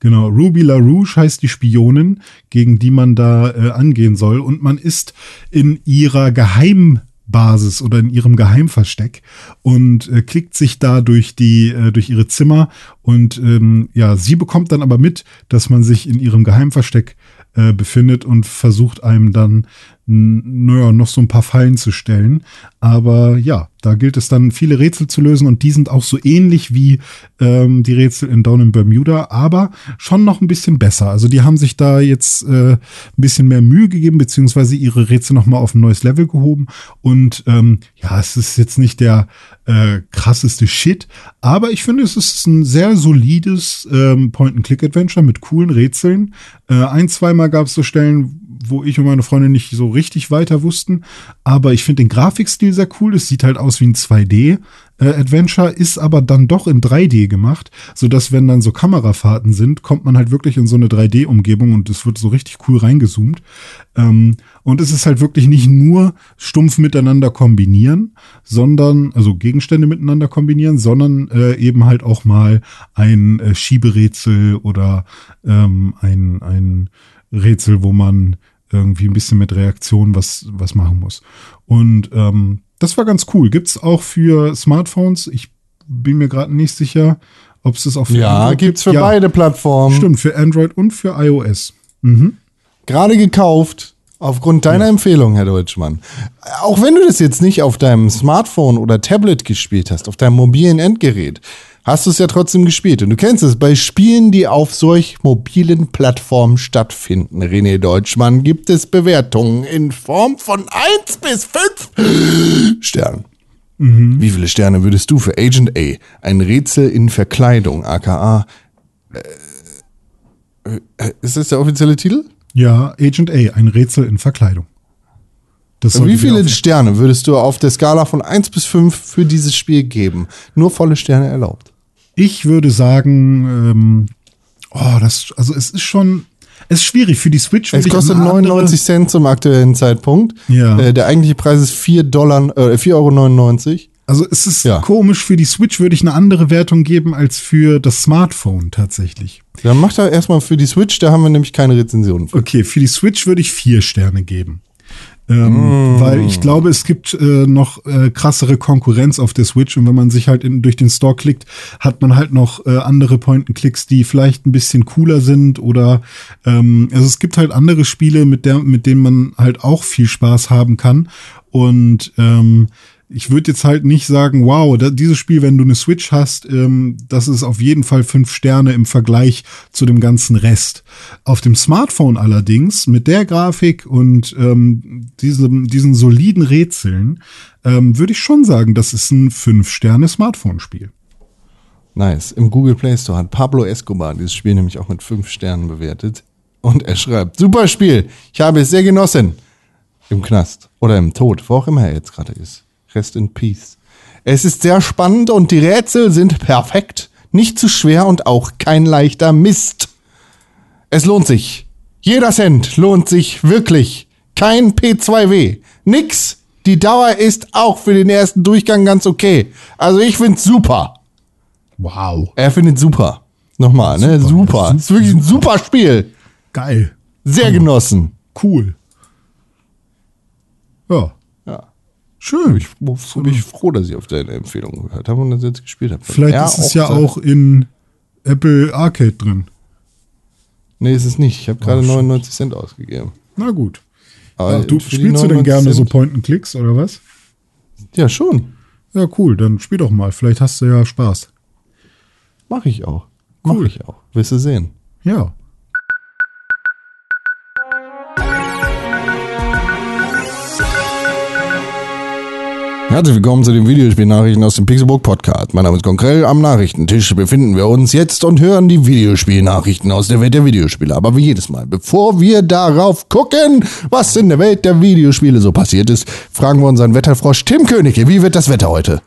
Genau, Ruby LaRouche heißt die Spionin, gegen die man da äh, angehen soll. Und man ist in ihrer Geheimbasis oder in ihrem Geheimversteck und äh, klickt sich da durch die, äh, durch ihre Zimmer. Und ähm, ja, sie bekommt dann aber mit, dass man sich in ihrem Geheimversteck äh, befindet und versucht einem dann naja, noch so ein paar Fallen zu stellen. Aber ja, da gilt es dann viele Rätsel zu lösen und die sind auch so ähnlich wie ähm, die Rätsel in Down in Bermuda, aber schon noch ein bisschen besser. Also die haben sich da jetzt äh, ein bisschen mehr Mühe gegeben, beziehungsweise ihre Rätsel nochmal auf ein neues Level gehoben. Und ähm, ja, es ist jetzt nicht der äh, krasseste Shit, aber ich finde, es ist ein sehr solides ähm, Point-and-Click-Adventure mit coolen Rätseln. Äh, ein, zweimal gab es so Stellen, wo ich und meine Freundin nicht so richtig weiter wussten. Aber ich finde den Grafikstil sehr cool. Es sieht halt aus wie ein 2D-Adventure, ist aber dann doch in 3D gemacht, sodass, wenn dann so Kamerafahrten sind, kommt man halt wirklich in so eine 3D-Umgebung und es wird so richtig cool reingezoomt. Ähm, und es ist halt wirklich nicht nur stumpf miteinander kombinieren, sondern, also Gegenstände miteinander kombinieren, sondern äh, eben halt auch mal ein äh, Schieberätsel oder ähm, ein, ein Rätsel, wo man irgendwie ein bisschen mit Reaktion was, was machen muss. Und ähm, das war ganz cool. Gibt's auch für Smartphones. Ich bin mir gerade nicht sicher, ob es das auch für Ja, Android gibt's für gibt. beide Plattformen. Stimmt, für Android und für iOS. Gerade gekauft. Aufgrund deiner Empfehlung, Herr Deutschmann. Auch wenn du das jetzt nicht auf deinem Smartphone oder Tablet gespielt hast, auf deinem mobilen Endgerät, hast du es ja trotzdem gespielt. Und du kennst es, bei Spielen, die auf solch mobilen Plattformen stattfinden, René Deutschmann, gibt es Bewertungen in Form von 1 bis 5 Sternen. Wie viele Sterne würdest du für Agent A, ein Rätsel in Verkleidung, aka, äh, äh, ist das der offizielle Titel? Ja, Agent A, ein Rätsel in Verkleidung. Wie viele Sterne würdest du auf der Skala von 1 bis 5 für dieses Spiel geben? Nur volle Sterne erlaubt. Ich würde sagen, ähm, oh, das, also es ist schon, es ist schwierig für die Switch. Es kostet eine andere- 99 Cent zum aktuellen Zeitpunkt. Ja. Äh, der eigentliche Preis ist 4 Dollar, äh, 4,99 Euro. Also es ist Ja. komisch, für die Switch würde ich eine andere Wertung geben als für das Smartphone tatsächlich. Dann macht er erstmal für die Switch, da haben wir nämlich keine Rezensionen. Für. Okay, für die Switch würde ich vier Sterne geben. Ähm, Weil ich glaube, es gibt äh, noch äh, krassere Konkurrenz auf der Switch. Und wenn man sich halt in, durch den Store klickt, hat man halt noch äh, andere Point-and-Clicks, die vielleicht ein bisschen cooler sind oder ähm, also es gibt halt andere Spiele, mit der, mit denen man halt auch viel Spaß haben kann. Und ähm, ich würde jetzt halt nicht sagen, wow, da, dieses Spiel, wenn du eine Switch hast, ähm, das ist auf jeden Fall fünf Sterne im Vergleich zu dem ganzen Rest. Auf dem Smartphone allerdings, mit der Grafik und ähm, diesem, diesen soliden Rätseln, ähm, würde ich schon sagen, das ist ein fünf Sterne Smartphone-Spiel. Nice. Im Google Play Store hat Pablo Escobar dieses Spiel nämlich auch mit fünf Sternen bewertet. Und er schreibt, super Spiel, ich habe es sehr genossen. Im Knast oder im Tod, wo auch immer er jetzt gerade ist. Rest in Peace. Es ist sehr spannend und die Rätsel sind perfekt. Nicht zu schwer und auch kein leichter Mist. Es lohnt sich. Jeder Cent lohnt sich wirklich. Kein P2W. Nix. Die Dauer ist auch für den ersten Durchgang ganz okay. Also ich find's super. Wow. Er findet super. Nochmal, ne? Super. Super. Ist wirklich ein super Spiel. Geil. Sehr genossen. Cool. Ja. Ja. Schön. Ich bin ich froh, dass ich auf deine Empfehlung gehört habe und das jetzt gespielt habe. Vielleicht ist es ja auch in Apple Arcade drin. Nee, ist es nicht. Ich habe gerade Oh, shit. 99 Cent ausgegeben. Na gut. Ach, du, spielst du denn 99 gerne so Cent- Point-and-Clicks oder was? Ja, schon. Ja, cool. Dann spiel doch mal. Vielleicht hast du ja Spaß. Mache ich auch. Cool. ich auch. Wirst du sehen. Ja. Herzlich willkommen zu den Videospielnachrichten aus dem Pixelbook Podcast. Mein Name ist Konkrell. Am Nachrichtentisch befinden wir uns jetzt und hören die Videospielnachrichten aus der Welt der Videospiele. Aber wie jedes Mal, bevor wir darauf gucken, was in der Welt der Videospiele so passiert ist, fragen wir unseren Wetterfrosch Tim Königke. Wie wird das Wetter heute?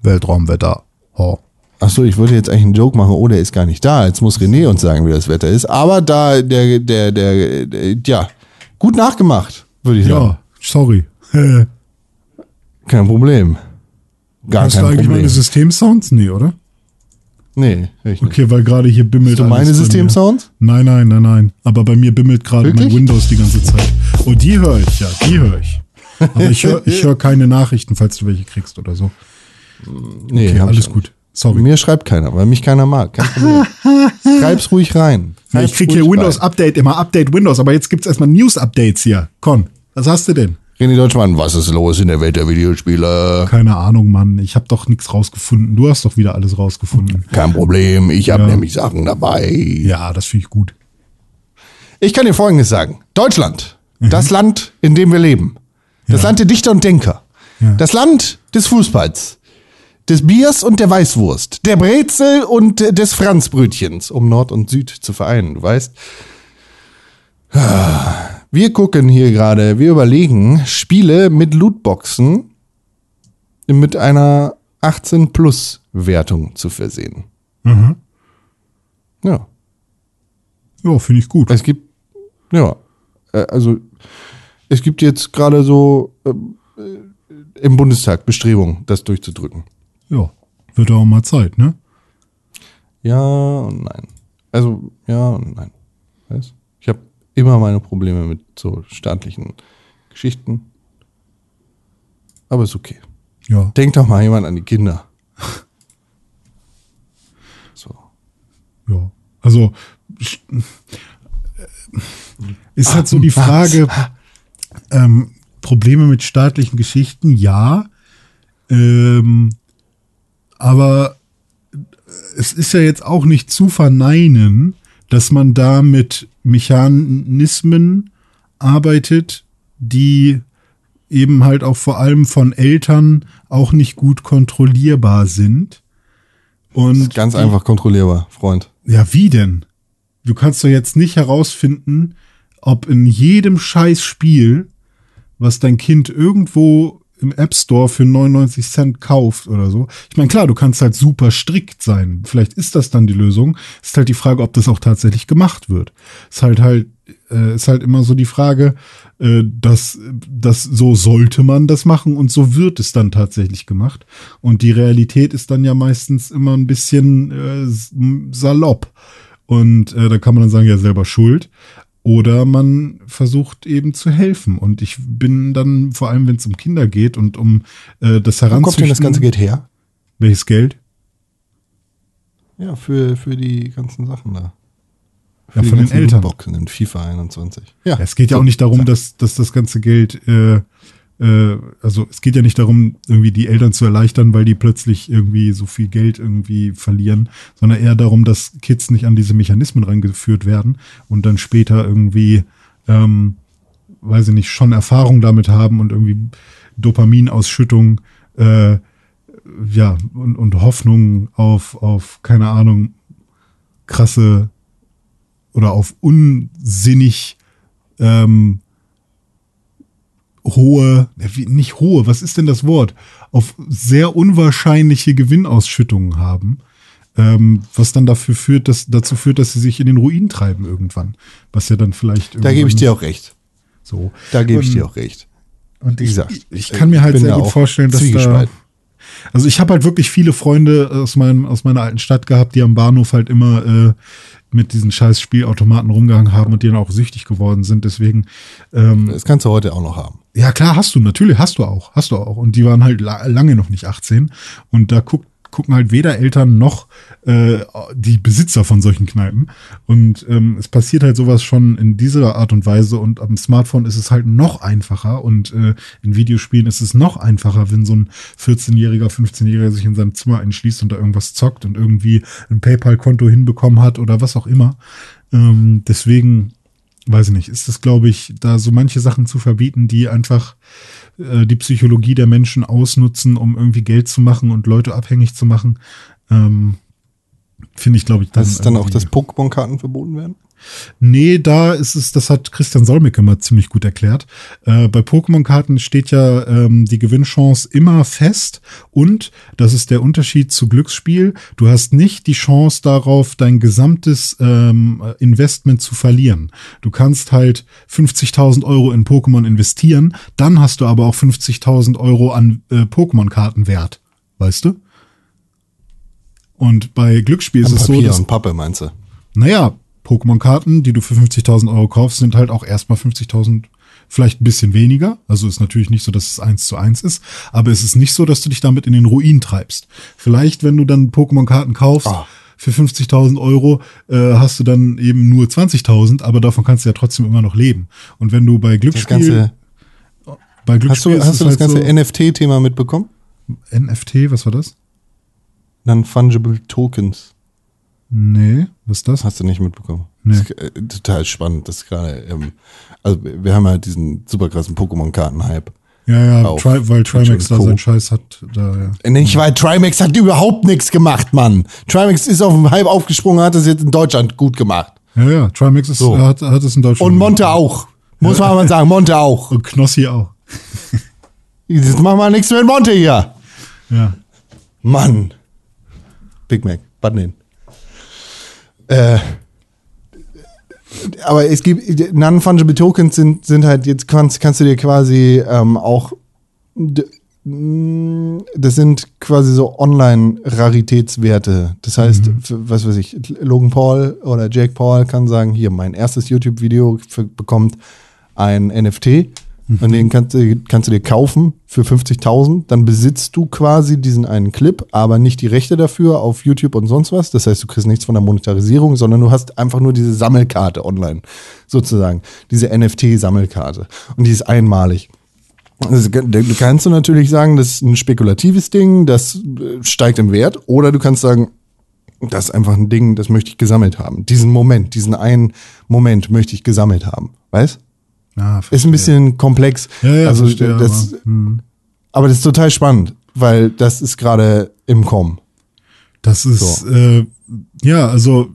Weltraumwetter. Oh. Achso, ich wollte jetzt eigentlich einen Joke machen, oh, der ist gar nicht da. Jetzt muss René uns sagen, wie das Wetter ist. Aber da, der, der, der, der ja, gut nachgemacht, würde ich sagen. Ja, sorry. [laughs] Kein Problem. Gar Hast du kein eigentlich Problem. meine Systemsounds? Nee, oder? nee, ich nicht. Okay, weil gerade hier bimmelt Hast du meine. Systemsounds? Nein, nein, nein, nein. Aber bei mir bimmelt gerade mein? Windows die ganze Zeit. Oh, die höre ich, ja, die höre ich. Aber ich höre hör keine Nachrichten, falls du welche kriegst oder so. Nee, Okay, alles gut. Sorry. Mir schreibt keiner, weil mich keiner mag. Kein Problem. [laughs] Schreib's ruhig rein. Ja, ich Schreib's krieg hier ruhig Windows rein. Update, immer Update Windows, aber jetzt gibt's erstmal News-Updates hier. Con, was hast du denn? René Deutschmann, was ist los in der Welt der Videospiele? Keine Ahnung, Mann. Ich habe doch nichts rausgefunden. Du hast doch wieder alles rausgefunden. Kein Problem, ich habe Ja. nämlich Sachen dabei. Ja, das finde ich gut. Ich kann dir Folgendes sagen. Deutschland, Mhm. das Land, in dem wir leben. Das Land der Dichter und Denker. Ja. Das Land des Fußballs. Des Biers und der Weißwurst. Der Brezel und des Franzbrötchens. Um Nord und Süd zu vereinen, du weißt. Wir gucken hier gerade, wir überlegen, Spiele mit Lootboxen mit einer 18-Plus-Wertung zu versehen. Mhm. Ja. Ja, finde ich gut. Es gibt, ja, äh, also es gibt jetzt gerade so äh, im Bundestag Bestrebungen, das durchzudrücken. Ja, wird auch mal Zeit, ne? Ja und nein. Also ja und nein. Weißt? Ich habe immer meine Probleme mit so staatlichen Geschichten. Aber ist okay. Ja. Denkt doch mal jemand an die Kinder. [laughs] So. Ja. Also sch- ist halt so die Frage, ähm, Probleme mit staatlichen Geschichten, ja. Ähm, aber es ist ja jetzt auch nicht zu verneinen, dass man da mit Mechanismen arbeitet, die eben halt auch vor allem von Eltern auch nicht gut kontrollierbar sind. Und Ganz einfach kontrollierbar, Freund. ja, wie denn? Du kannst doch jetzt nicht herausfinden, ob in jedem scheiß Spiel, was dein Kind irgendwo im App Store für 99 Cent kauft oder so. Ich meine, klar, du kannst halt super strikt sein. Vielleicht ist das dann die Lösung. Ist halt die Frage, ob das auch tatsächlich gemacht wird. Ist halt halt, äh, ist halt immer so die Frage, äh, dass, dass so sollte man das machen und so wird es dann tatsächlich gemacht. Und die Realität ist dann ja meistens immer ein bisschen äh, salopp. Und äh, da kann man dann sagen, ja, selber schuld. Oder man versucht eben zu helfen. Und ich bin dann, vor allem wenn es um Kinder geht und um äh, das Wo Heranzüchten. kommt denn das ganze Geld her? Welches Geld? Ja, für, für die ganzen Sachen da. Für Ja, von den Eltern. Lootboxen in FIFA 21. Ja, Ja, es geht ja so, auch nicht darum, dass, dass das ganze Geld, äh, äh, also es geht ja nicht darum, irgendwie die Eltern zu erleichtern, weil die plötzlich irgendwie so viel Geld irgendwie verlieren, sondern eher darum, dass Kids nicht an diese Mechanismen rangeführt werden und dann später irgendwie, ähm, weiß ich nicht, schon Erfahrung damit haben und irgendwie Dopaminausschüttung, äh, ja, und, und Hoffnung auf, auf, keine Ahnung, krasse oder auf unsinnig ähm, hohe, äh, nicht hohe, was ist denn das Wort? Auf sehr unwahrscheinliche Gewinnausschüttungen haben, ähm, was dann dafür führt, dass, dazu führt, dass sie sich in den Ruin treiben irgendwann. Was ja dann vielleicht Da gebe ich dir auch recht. so. Da gebe ich dir auch recht. Und ich, ich, ich kann mir ich halt sehr gut vorstellen, dass da, also ich habe halt wirklich viele Freunde aus meinem aus meiner alten Stadt gehabt, die am Bahnhof halt immer äh, mit diesen scheiß Spielautomaten rumgegangen haben und die dann auch süchtig geworden sind. Deswegen ähm, Das kannst du heute auch noch haben. Ja, klar, hast du, natürlich, hast du auch, hast du auch. Und die waren halt la lange noch nicht 18. Und da guckt, gucken halt weder Eltern noch äh, die Besitzer von solchen Kneipen. Und ähm, es passiert halt sowas schon in dieser Art und Weise. Und am Smartphone ist es halt noch einfacher. Und äh, in Videospielen ist es noch einfacher, wenn so ein 14-Jähriger, 15-Jähriger sich in seinem Zimmer einschließt und da irgendwas zockt und irgendwie ein PayPal-Konto hinbekommen hat oder was auch immer. Ähm, deswegen weiß ich nicht, ist das, glaube ich, da so manche Sachen zu verbieten, die einfach äh, die Psychologie der Menschen ausnutzen, um irgendwie Geld zu machen und Leute abhängig zu machen, ähm, finde ich, glaube ich, dann. Das ist dann auch, dass Pokémon-Karten verboten werden? Nee, da ist es, das hat Christian Solmecke mal ziemlich gut erklärt. Äh, bei Pokémon-Karten steht ja ähm, die Gewinnchance immer fest und das ist der Unterschied zu Glücksspiel. Du hast nicht die Chance darauf, dein gesamtes ähm, Investment zu verlieren. Du kannst halt 50.000 Euro in Pokémon investieren, dann hast du aber auch 50.000 Euro an äh, Pokémon-Karten wert. Weißt du? Und bei Glücksspiel ist An es so, Papier dass und Pappe, meinst du? naja, Pokémon-Karten, die du für 50.000 Euro kaufst, sind halt auch erstmal 50.000, vielleicht ein bisschen weniger. Also ist natürlich nicht so, dass es eins zu eins ist, aber es ist nicht so, dass du dich damit in den Ruin treibst. Vielleicht, wenn du dann Pokémon-Karten kaufst, Ah. für 50.000 Euro äh, hast du dann eben nur 20.000, aber davon kannst du ja trotzdem immer noch leben. Und wenn du bei Das Glücksspiel, ganze, bei hast Glücksspiel du, ist hast du das halt ganze so, NFT-Thema mitbekommen? NFT, was war das? Non-Fungible Tokens. Nee, was ist das? Hast du nicht mitbekommen? Nee. Das ist äh, total spannend. Das gerade, ähm, also wir haben halt diesen super krassen Pokémon-Karten-Hype. Ja, ja, Tri weil Trimax da seinen Scheiß hat. Da, ja. Äh, Nicht, weil Trimax hat überhaupt nichts gemacht, Mann. Trimax ist auf den Hype aufgesprungen, hat es jetzt in Deutschland gut gemacht. Ja, ja, Trimax ist, So. hat, hat es in Deutschland. Und Monte auch. Muss man mal sagen, Monte auch. [laughs] Und Knossi auch. Jetzt machen wir nichts mit Monte hier. Ja. Mann. Big Mac, Button hin. Äh, aber es gibt, Non-Fungible Tokens sind, sind halt, jetzt kannst, kannst du dir quasi ähm, auch, mh, das sind quasi so Online-Raritätswerte. Das heißt, für, was weiß ich, Logan Paul oder Jake Paul kann sagen, hier, mein erstes YouTube-Video bekommt ein NFT und den kannst du, kannst du dir kaufen für 50.000. Dann besitzt du quasi diesen einen Clip, aber nicht die Rechte dafür auf YouTube und sonst was. Das heißt, du kriegst nichts von der Monetarisierung, sondern du hast einfach nur diese Sammelkarte online, sozusagen. Diese NFT-Sammelkarte. Und die ist einmalig. Du kannst du natürlich sagen, das ist ein spekulatives Ding, das äh, steigt im Wert. Oder du kannst sagen, das ist einfach ein Ding, das möchte ich gesammelt haben. Diesen Moment, diesen einen Moment möchte ich gesammelt haben. Weißt? Ja, Ist ein bisschen komplex. Ja, ja, also verstehe, das, aber, hm. aber das ist total spannend, weil das ist gerade im Kommen. Das ist, äh, ja, also,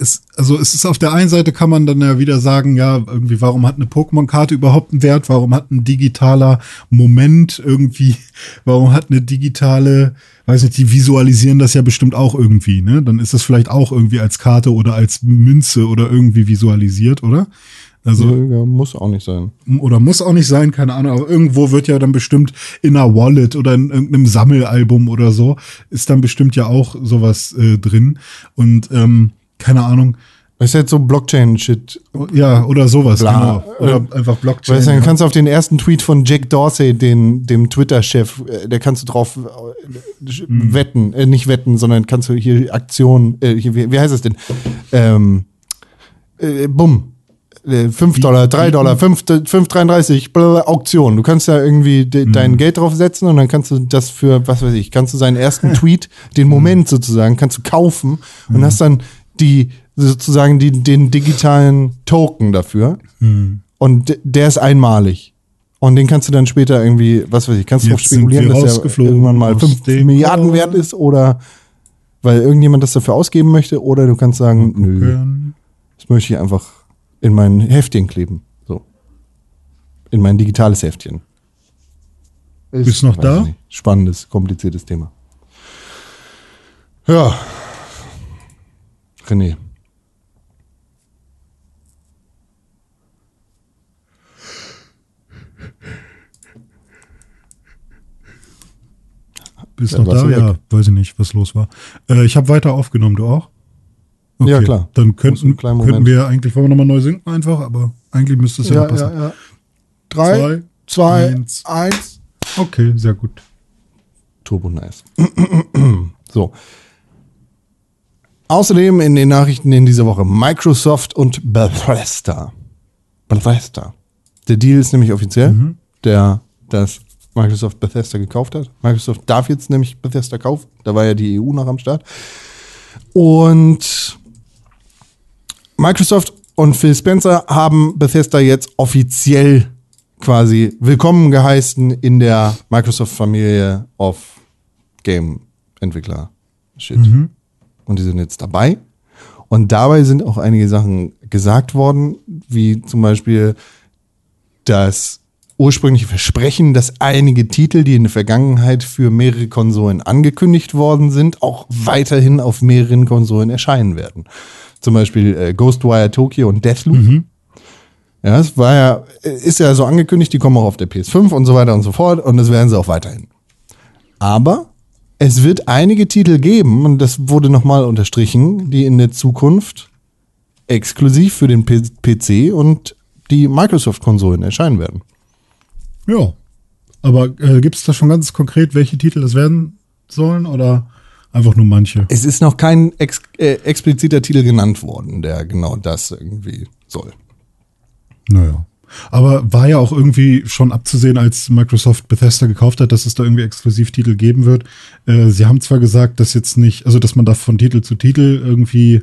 es, also es ist auf der einen Seite kann man dann ja wieder sagen, ja, irgendwie, warum hat eine Pokémon-Karte überhaupt einen Wert? Warum hat ein digitaler Moment irgendwie, [laughs] warum hat eine digitale, weiß nicht, die visualisieren das ja bestimmt auch irgendwie, ne? Dann ist das vielleicht auch irgendwie als Karte oder als Münze oder irgendwie visualisiert, oder? Also, ja, muss auch nicht sein. oder muss auch nicht sein, keine Ahnung, aber irgendwo wird ja dann bestimmt in einer Wallet oder in irgendeinem Sammelalbum oder so, ist dann bestimmt ja auch sowas äh, drin. Und ähm, keine Ahnung, Das ist jetzt so Blockchain-Shit. Ja, oder sowas, Bla. genau. Oder einfach Blockchain. Weißt du, dann kannst du auf den ersten Tweet von Jack Dorsey, den, dem Twitter-Chef, äh, der kannst du drauf äh, wetten, äh, nicht wetten, sondern kannst du hier Aktion, äh, hier, wie, wie heißt es denn? Ähm, äh, bumm. Äh, 5 Dollar, 3 Dollar, 5, 5,33, blablabla, Auktion. Du kannst da irgendwie de, dein Geld draufsetzen und dann kannst du das für, was weiß ich, kannst du seinen ersten [laughs] Tweet, den Moment sozusagen, kannst du kaufen und hast dann die, sozusagen die, den digitalen Token dafür. Und der ist einmalig. Und den kannst du dann später irgendwie, was weiß ich, kannst du auch spekulieren, dass der irgendwann mal aus 5 dem Milliarden wert ist oder weil irgendjemand das dafür ausgeben möchte oder du kannst sagen, nö, das möchte ich einfach in mein Heftchen kleben. So. In mein digitales Heftchen. Ist, Bist du noch da? ich nicht. Spannendes, kompliziertes Thema. Ja. René. Bist Ja, noch da? Ja, weg. weiß ich nicht, was los war. Äh, ich habe weiter aufgenommen, du auch? Ja, klar. Dann könnten, könnten wir eigentlich, wollen wir nochmal neu sinken einfach, aber eigentlich müsste es ja, passen. ja. Drei, zwei, eins. eins. Okay, sehr gut. Turbo nice. [clears throat] so. Außerdem in den Nachrichten in dieser Woche Microsoft und Bethesda. Bethesda. Der Deal ist nämlich offiziell, der das Microsoft Bethesda gekauft hat. Microsoft darf jetzt nämlich Bethesda kaufen. Da war ja die EU noch am Start. Und Microsoft und Phil Spencer haben Bethesda jetzt offiziell quasi willkommen geheißen in der Microsoft-Familie of Game-Entwickler. Shit. Und die sind jetzt dabei. Und dabei sind auch einige Sachen gesagt worden, wie zum Beispiel das ursprüngliche Versprechen, dass einige Titel, die in der Vergangenheit für mehrere Konsolen angekündigt worden sind, auch weiterhin auf mehreren Konsolen erscheinen werden. Zum Beispiel äh, Ghostwire Tokyo und Deathloop. Ja, es war ja, ist ja so angekündigt, die kommen auch auf der PS5 und so weiter und so fort und das werden sie auch weiterhin. Aber es wird einige Titel geben, und das wurde nochmal unterstrichen, die in der Zukunft exklusiv für den P PC und die Microsoft-Konsolen erscheinen werden. Ja. Aber äh, gibt es da schon ganz konkret, welche Titel das werden sollen oder einfach nur manche? Es ist noch kein ex äh, expliziter Titel genannt worden, der genau das irgendwie soll. Naja. Aber war ja auch irgendwie schon abzusehen, als Microsoft Bethesda gekauft hat, dass es da irgendwie Exklusivtitel geben wird. Äh, sie haben zwar gesagt, dass jetzt nicht, also dass man da von Titel zu Titel irgendwie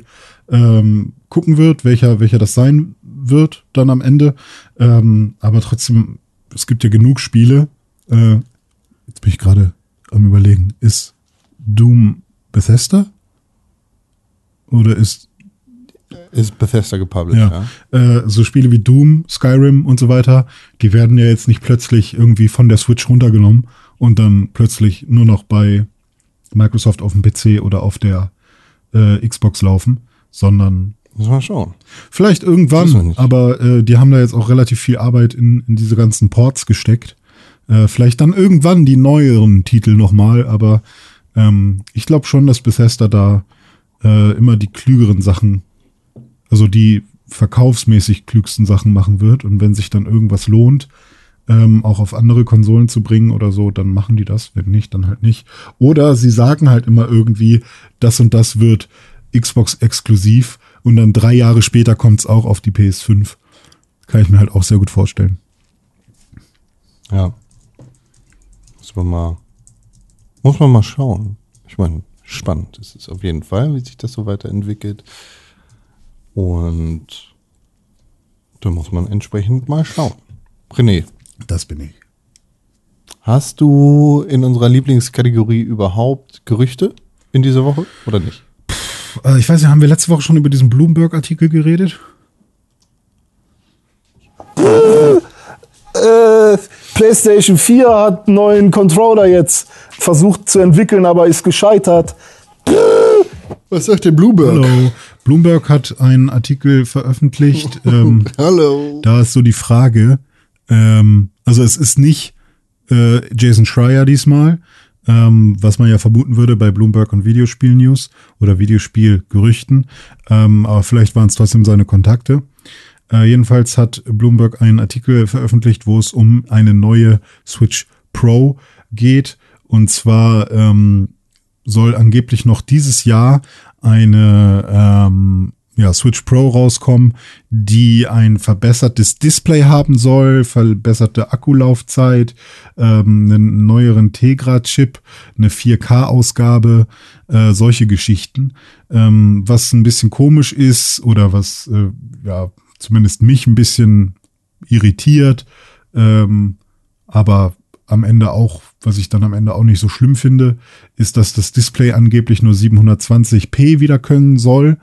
ähm, gucken wird, welcher, welcher das sein wird dann am Ende. Ähm, aber trotzdem, es gibt ja genug Spiele. Äh, jetzt bin ich gerade am überlegen, ist Doom Bethesda? Oder ist Ist Bethesda gepublished, ja. ja. Äh, so Spiele wie Doom, Skyrim und so weiter, die werden ja jetzt nicht plötzlich irgendwie von der Switch runtergenommen und dann plötzlich nur noch bei Microsoft auf dem PC oder auf der äh, Xbox laufen, sondern Muss man schauen. vielleicht irgendwann, aber äh, die haben da jetzt auch relativ viel Arbeit in, in diese ganzen Ports gesteckt. Äh, vielleicht dann irgendwann die neueren Titel nochmal, aber ähm, ich glaube schon, dass Bethesda da äh, immer die klügeren Sachen also die verkaufsmäßig klügsten Sachen machen wird. Und wenn sich dann irgendwas lohnt, ähm, auch auf andere Konsolen zu bringen oder so, dann machen die das. Wenn nicht, dann halt nicht. Oder sie sagen halt immer irgendwie, das und das wird Xbox exklusiv und dann drei Jahre später kommt es auch auf die PS5. Kann ich mir halt auch sehr gut vorstellen. Ja. Muss man mal, muss man mal schauen. Ich meine, spannend ist es auf jeden Fall, wie sich das so weiterentwickelt. Und da muss man entsprechend mal schauen. René, Das bin ich. hast du in unserer Lieblingskategorie überhaupt Gerüchte in dieser Woche oder nicht? Äh, ich weiß nicht, haben wir letzte Woche schon über diesen Bloomberg-Artikel geredet? Äh, PlayStation 4 hat einen neuen Controller jetzt versucht zu entwickeln, aber ist gescheitert. [laughs] Was sagt der Bluebird? Hallo. Bloomberg hat einen Artikel veröffentlicht. [laughs] ähm, Hallo. Da ist so die Frage, ähm, also es ist nicht äh, Jason Schreier diesmal, ähm, was man ja vermuten würde bei Bloomberg und Videospiel-News oder Videospiel-Gerüchten. Ähm, aber vielleicht waren es trotzdem seine Kontakte. Äh, jedenfalls hat Bloomberg einen Artikel veröffentlicht, wo es um eine neue Switch Pro geht. Und zwar ähm, soll angeblich noch dieses Jahr eine ähm, ja, Switch Pro rauskommen, die ein verbessertes Display haben soll, verbesserte Akkulaufzeit, ähm, einen neueren Tegra-Chip, eine 4K-Ausgabe, äh, solche Geschichten. Ähm, was ein bisschen komisch ist oder was äh, ja zumindest mich ein bisschen irritiert, ähm, aber am Ende auch, was ich dann am Ende auch nicht so schlimm finde, ist, dass das Display angeblich nur 720p wieder können soll,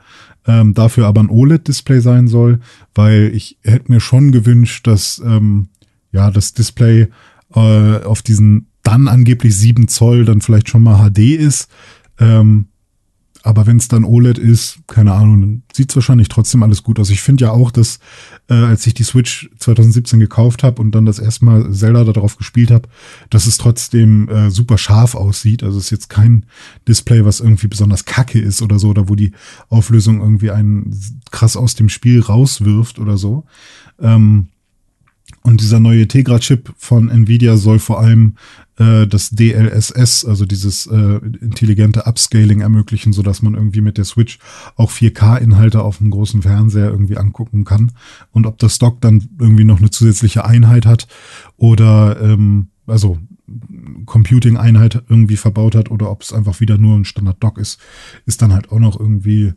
ähm, dafür aber ein OLED-Display sein soll, weil ich hätte mir schon gewünscht, dass ähm, ja das Display äh, auf diesen dann angeblich 7 Zoll dann vielleicht schon mal HD ist. Ähm, aber wenn es dann OLED ist, keine Ahnung, dann sieht es wahrscheinlich trotzdem alles gut aus. Ich finde ja auch, dass äh, als ich die Switch 2017 gekauft habe und dann das erste Mal Zelda darauf gespielt habe, dass es trotzdem äh, super scharf aussieht. Also es ist jetzt kein Display, was irgendwie besonders kacke ist oder so, oder wo die Auflösung irgendwie einen krass aus dem Spiel rauswirft oder so. Ähm, und dieser neue Tegra-Chip von Nvidia soll vor allem äh, das DLSS, also dieses äh, intelligente Upscaling ermöglichen, so dass man irgendwie mit der Switch auch 4K-Inhalte auf dem großen Fernseher irgendwie angucken kann. Und ob das Dock dann irgendwie noch eine zusätzliche Einheit hat oder ähm, also Computing-Einheit irgendwie verbaut hat oder ob es einfach wieder nur ein Standard-Dock ist, ist dann halt auch noch irgendwie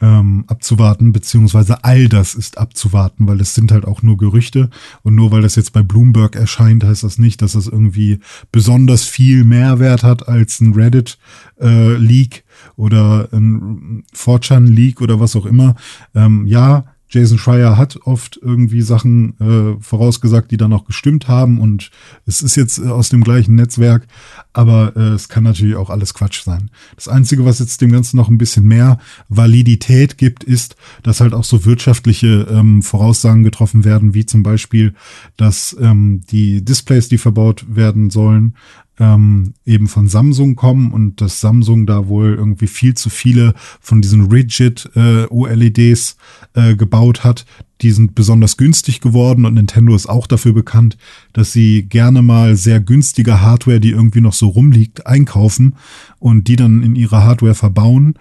ähm, abzuwarten, beziehungsweise all das ist abzuwarten, weil es sind halt auch nur Gerüchte und nur weil das jetzt bei Bloomberg erscheint, heißt das nicht, dass das irgendwie besonders viel Mehrwert hat als ein Reddit-Leak äh, oder ein 4chan-Leak oder was auch immer. Ähm, ja, Jason Schreier hat oft irgendwie Sachen äh, vorausgesagt, die dann auch gestimmt haben und es ist jetzt äh, aus dem gleichen Netzwerk, aber äh, es kann natürlich auch alles Quatsch sein. Das Einzige, was jetzt dem Ganzen noch ein bisschen mehr Validität gibt, ist, dass halt auch so wirtschaftliche ähm, Voraussagen getroffen werden, wie zum Beispiel, dass ähm, die Displays, die verbaut werden sollen, ähm, eben von Samsung kommen und dass Samsung da wohl irgendwie viel zu viele von diesen Rigid äh, OLEDs äh, gebaut hat. Die sind besonders günstig geworden und Nintendo ist auch dafür bekannt, dass sie gerne mal sehr günstige Hardware, die irgendwie noch so rumliegt, einkaufen und die dann in ihre Hardware verbauen,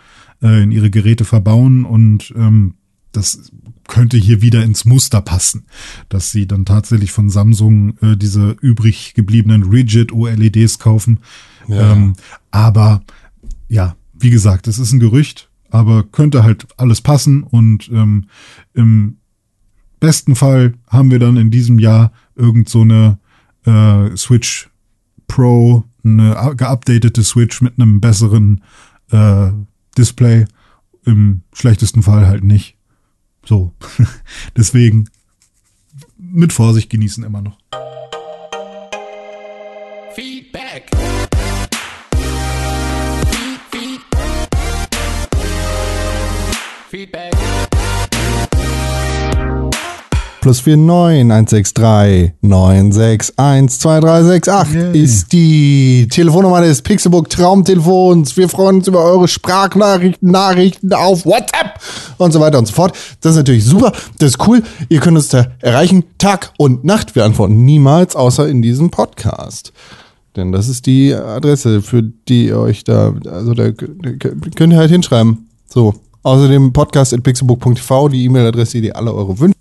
äh, in ihre Geräte verbauen und ähm, das könnte hier wieder ins Muster passen, dass sie dann tatsächlich von Samsung äh, diese übrig gebliebenen Rigid OLEDs kaufen. Ja. Ähm, aber ja, wie gesagt, es ist ein Gerücht, aber könnte halt alles passen und ähm, im besten Fall haben wir dann in diesem Jahr irgend so eine äh, Switch Pro, eine geupdatete Switch mit einem besseren äh, Display. Im schlechtesten Fall halt nicht. So. [laughs] Deswegen mit Vorsicht genießen immer noch. Feedback. Feedback. Plus 49 163 961 2368 Yay. ist die Telefonnummer des Pixelbook Traumtelefons. Wir freuen uns über eure Sprachnachrichten, Nachrichten auf WhatsApp und so weiter und so fort. Das ist natürlich super. Das ist cool. Ihr könnt uns da erreichen, Tag und Nacht. Wir antworten niemals, außer in diesem Podcast. Denn das ist die Adresse, für die ihr euch da, also da könnt ihr halt hinschreiben. So. Außerdem podcast at pixelbook.tv, die E-Mail-Adresse, die alle eure Wünsche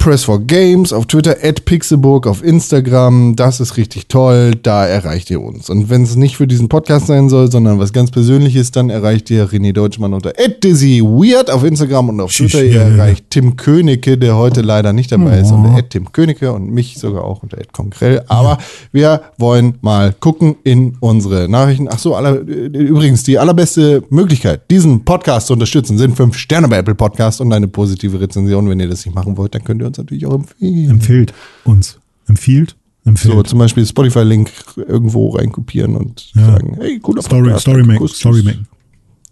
Press for Games auf Twitter, at Pixelbook auf Instagram. Das ist richtig toll. Da erreicht ihr uns. Und wenn es nicht für diesen Podcast sein soll, sondern was ganz Persönliches, dann erreicht ihr René Deutschmann unter @dizzyweird auf Instagram und auf Twitter. Ihr erreicht Tim Königke, der heute leider nicht dabei ist, unter Tim Königke und mich sogar auch unter Konkrell. Aber wir wollen mal gucken in unsere Nachrichten. Ach so, aller, übrigens, die allerbeste Möglichkeit, diesen Podcast zu unterstützen, sind fünf Sterne bei Apple Podcast und eine positive Rezension. Wenn ihr das nicht machen wollt, dann könnt ihr uns natürlich auch empfehlen. Empfiehlt uns. Empfiehlt? Empfiehlt. So, zum Beispiel Spotify-Link irgendwo reinkopieren und Ja. sagen, hey, cooler Story, Podcast, Story make, Story make.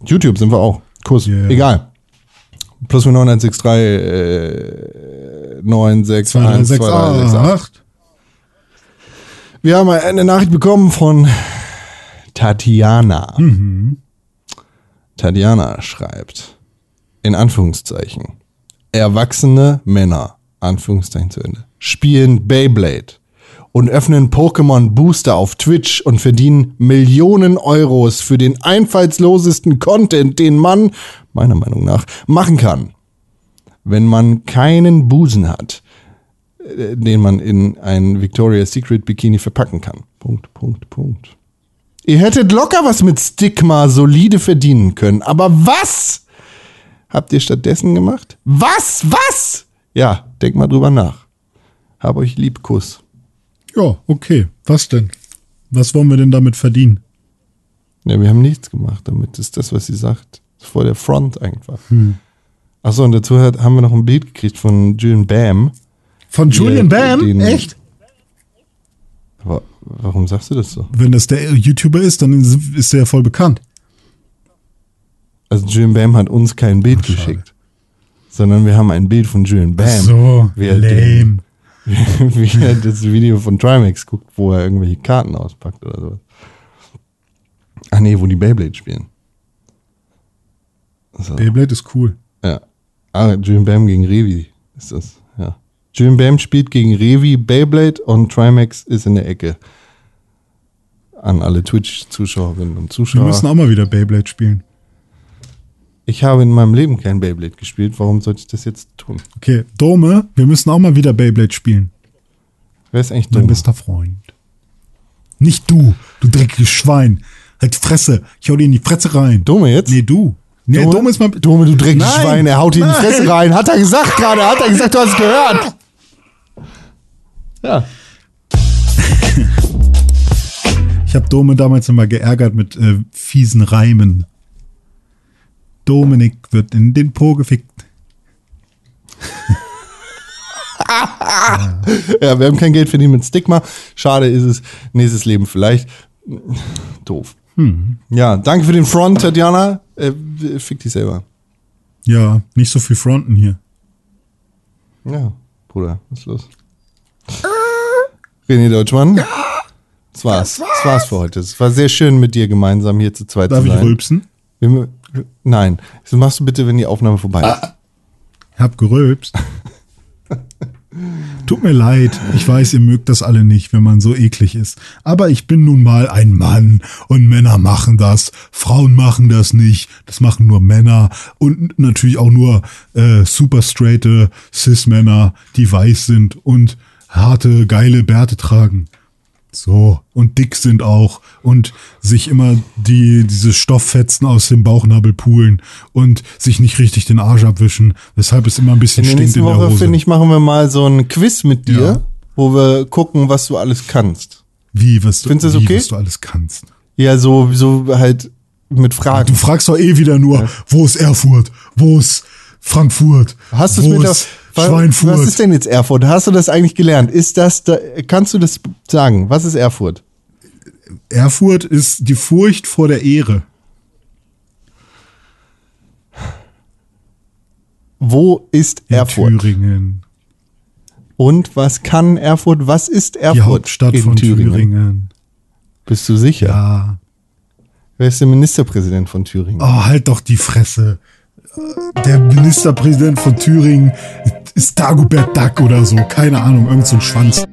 YouTube sind wir auch. Kurs. Yeah. Egal. Plus 9163 äh, 961 2, 3, 6, 2368. 8. Wir haben eine Nachricht bekommen von Tatjana. Tatjana schreibt, in Anführungszeichen, erwachsene Männer, Anführungszeichen zu Ende, spielen Beyblade und öffnen Pokémon Booster auf Twitch und verdienen Millionen Euros für den einfallslosesten Content, den man, meiner Meinung nach, machen kann. Wenn man keinen Busen hat, äh, den man in ein Victoria's Secret Bikini verpacken kann. Punkt, Punkt, Punkt. Ihr hättet locker was mit Stigma solide verdienen können. Aber was habt ihr stattdessen gemacht? Was? Was? Ja, denkt mal drüber nach. Hab euch lieb, Kuss. Ja, okay. Was denn? Was wollen wir denn damit verdienen? Ja, wir haben nichts gemacht damit. Das ist das, was sie sagt. Vor der Front einfach. Achso, und dazu hat, haben wir noch ein Bild gekriegt von Julian Bam. Von Julian Die- Bam? den- Echt? Aber warum sagst du das so? Wenn das der YouTuber ist, dann ist der ja voll bekannt. Also Julian Bam hat uns kein Bild schade. geschickt. Sondern wir haben ein Bild von Julian Bam. so, wie er, lame. den, [laughs] wie er das Video von Trimax guckt, wo er irgendwelche Karten auspackt oder sowas. Ach nee, wo die Beyblade spielen. So. Beyblade ist cool. Ja. Ah, Julian Bam gegen Revi ist das, ja. Julian Bam spielt gegen Revi Beyblade und Trimax ist in der Ecke. An alle Twitch-Zuschauerinnen und Wir Zuschauer. müssen auch mal wieder Beyblade spielen. Ich habe in meinem Leben kein Beyblade gespielt. Warum sollte ich das jetzt tun? Okay, Dome, wir müssen auch mal wieder Beyblade spielen. Wer ist eigentlich Mein dumm? bester Freund. Nicht du, du dreckiges Schwein. Halt die Fresse. Ich hau dir in die Fresse rein. Dome jetzt? Nee, du. Nee, Dome? Dome ist mein. Dome, du dreckiges Nein. Schwein, er haut dir in die. Fresse rein. Hat er gesagt gerade, hat er gesagt, du hast es gehört. Ja. [laughs] Ich habe Dome damals immer geärgert mit äh, fiesen Reimen. Dominik wird in den Po gefickt. [laughs] Ja, wir haben kein Geld verdient mit Stigma. Schade ist es. Nächstes Leben vielleicht. Doof. Ja, danke für den Front, Tatjana. Äh, fick dich selber. Ja, nicht so viel Fronten hier. Ja, Bruder, was ist los? René Deutschmann. Das war's. Das war's für heute. Es war sehr schön mit dir gemeinsam hier zu zweit Darf zu ich sein. rülpsen? Nein. Das machst du bitte, wenn die Aufnahme vorbei ist. Hab gerülpst. Tut mir leid, ich weiß, ihr mögt das alle nicht, wenn man so eklig ist. Aber ich bin nun mal ein Mann und Männer machen das. Frauen machen das nicht. Das machen nur Männer und natürlich auch nur äh, super straighte Cis-Männer, die weiß sind und harte, geile Bärte tragen. So, und dick sind auch und sich immer die, diese Stofffetzen aus dem Bauchnabel poolen und sich nicht richtig den Arsch abwischen, weshalb es immer ein bisschen In der stinkt in der Woche, Hose. finde ich, machen wir mal so ein Quiz mit dir, Ja. wo wir gucken, was du alles kannst. wie, was du, Findest wie, okay? was du alles kannst. Ja, so, so halt mit Fragen. Du fragst doch eh wieder nur, wo ist Erfurt? Wo ist Frankfurt? Hast du es wo mit der, Schweinfurt? was ist denn jetzt Erfurt? Hast du das eigentlich gelernt? Ist das, da, kannst du das sagen? Was ist Erfurt? Erfurt ist die Furcht vor der Ehre. Wo ist In Erfurt? Thüringen. Und was kann Erfurt? Was ist Erfurt Die Hauptstadt von Thüringen. Bist du sicher? Ja. Wer ist der Ministerpräsident von Thüringen? Oh, halt doch die Fresse. Der Ministerpräsident von Thüringen ist Dagobert Duck oder so. Keine Ahnung, irgend so ein Schwanz.